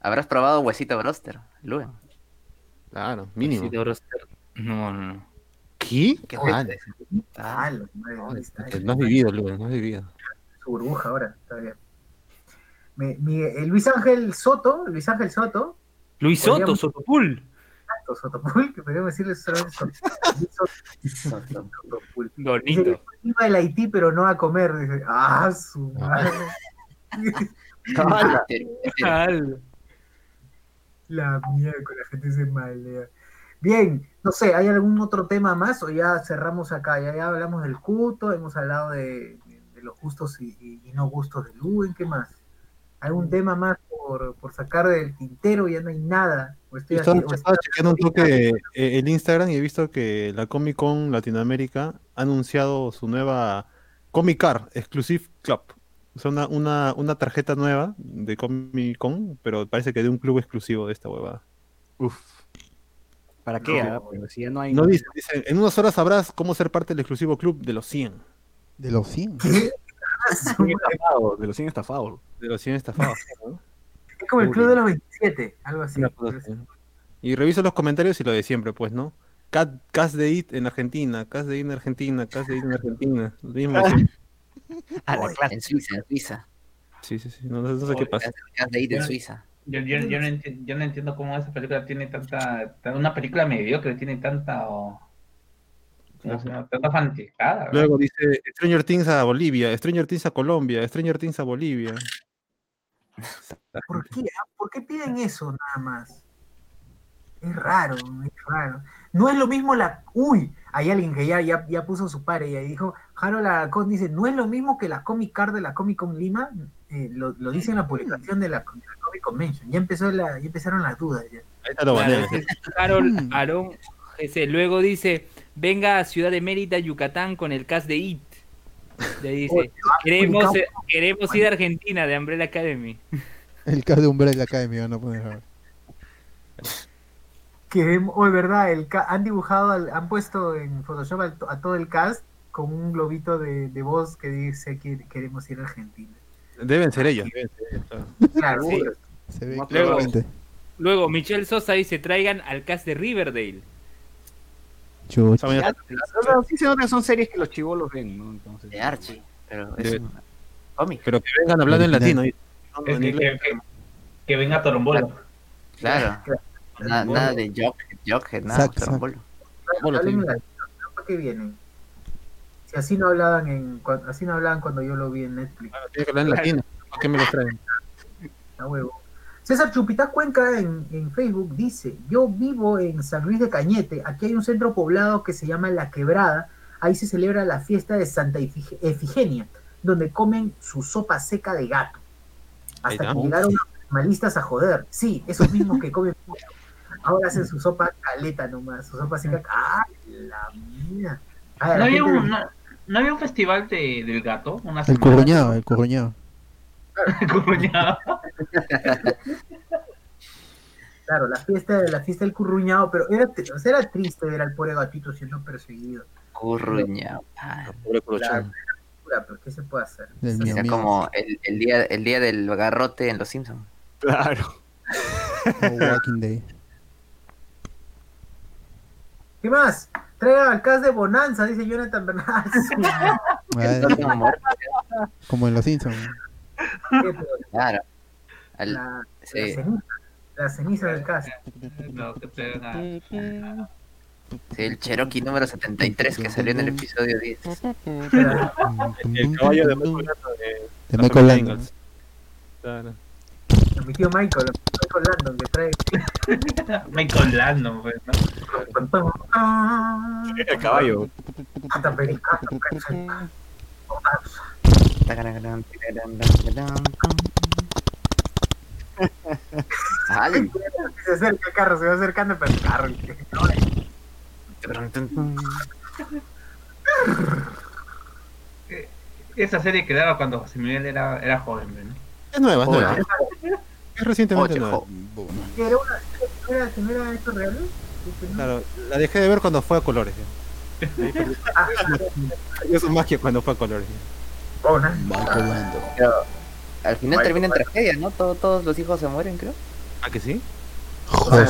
¿Habrás probado huesito broster? Luen. Claro, mínimo. Sí, de Broster. No, no, no. ¿Qué? ¿Qué mal. Ah, ¿dónde está? Que No has vivido, Luis, no has vivido. Su burbuja ahora, está bien. Me- mi- el Luis Ángel Soto, Luis Ángel Soto, Luis Soto, Sotopul. Soto, Sotopul, que podríamos decirle solamente Soto. Bonito. iba al Haití, pero no a comer. Dice, ah, su madre. Ah, Al- La mierda, la gente se malea. Bien, no sé, ¿hay algún otro tema más o ya cerramos acá? Ya, ya hablamos del culto, hemos hablado de, de los gustos y, y- y no gustos de Luen, ¿qué más? ¿Algún tema más por, por sacar del tintero? Ya no hay nada. Estoy Estaba, o estaba chequeando un toque eh, el Instagram y he visto que la Comic Con Latinoamérica ha anunciado su nueva Comic Car Exclusive Club. O sea, una, una, una tarjeta nueva de Comic Con, pero parece que de un club exclusivo de esta huevada. Uf. ¿Para qué? No. ah? Pero si ya no hay. No dice, dice, en unas horas sabrás cómo ser parte del exclusivo club de los 100. De los 100. ¿Qué? Los 100 estafados, de los 100 estafados. De los 100 estafados. ¿no? Es como el club de los 27, algo así. Y reviso los comentarios y lo de siempre, pues, ¿no? Cat, Cas de It en Argentina, Cas de It en Argentina, Cas de It en Argentina. Lo mismo. A la clase. En Suiza, en Suiza. Sí, sí, sí. No, no sé qué pasa. Has de ir en Suiza. Yo, yo, yo, no enti- yo no entiendo cómo esa película tiene tanta. ta- Una película mediocre tiene tanta. Luego dice Stranger Things a Bolivia, Stranger Things a Colombia, Stranger Things a Bolivia. ¿Por qué? ah? ¿Por qué piden eso nada más? Es raro, es raro. No es lo mismo la... Uy, hay alguien que ya, ya, ya puso su padre y ahí dijo, Harold Aracón dice, no es lo mismo que la Comic Card de la Comic Con Lima, eh, lo, lo dice en la publicación de la, de la Comic Convention. Ya, empezó la, ya empezaron las dudas. Ya. Ahí está lo Claro, Harold Aarón. Ese, luego dice, venga a Ciudad de Mérida, Yucatán, con el cast de IT. Le dice, queremos, eh, queremos ir a Argentina, de Umbrella Academy. El caso de Umbrella Academy, van a poner ahora. Que, oh, es verdad, el, han dibujado, al- han puesto en Photoshop al- a, todo el cast con un globito de, de voz que dice que queremos ir a Argentina. Deben ser ellos. deben ser ellos, claro. Claro, Sí. Se ve Luego-. Luego, Michelle Sosa dice, traigan al cast de Riverdale. Chucha. No, no, sí se nota que son series que los chivolos ven, ¿no? Entonces, De Archie. Pero es un cómic. Pero que vengan hablando en latino. y- Es que, que, que, que venga Torombolo. Claro. Na- nada de Jockhead, Jockhead, nada. Exacto, ¿no? ¿Por qué vienen? Si así no hablaban en, cua- así no hablaban cuando yo lo vi en Netflix. Claro, tiene que hablar en latino. ¿Por qué me los traen? A huevo. César Chupita Cuenca en, en Facebook dice, yo vivo en San Luis de Cañete, aquí hay un centro poblado que se llama La Quebrada, ahí se celebra la fiesta de Santa Efig- Efigenia, donde comen su sopa seca de gato. Hasta que llegaron los animalistas a joder. Sí, esos mismos que comen. Ahora hacen su sopa caleta nomás, su sopa seca. ¡Ah, la mía! ¿No la había, un, de- no, no había un festival de, del gato? Una El curruñado, el curruñado. Curruñado. Claro, la fiesta, la fiesta del curruñado, pero era, o sea, era triste ver al pobre gatito siendo perseguido. Curruña. Ah, Pobre. Pura, pero ¿qué se puede hacer? Era como el, el día, el día del garrote en Los Simpsons. Claro. O Walking Day. ¿Qué más? Traigan al cast de Bonanza, dice Jonathan Bernal. Como en los Simpsons. Claro. Al- La, sí. la ceniza, la ceniza del cast. No, que sí, el Cherokee número 73 que salió en el episodio 10. El caballo de Michael Landon de, Michael Landon. Claro. Mi tío Michael, Michael Landon, que trae. Michael Landon, pues, ¿no? El caballo. hasta pericato, cacho. Sale. Se acerca el carro, se va acercando, pero el carro. Esa serie que daba cuando José Miguel era, era joven, ¿no? Es nueva, es nueva. Es recientemente nueva. jo- ¿Que era una, era, esto real? Claro, la dejé de ver cuando fue a colores. Perdió su magia cuando fue a colores. Pero al final termina en tragedia, ¿no? Todo- todos los hijos se mueren, creo. ¿Ah, que sí? Joder.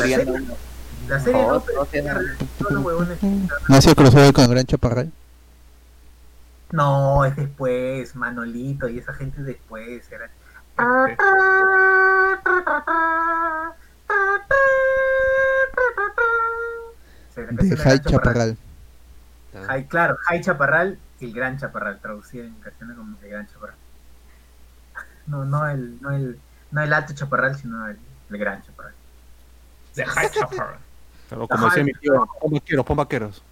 La serie no, no tiene- todos los huevones. ¿No ha sido crossover con Gran Chaparral? No, es después, Manolito y esa gente después. Era... De Jai Chaparral. Jai, claro, Jai Chaparral el Gran Chaparral, traducido en castellano como el Gran Chaparral. No, no el, no el, no el alto Chaparral, sino el, el Gran Chaparral. De High Chaparral. Claro, como decía mi tío, pon vaqueros, pon vaqueros.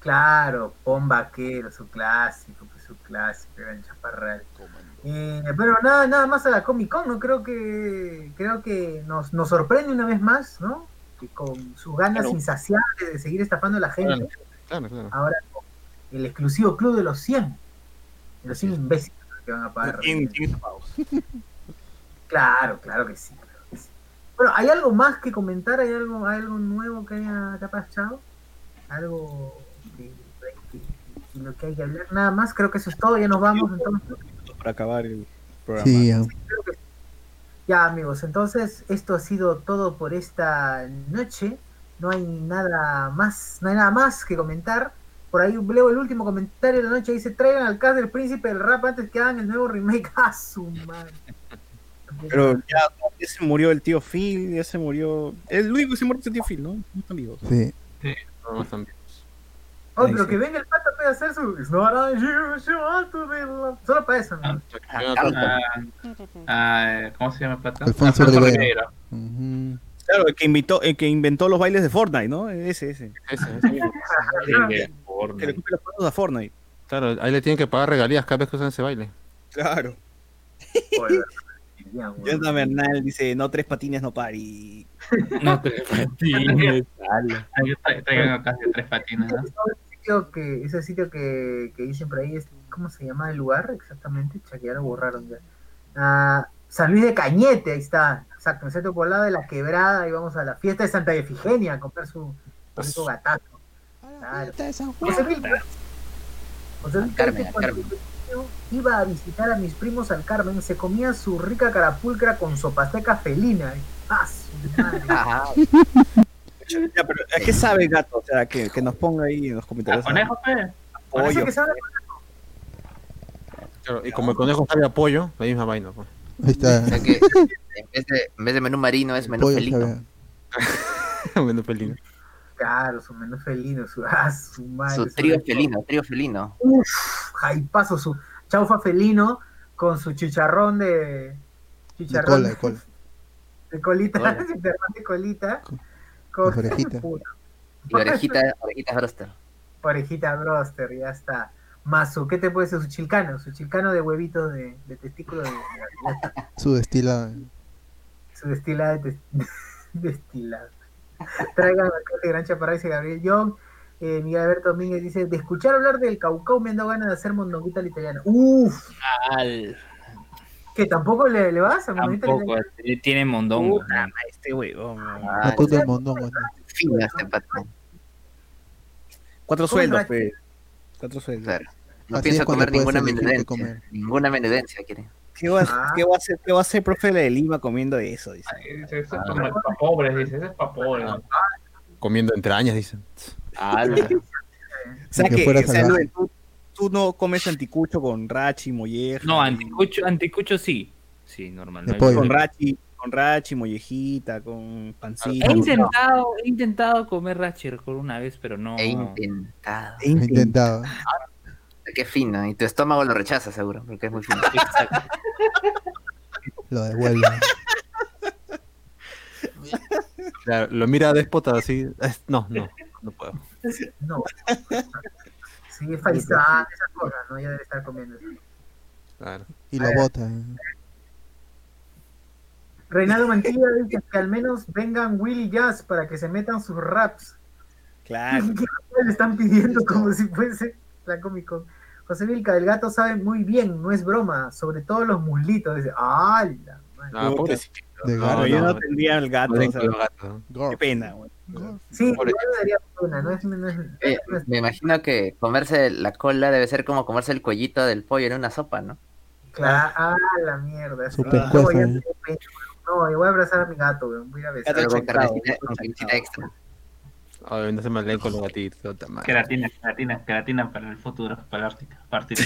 Claro, Pon Vaquero, su clásico, pues, su clásico, Gran Chaparral. Eh, pero nada, nada más a la Comic Con, ¿no? Creo que creo que nos, nos sorprende una vez más, ¿no? Que con sus ganas Claro. insaciables de seguir estafando a la gente, Claro, claro. ahora con el exclusivo club de los 100, de los 100 imbéciles que van a pagar. Claro, claro que sí, claro que sí. Bueno, ¿hay algo más que comentar? ¿Hay algo, hay algo nuevo que haya, que ha pasado? ¿Algo que lo que hay que hablar? Nada más, creo que eso es todo, ya nos vamos entonces. Para acabar el programa. Sí, ya. Ya amigos, entonces esto ha sido todo por esta noche. No hay nada más, no hay nada más que comentar. Por ahí leo el último comentario de la noche. Dice, traigan al cast del príncipe del rap antes que hagan el nuevo remake. ¡Ah, su madre! Pero ya, ya se murió el tío Phil, ya se murió. El único que se murió es el tío Phil, ¿no? No están vivos. Sí. No, no están vivos. Oh, pero sí. que venga el pata puede hacer su It's not unusual to be loved". Solo para eso, ¿no? Ah, ah, ¿Cómo se llama el pata? Alfonso Rivera. Claro, el que, invitó, el que inventó los bailes de Fortnite, ¿no? Ese, ese. Ese, ese Que le cumple los pasos a Fortnite. Claro, ahí le tienen que pagar regalías cada vez que usan ese baile. Claro. Jonathan Bernal dice, no tres patines, no pari. No te patines. Traigan acá de tres patines, ¿no? Ese sitio que, ese sitio que, que dicen por ahí es, ¿cómo se llama el lugar exactamente? Cha, que ya lo borraron ya. Ah, San Luis de Cañete, ahí está. Exacto, en el centro poblado de la quebrada y vamos a la fiesta de Santa Efigenia a comprar su su rico gatazo. Claro. José Mil, José Mil Carmen, a cuando yo iba a visitar a mis primos al Carmen, se comía su rica carapulcra con sopasteca felina. ¡Ah, su madre! Ajá. Ya, pero ¿a qué sabe el gato? O sea, que, que nos ponga ahí en los comentarios. conejo, pe. Parece Pollo. que sabe- Claro, y como el conejo sabe a pollo, la misma vaina. Pues. Ahí está. O sea que en vez de, en vez de menú marino es menú sabe- Menú felino. Claro, su menú felino, su, ah, su madre. Su su trío rico- felino, trío felino. Uf, jaipazo, su chaufa felino con su chicharrón de. De Chicharrón cola, de cola. de colita, Cola. chicharrón de colita. Con- Con. Puta, Y orejita, orejitas broster. orejita broster, ya está. Más su, ¿qué te puede ser? Su chilcano, su chilcano de huevitos de, de testículo de, de. Su destilado. su destilada de destilada. Traigan de Gran Chaparral, dice Gabriel Young. Eh, Miguel Alberto Domínguez dice, de escuchar hablar del Caucao me han dado ganas de hacer mondonguita al italiano. Uf, Al- que tampoco le, le vas a mondonguita al Tampoco, italiano. eh, tiene mondongo. Puta, este huevón. Ah, puta del mondongo. ¿no? fino este. Cuatro ¿Cómo sueldos, pues. Cuatro sueldos. Claro. No Así cuando comer ninguna comer. Ninguna menudencia quiere. ¿Qué va, Ah. qué va a hacer, qué va a hacer profe de Lima comiendo eso? Dice. Ese ese es para pobres, dice. Ese es para pobres. Comiendo entrañas, dicen. Al- O sea que o sea, tú, tú no comes anticucho con rachi, molleja. No, anticucho, anticucho sí. Sí, normal. no. Con rachi, con rachi, mollejita, con pancita. He intentado, he intentado comer Ratcher por una vez, pero no. He intentado. He He intentado. Qué fino. Y tu estómago lo rechaza seguro, porque es muy fino. Lo devuelve. Claro, lo mira déspota así. es- no, no, no puedo. No. Sí, es faisán, esas cosas, ¿no? Ya debe estar comiendo. Claro. Y lo bota. Reinaldo Mantilla dice que al menos vengan Will y Jazz para que se metan sus raps. Claro. Le están pidiendo como si fuese la Comic Con. José Vilca, el gato sabe muy bien, no es broma, sobre todo los muslitos. Dice, la madre". Ah, pobrecito. De No, gato. Yo no, no tendría el gato. o sea, gato. qué pena, güey. Sí, me daría pena, no es, no es- Eh, no es- me imagino que comerse la cola debe ser como comerse el cuellito del pollo en una sopa, ¿no? Claro, ah, la mierda. Su sí. pescuezo, No, yo voy a abrazar a mi gato, weón. Voy a besar. Carnecita extra. Ay, no se me leen con los gatitos. Queratina, queratina, queratina para el futuro, para el Ártico. Partido.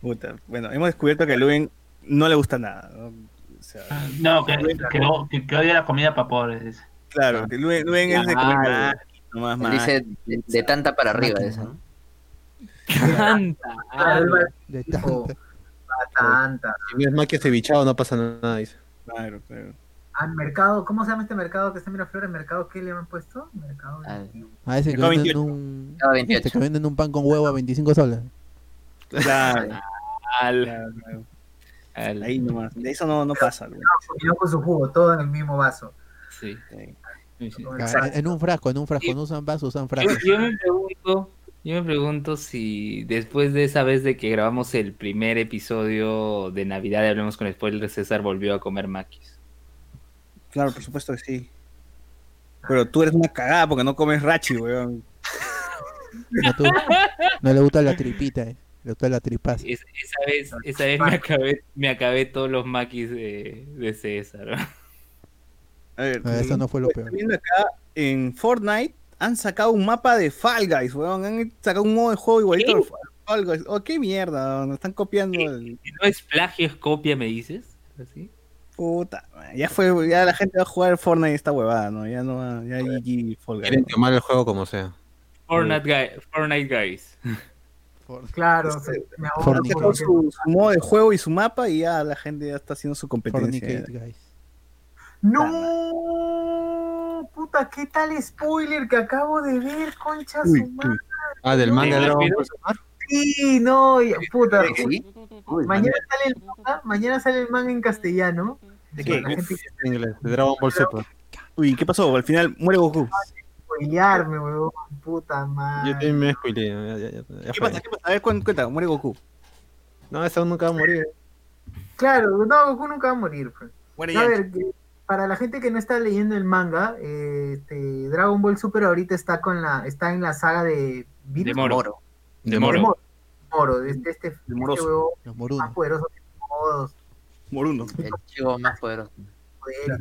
Puta. Bueno, hemos descubierto que a Luen no le gusta nada. ¿no? O sea, No, que, que, no- que, que odia la comida para pobres. claro, que Luen, Luen es de comer Claro. más. Dice de, de tanta para arriba eso, ¿no? Tanta. Ah, De tipo, tanta. tanta. Si es más que cevichado, no pasa nada, dice. Claro, claro. Al mercado, ¿cómo se llama este mercado que está en Miraflores? ¿Mercado qué le han puesto? Mercado Ah. 21. A ese que venden 28. un. Este 28. que venden un pan con huevo a 25 soles. Claro, Al- al- Ahí nomás. De eso no, no pasa. Combinó con su jugo, todo en el mismo vaso. sí. Sí, sí. Con el Ah. En un frasco, en un frasco. No usan vasos, usan Yo, frascos. yo me pregunto, yo me pregunto si después de esa vez de que grabamos el primer episodio de Navidad de Hablemos con Spoilers, César volvió a comer maquis. Claro, por supuesto que sí. Pero tú eres una cagada porque no comes rachi, weón. No, tú- no le gusta la tripita, eh. Le gusta la tripaza. Es- esa vez, esa vez me acabé, me acabé todos los maquis de, de César. ¿no? A ver, Ah, eso no fue lo peor. Estoy viendo acá en Fortnite han sacado un mapa de Fall Guys, weón. Han sacado un modo de juego igualito ¿Qué? al Fall Guys. Oh, qué mierda, nos están copiando el ¿No es plagio, es copia, me dices? ¿Así? Puta. Ya fue, ya la gente va a jugar Fortnite esta huevada, ¿no? Ya no va, ya GG Fall Guys. Quieren quemar el juego como sea. Fortnite, guy- Fortnite Guys. Claro, Este, se- me porque- sacado su, su modo de juego y su mapa y ya la gente ya está haciendo su competencia. Guys. No, puta, ¿qué tal spoiler que acabo de ver, concha Uy, su madre? Ah, del manga de ¿Sí, Dragon? Ball. Sí, no, y- puta. ¿Sí? Uy, Mañana sale el manga, mañana sale el manga en castellano. ¿De qué? gente En inglés, de Dragon Ball Super. Uy, ¿qué pasó? Al final muere Goku. spoilearme, weón, puta Yo madre. también me spoileé. ¿Qué fue. pasa? ¿Qué pasa? A ver, cuéntame, cuéntame, muere Goku. No, esa nunca va a morir. Claro, no, Goku nunca va a morir. pues. Muere A ver, para la gente que no está leyendo el manga, eh, este, Dragon Ball Super ahorita está con la, está en la saga de Virus De Moro. Moro. De de Moro. Moro, Moro, de este, este, este Moroso. huevón Los más poderoso de todos. Moruno. El chivo más poderoso.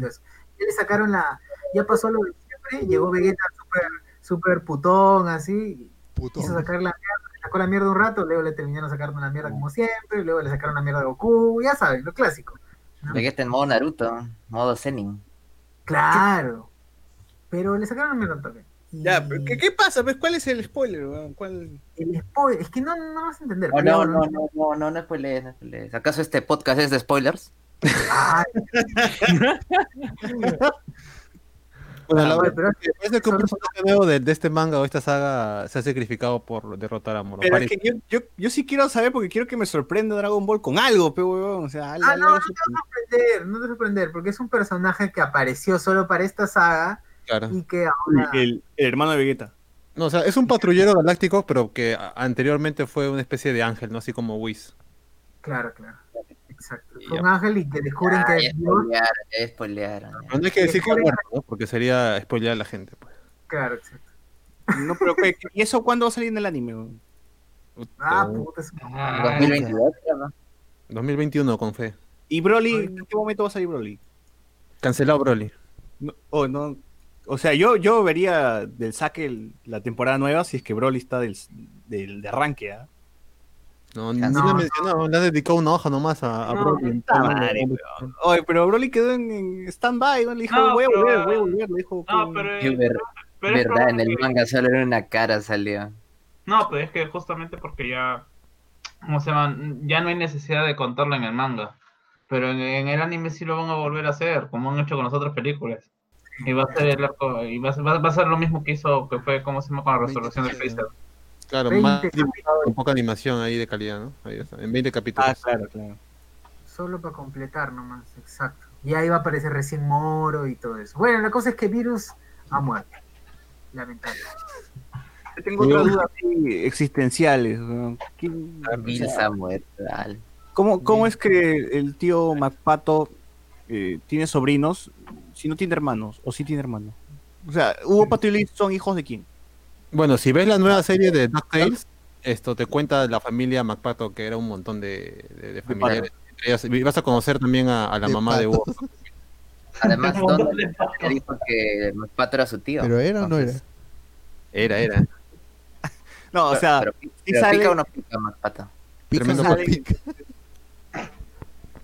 eso. Ya le sacaron la, ya pasó lo de siempre, llegó Vegeta super, super putón, así, Puto. quiso sacar la mierda, le sacó la mierda un rato, luego le terminaron sacando la mierda como siempre, luego le sacaron la mierda a Goku, ya saben, lo clásico. Vegeta en modo Naruto, modo Zenin. Claro. Pero le sacaron la mierda. Y Ya, pero ¿qué, qué pasa? Pues, ¿Cuál es el spoiler? weón? ¿Cuál? El spoiler, es que no, no vas a entender. No, bueno, no, no, no, no, no spoilees, no spoilees. ¿Acaso este podcast es de spoilers? Bueno, la Ah, verdad pero- es que parece que un personaje nuevo de, de este manga o esta saga se ha sacrificado por derrotar a Moro. Pero es que yo, yo, yo sí quiero saber porque quiero que me sorprenda Dragon Ball con algo, pero weón. O sea, algo, Ah, algo no, no así. te vas a sorprender, no te vas a sorprender, porque es un personaje que apareció solo para esta saga Claro. y que ahora... el, el hermano de Vegeta. No, o sea, es un patrullero galáctico, pero que anteriormente fue una especie de ángel, ¿no? Así como Whis. Claro, claro. Exacto. Fue un ángel y que descubren Ah, que es Dios. Pero no hay que decir que ha muerto, ¿no? Porque sería spoilear a la gente. Pues. Claro, exacto. No, pero ¿qué- qué- ¿y eso cuándo va a salir en el anime? Ah, Puta, es- Ah, 2022, creo, ¿no? 2021 con fe. ¿Y Broly? ¿En qué momento va a salir Broly? Cancelado Broly. No, oh, no. O sea, yo, yo vería del saque el- la temporada nueva si es que Broly está del, del de arranque, ¿ah? No, ni No. no. le he mencionado, le han dedicado una hoja nomás a, a No, Broly. puta madre, Oye, pero Broly quedó en, en stand-by, ¿no? Le dijo, No, voy a pero- volver, voy a volver, le dijo. No, que- pero, Es ver- pero es verdad, en el que- manga solo era una cara salió. No, pues es que justamente porque ya, ¿cómo se llama? Ya no hay necesidad de contarlo en el manga. Pero en, en el anime sí lo van a volver a hacer, como han hecho con las otras películas. Y va a ser el arco, y va a ser, va- va a ser lo mismo que hizo, que fue, ¿cómo se llama? Con la resolución del Freezer. Claro, 20 más con poca animación ahí de calidad, ¿no? Ahí está, en 20 capítulos. Ah, claro, claro. Solo para completar nomás, exacto. Y ahí va a aparecer recién Moro y todo eso. Bueno, la cosa es que Virus ha muerto. Lamentable. Yo tengo otras dudas así existenciales. weón. ¿Quién- o sea, Bilsa muerto. ¿Cómo, cómo es que el tío MacPato eh, tiene sobrinos si no tiene hermanos? ¿O sí tiene hermanos? O sea, ¿Hugo Pato y Liz son hijos de quién? Bueno, si ves la nueva serie de DuckTales, esto te cuenta la familia MacPato, que era un montón de, de, de familiares. Y vas a conocer también a, a la De mamá de. Boba. Además, le dijo que Pato era su tío. Pero era o no era. Era, era. No, o sea, pero, sí pero sale- pica o no pica más pato. Pica Tremendo no sale- pica.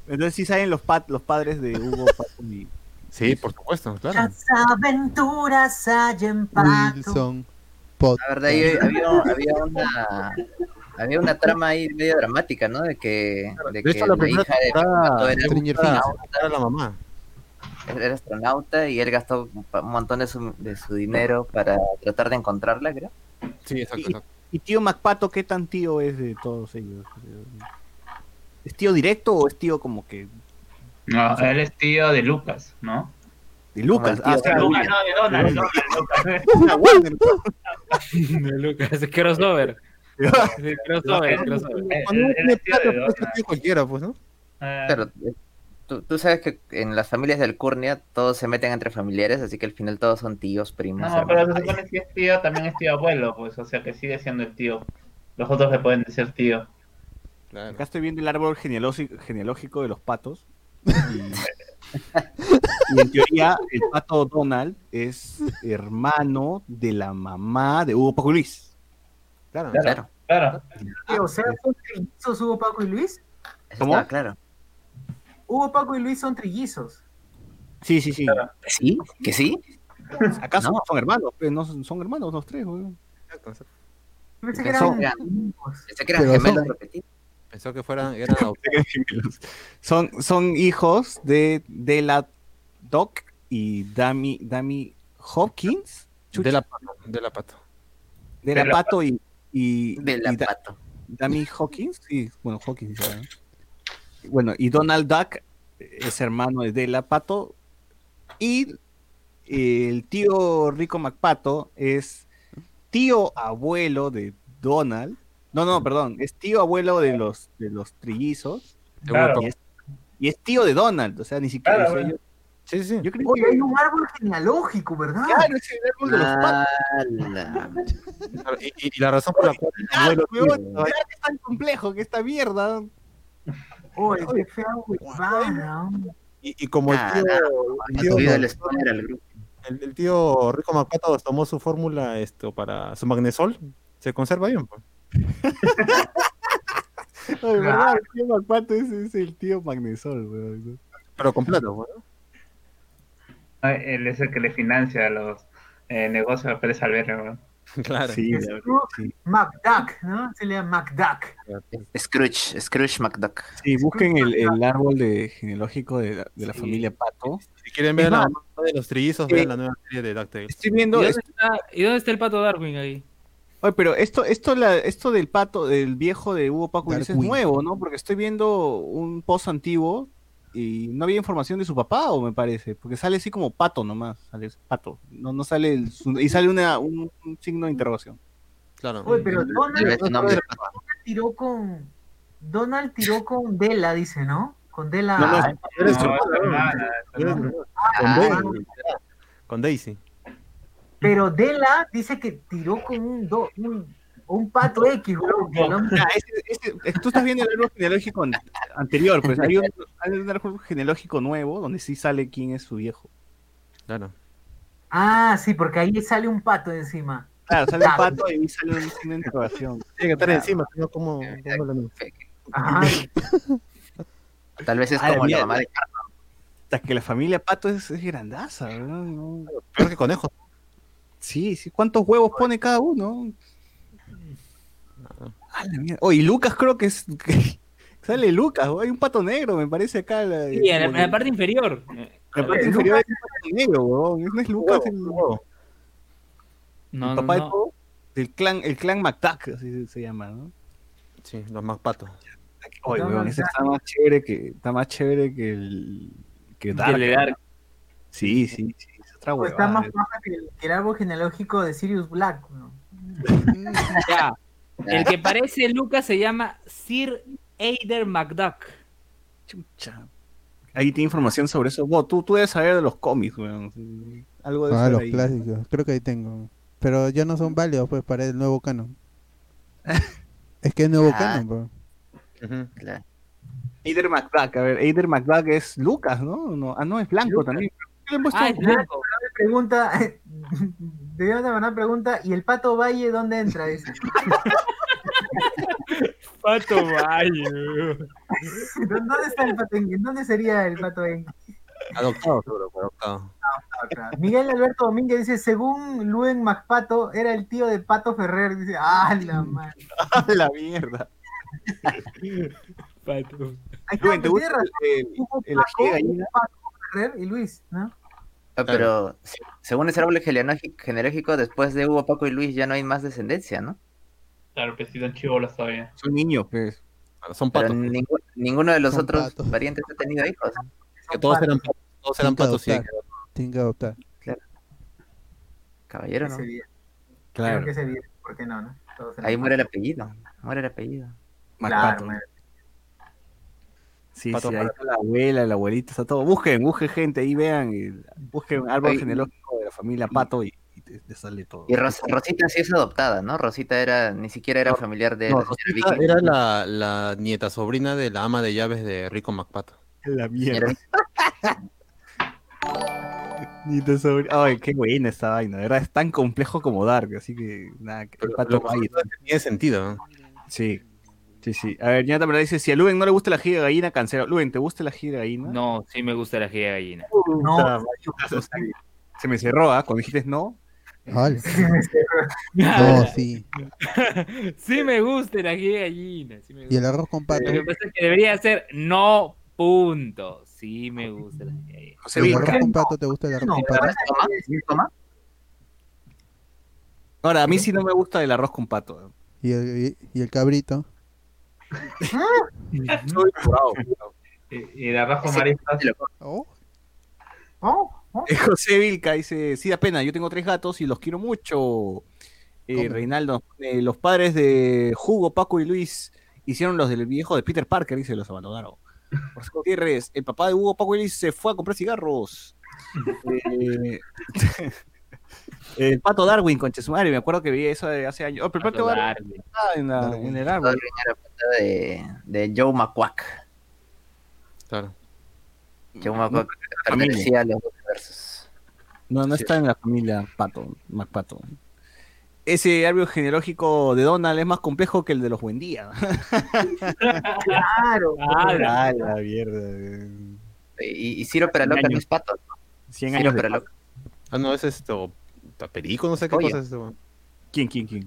entonces sí salen los, pat, los padres de Hugo Pato y Sí, por supuesto, claro. Las aventuras hay en pato. Wilson. Pot. La verdad, había, había una había una trama ahí medio dramática, ¿no? De que, de De que la hija de Pato era, Stranger era, la mamá. era astronauta y él gastó un montón de su, de su dinero para tratar de encontrarla, creo. Sí, exacto, exacto. Y tío MacPato, ¿qué tan tío es de todos ellos? ¿Es tío directo o es tío como que No, él es tío de Lucas, ¿no? de Lucas? Ah, sí, Lucas, no, de Donald, de Donald, Lucas. De Lucas, es crossover. Es crossover, Cuando uno tiene de plata, cualquiera, pues, ¿no? Eh, Pero eh, tú, tú sabes que en las familias del Curnia todos se meten entre familiares, así que al final todos son tíos, primos. No, pero se supone que si es tío, también es tío abuelo, pues, o sea que sigue siendo el tío. Los otros le pueden decir tío. Claro. Acá estoy viendo el árbol genealógico de los patos. Y, y en teoría, el pato Donald es hermano de la mamá de Hugo Paco Luis. Claro. Claro, Claro. ¿Qué, O sea, son trillizos Hugo, Paco y Luis. ¿Cómo? claro. Hugo, Paco y Luis son trillizos. Sí, sí, sí. ¿Sí? ¿Que sí? ¿Acaso No. son hermanos? Pues no son son hermanos los tres, weón. Exacto, pensé que eran que eran gemelos son- repetidos. Pensó que fueran, eran Son, son hijos de Dela Doc y Dami, Dami Hopkins. de la pato, de la pato. Dela Dela Pato y, y, De la y Da- pato. Dami Hawkins, sí, bueno, Hawkins. Bueno, y Donald Duck es hermano de Dela Pato. Y el tío Rico MacPato es tío abuelo de Donald. No, no, perdón, es tío abuelo de los, de los trillizos. Claro. Y, es, y es tío de Donald, o sea, ni siquiera. Claro, o sea, bueno. yo, Sí, sí. yo creo Oye, que hay un árbol genealógico, ¿verdad? claro, es el árbol de los patos. ¡Hala! Claro, Y, y- y la razón por la cual Ah, abuelo weón, tío- ¿verdad que es tan complejo que esta mierda. Oye, qué huevada. y, y como el tío, el tío, el- el tío Rico Macato tomó su fórmula esto para su magnesol, se conserva bien. Pues. Ay, ¿verdad? El tío MacPato es, es el tío Magnesol, weón. Pero completo, pues, ¿no? Ay, Él es el que le financia a los eh, negocios de Pérez Alberto, ¿no? Claro. Sí, la sí. McDuck, ¿no? Se le llama McDuck. Scrooge, Scrooge McDuck. Sí, busquen el, el árbol de, genealógico de la, de la familia Pato. Si quieren ver la más, mamá de los trillizos, eh, vean la nueva serie de DuckTales. Estoy ¿Y viendo. dónde, es- está, ¿Y dónde está el pato Darwin ahí? Oye, pero esto, esto, la, esto del pato, del viejo de Hugo Paco es nuevo, ¿no? Porque estoy viendo un post antiguo y no había información de su papá, o me parece, porque sale así como pato nomás, sale pato, no, no sale el, su- y sale una, un, un signo de interrogación. Claro. Oye, pero Donald tiró con. Donald tiró con Dela, dice, ¿no? Con Dela. No, no, Ah, Ah, Con Daisy. Pero Dela dice que tiró con un, do- un, un pato X, ese- ese- que tú estás viendo el árbol genealógico an- anterior, pues hay un, hay un árbol genealógico nuevo donde sí sale quién es su viejo. Claro. Ah, sí, porque ahí sale un pato encima. Claro, sale un pato y ahí sale un signo de interrogación. Tiene que estar encima, no, ¿cómo, cómo lo- Ajá. Tal vez es como la mamá de Carlos. Hasta que la familia Pato es, es grandaza, ¿verdad? No- Peor que conejos. Sí, sí. ¿Cuántos huevos pone cada uno? Ah, la mierda. Oh, y Lucas creo que es... que sale Lucas, ¿no? hay un pato negro, me parece acá. La, Sí, en la, en la parte inferior. Eh, la parte inferior hay un pato negro, huevón. No es Lucas el, No, el no, papá de no. todo. Del clan, el clan McDuck, así se, se llama, ¿no? Sí, los más patos. Oye, no, ese está más chévere que, está más chévere que el... Que Que Dark. le Dark. Sí, sí, sí. Otra Pues está más baja que el, que el árbol genealógico de Sirius Black. ¿no? Ya. El que parece Lucas se llama Sir Aider McDuck. Chucha. Ahí tiene información sobre eso. Tú, tú debes saber de los cómics, weón. Algo de Ah, eso los ahí. clásicos. Creo que ahí tengo. Pero ya no son válidos pues para el nuevo canon. es que es nuevo Ah. canon, pues. Ujú. Claro. Eider McDuck, a ver, Eider McDuck es Lucas, ¿no? No, Ah, no, es blanco Lucas. también. ¿Por qué le han puesto Ah, pregunta, de una una pregunta, ¿y el pato Valle dónde entra? Dice. Pato Valle. ¿Dónde está el pato Engue? ¿Dónde sería el pato Engue? Adoptado, seguro, adoptado. Ah. Miguel Alberto Domínguez dice, según Luen MacPato, era el tío de Pato Ferrer. Dice, ah, la madre. ¡A la mierda! Pato. Ahí está, Luen, ¿te gusta razón, el, el? Paco Ferrer y Luis, ¿no? Ah, Pero se- según ese árbol genealógico, después de Hugo, Paco y Luis ya no hay más descendencia, ¿no? Claro, pues si dan chivolas todavía. Son niños, pues. Son Pero patos. ninguno de los Son otros patos. parientes ha tenido hijos. Que todos eran patos. Todos eran Tienen que patos, sí. adoptar. Tienen que adoptar. Caballero, Que ¿no? Claro. Creo que se viera. ¿Por qué no, no? Todos eran Ahí muere el apellido. Muere el apellido. Claro. Sí, Pato sí, ahí está la abuela, la abuelita, está todo. Busquen, busquen gente, ahí vean, y busquen árbol Oye, genealógico de la familia Pato y, y te, te sale todo. Y Ros- Rosita sí es adoptada, ¿no? Rosita era, ni siquiera era familiar de No, Rosita Vicky. era la, la nieta sobrina de la ama de llaves de Rico MacPato. La mierda. Ni te sobre- Ay, qué buena esta vaina, de verdad es tan complejo como Dark, así que nada, que el Pero Pato lo que tiene sentido. ¿no? Sí, sí, sí. A ver, Ñata me la dice, si a Luen no le gusta la ají de gallina, cancela. Luen, ¿te gusta la ají de gallina? No, sí me gusta la ají de gallina. No. Se me cerró, ¿ah? Cuando dijiste no. Vale. sí me cerró. No, sí. sí me gusta el ají de gallina. sí me Y el arroz con pato. Lo que pasa es que debería ser no punto. Sí me gusta el ají de gallina. José ¿El arroz con pato te gusta el arroz No, con la pato? ¿Toma? Ahora, a mí sí no me gusta el arroz con pato. ¿Y el, y, y el cabrito? Soy bravo. Y, y Ese- mariscas. Oh, Oh, oh. Eh, José Vilca dice, sí da pena, yo tengo tres gatos y los quiero mucho. Eh. Reinaldo, pone, los padres de Hugo, Paco y Luis hicieron los del viejo de Peter Parker, dice, los abandonaron. José Gutiérrez, el papá de Hugo, Paco y Luis se fue a comprar cigarros. Eh, el pato Darwin, concha su madre, me acuerdo que vi eso de hace años. Oh, pero el pato Pato Darwin Darwin. en, la- en el árbol. Darwin era pata de, de Joe McQuack. Claro. Joe McQuack familia. pertenecía a los dos versos. No, no Sí. está en la familia Pato, MacPato. Ese árbol genealógico de Donald es más complejo que el de los Buendía. Claro. Ah, la mierda. Y, y Ciro Peraloca no es pato. 100 Ciro años Peraloca. Ah, no, es esto. Perico, no sé qué Oye. cosa es. ¿Quién, quién, quién?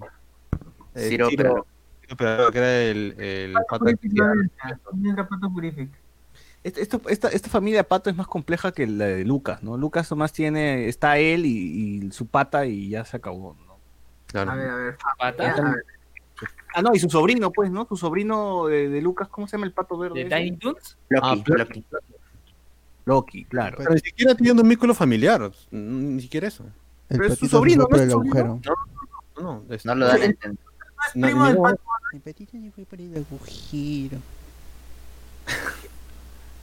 Eh, Ciro Peraloca. Ciro Peraloca, que era el, el pata que Purific no hacía- entra. ¿Dónde entra Pato Purific? Este- esto- esta, esta familia Pato es más compleja que la de Lucas, ¿no? Lucas nomás tiene, está él y, y su pata y ya se acabó, ¿no? Claro. A ver, a ver. Pata A ver. Ah, no, y su sobrino, pues, ¿no? Su sobrino de, de Lucas, ¿cómo se llama el pato verde? de? Tiny Toons. Loki, Ah, Loki. Loki, claro. Pero ni siquiera tiene un vínculo familiar. Ni siquiera eso. El Pero es su sobrino, ¿no es el su sobrino? No, no, es- No lo dan a entender. No es No, primo del no. Pato. Patito se fue por el agujero.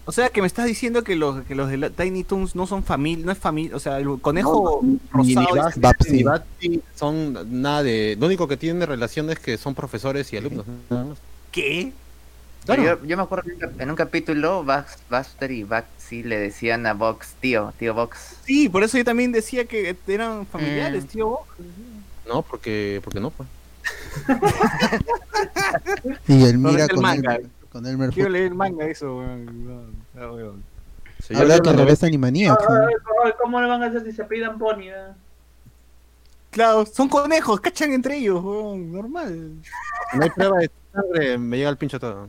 O sea, que me estás diciendo que los, que los de la- Tiny Toons no son familia, no es familia, o sea, el conejo Ni, ni rosado Basti, ni Basti son nada de. Lo único que tienen de relación es que son profesores y alumnos. ¿Qué? Claro. Yo, yo me acuerdo que en un capítulo Buster y Baxi le decían a Vox, tío, tío Vox. Sí, por eso yo también decía que eran familiares, Mm. tío. Bob. No, porque, porque no, pues. Y el No, mira el con manga. el, con Elmer Quiero leer el manga, eso, weón. No, no, weón. Yo Habla ay, ¿Cómo le van a hacer si se pidan Pony? eh? Claro, son conejos, cachan entre ellos, weón, normal. no hay prueba de sangre, me llega el pincho todo.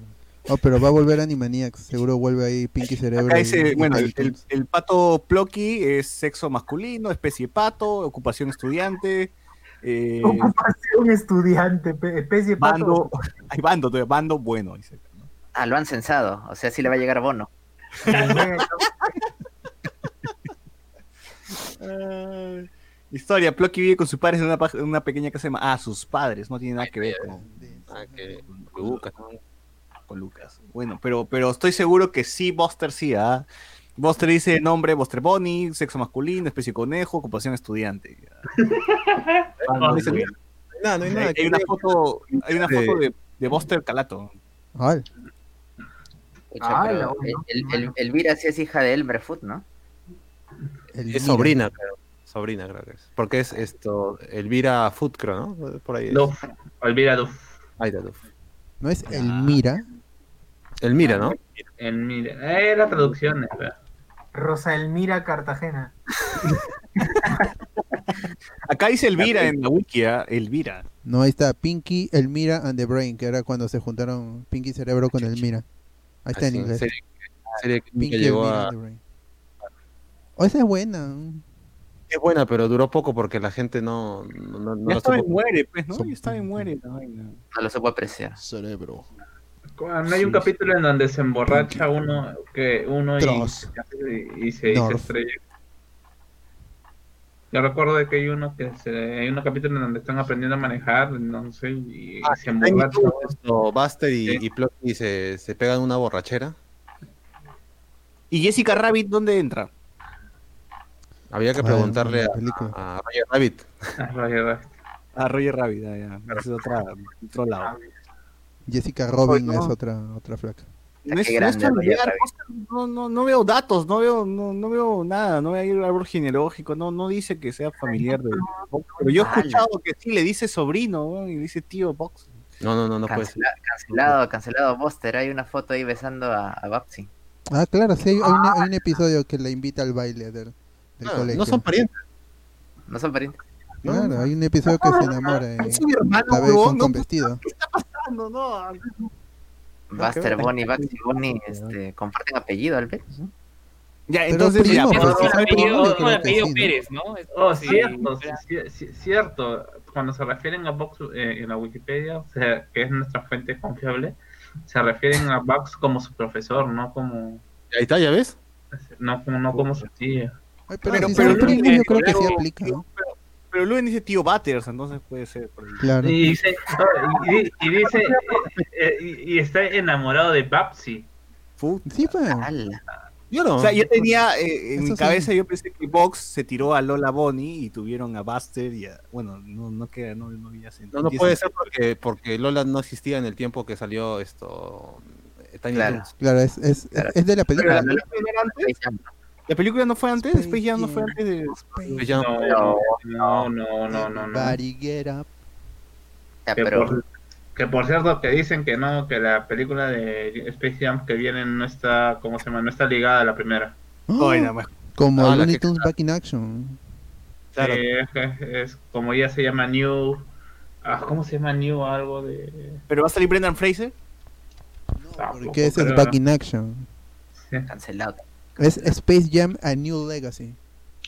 Oh, pero va a volver Animaniacs. Seguro vuelve ahí Pinky Cerebro. Acá y- dice, y bueno, el, el- Toons. el pato Plocky es sexo masculino, especie pato, ocupación estudiante, eh, Ocupación estudiante, pe- especie bando, pato. hay bando, todavía, bando bueno, dice. ¿no? Ah, lo han censado. O sea, sí le va a llegar bono. Historia, Plocky vive con sus padres en una, pa- en una pequeña casa de... Ah, sus padres, no tiene nada que ver con, Ah, que Lucas, Lucas. Bueno, pero, pero estoy seguro que sí, Buster sí, ¿ah? Buster dice nombre, Buster Bonnie, sexo masculino, especie conejo, ocupación estudiante. No, Dice- hay nada, no hay nada. hay, una foto, hay una de- foto de, de Buster Calato. Ah, el- el- el-. Elvira sí es hija de Elmer Foot, ¿no? Es sobrina, creo. Sobrina, creo que es. Porque es esto, Elvira Food, creo, ¿no? Por ahí es. Duff, olvida Duff. Ahí está, Duff. No es el Mira. Elmira, ¿no? En mi... Eh, la traducción, espera. Rosa Elmira Cartagena. Acá dice Elvira en la wiki, ¿ah? Elvira. No, ahí está Pinky, el Mira and the Brain, que era cuando se juntaron Pinky Cerebro con el Mira. Ahí está en inglés. Serie, serie que Pinky, llegó a... and the Brain. Oh, esa es buena. Es buena, pero duró poco porque la gente no, no, no, no ya la estaba supo- en muere, pues, ¿no? Son- Ya estaba en muere la vaina. No lo supo apreciar. Cerebro. Cuando hay un capítulo en donde se emborracha uno, que uno y, Dross. y, y se, y se estrella. Yo recuerdo de que hay uno que se, hay un capítulo en donde están aprendiendo a manejar, no sé, y Ah, se está en emborracha. YouTube, esto, Buster y, Sí. y se, se pegan una borrachera. ¿Y Jessica Rabbit dónde entra? Había que Ah, preguntarle a, a Roger Rabbit. Ah, Roger Rabbit. Ah, Roger Rabbit, ah, ya. Ese es otra, otro lado. Jessica Robin Oye, no. es otra, otra flaca. No es, Qué no es grande, Roger familiar, Rabbit. Oscar, no, no, no veo datos, no veo, no, no veo nada, no veo el árbol genealógico, no, no dice que sea familiar de pero yo he escuchado que sí le dice sobrino, ¿no? y dice tío Box. No, no, no, no puede cancelado, cancelado Buster. Hay una foto ahí besando a, a Babsy. Ah, claro, sí, hay, hay un, hay un episodio que la invita al baile del, del Ah, colegio. no son parientes. No son parientes. Claro, hay un episodio que se enamora mi hermano, la ve huevón, con, no, con vestido. ¿qué está pasando? No, Buster, Bonnie, Babsy, Bonnie, este, comparten apellido al menos. ¿no? Ya, Pero entonces, ya, primo, pues, Pero apellido. Pérez, ¿no? Oh, sí, cierto, cierto. Cuando se refieren a Vox eh, en la Wikipedia, o sea, que es nuestra fuente confiable, se refieren a Vox como su profesor, no como, Ahí está, ¿ya ves? no como, no como su tía. Ay, pero, Pero- si pero primos, tiene yo creo que sí aplica, ¿no? Pero Luen dice tío Butters, entonces puede ser. Claro. Y dice, y, di- y dice, eh, y, y está enamorado de Babsy. Fu- Sí, pues. Yo no. O sea, yo tenía, eh, en Eso mi sí. cabeza yo pensé que Vox se tiró a Lola Bonnie y tuvieron a Buster y a, bueno, no, no queda, no, no había sentido. No, no puede ser porque, porque Lola no existía en el tiempo que salió esto. eh, Tiny Claro. Toons. Claro, es, es, Claro. es de la película. Pero ¿no? la película era antes, la película no fue antes, Space Space Jam no fue Jam. antes de Pues ya- No, no, no, no, no, no. Everybody get up. Ya, Que pero por, que por cierto, que dicen que no, que la película de Space Jam que viene no está, ¿cómo se llama? No está ligada a la primera. ¡Ah! Como Ah, la Looney Tunes Back in Action. Claro. Sí, es, como ya se llama New. ah, ¿Cómo se llama New? Algo de. Pero va a salir Brendan Fraser. Tampoco Porque ese es Back ¿no? in Action. cancelado. Es Space Jam A New Legacy.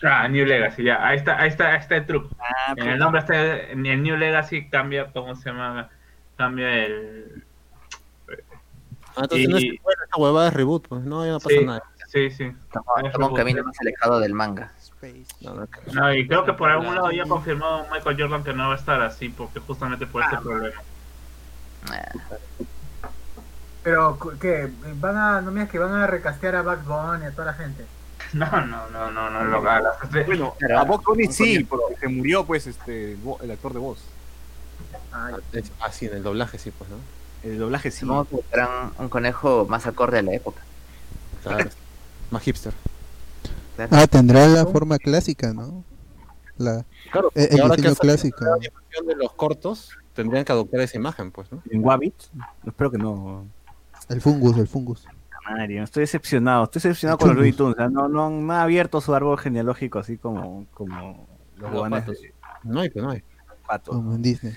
Ah, New Legacy, ya. Ahí está, ahí está, ahí está el truco. Ah, En el nombre está, en el New Legacy cambia, ¿cómo se llama? Cambia el. Ah, entonces no es esa huevada es reboot, pues no, ya no pasa Sí. nada. Sí, sí. Toma un camino más alejado del manga. Space No, no, que- No, y creo que por algún lado ya confirmó Michael Jordan que no va a estar así, porque justamente por este problema. Ah, Pero, ¿qué? Van a, no me digas que van a recastear a Backbone y a toda la gente. No, no, no, no, no lo. Bueno, Pero- a Vox Bunny sí, porque se murió pues este el, actor de voz. Es- Ah, sí, en el doblaje sí, pues, ¿no? El doblaje sí. Supongo que buscarán un conejo más acorde a la época. Claro. Más hipster. Ah, tendrá la forma clásica, ¿no? La, Claro, y el ahora que diseño salido clásico. la de los cortos, tendrían que adoptar esa imagen, pues, ¿no? En Wabbit. Espero que no. El fungus, el fungus. Mario, estoy decepcionado, estoy decepcionado con los Looney Tunes. o sea, no, no, no ha abierto su árbol genealógico así como, como los Los patos. de No hay, pues no hay. pato. Como en Disney.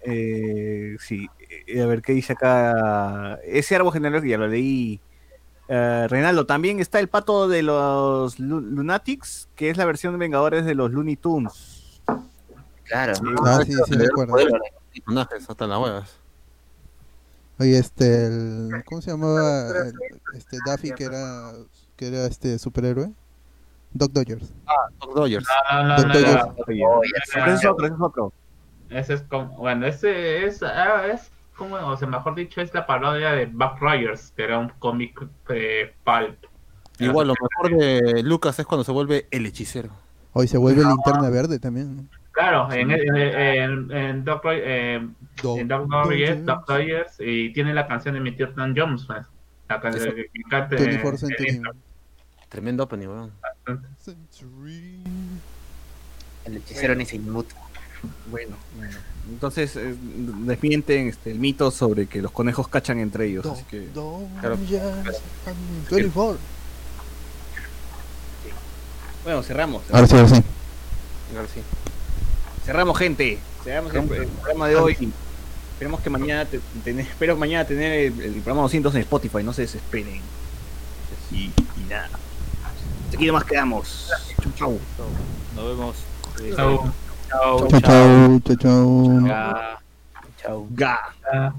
Eh, sí, eh, a ver qué dice acá. Ese árbol genealógico ya lo leí. Eh, Reinaldo, también está el pato de los Lu- Lunatics, que es la versión de Vengadores de los Looney Tunes. Claro. Ah, sí, sí, me acuerdo. Personajes, hasta las huevas. Oye, este, el, ¿cómo se llamaba el- este Daffy que era, que era este superhéroe? Doc Dodgers. Doc Dodgers. No, no, Doc no, Dodgers. sé. Pero ese es otro, ese es otro. Ese es como, bueno, ese es, ah, es como, o sea, mejor dicho, es la parodia de Buck Rogers, que era un cómic eh, pulp. Igual, lo mejor de Lucas es cuando se vuelve el hechicero. Hoy se vuelve linterna verde también. Claro, en, en, en, en Doc, eh, Doc Rogers. Doc Rogers, y tiene la canción de mi tío Dan Jones, pues. De- de- que cante 24 el Century. intro. Tremendo opening, weón. El hechicero ni se inmuta. Bueno, bueno. Entonces eh, desmienten este, el mito sobre que los conejos cachan entre ellos. Así que Claro. 24. bueno, cerramos. Ahora sí, ahora sí. Ahora sí. Cerramos, gente. Cerramos el, el programa de hoy. Esperemos que mañana te- tener- espero mañana tener el, el programa 200 en Spotify, no se desesperen. Y, y nada. Aquí nomás quedamos. Chau, chau. Nos vemos. Eh, Chau. Chao, Chao, chao, chao, chao. Ya. Chao. Ga. Ah.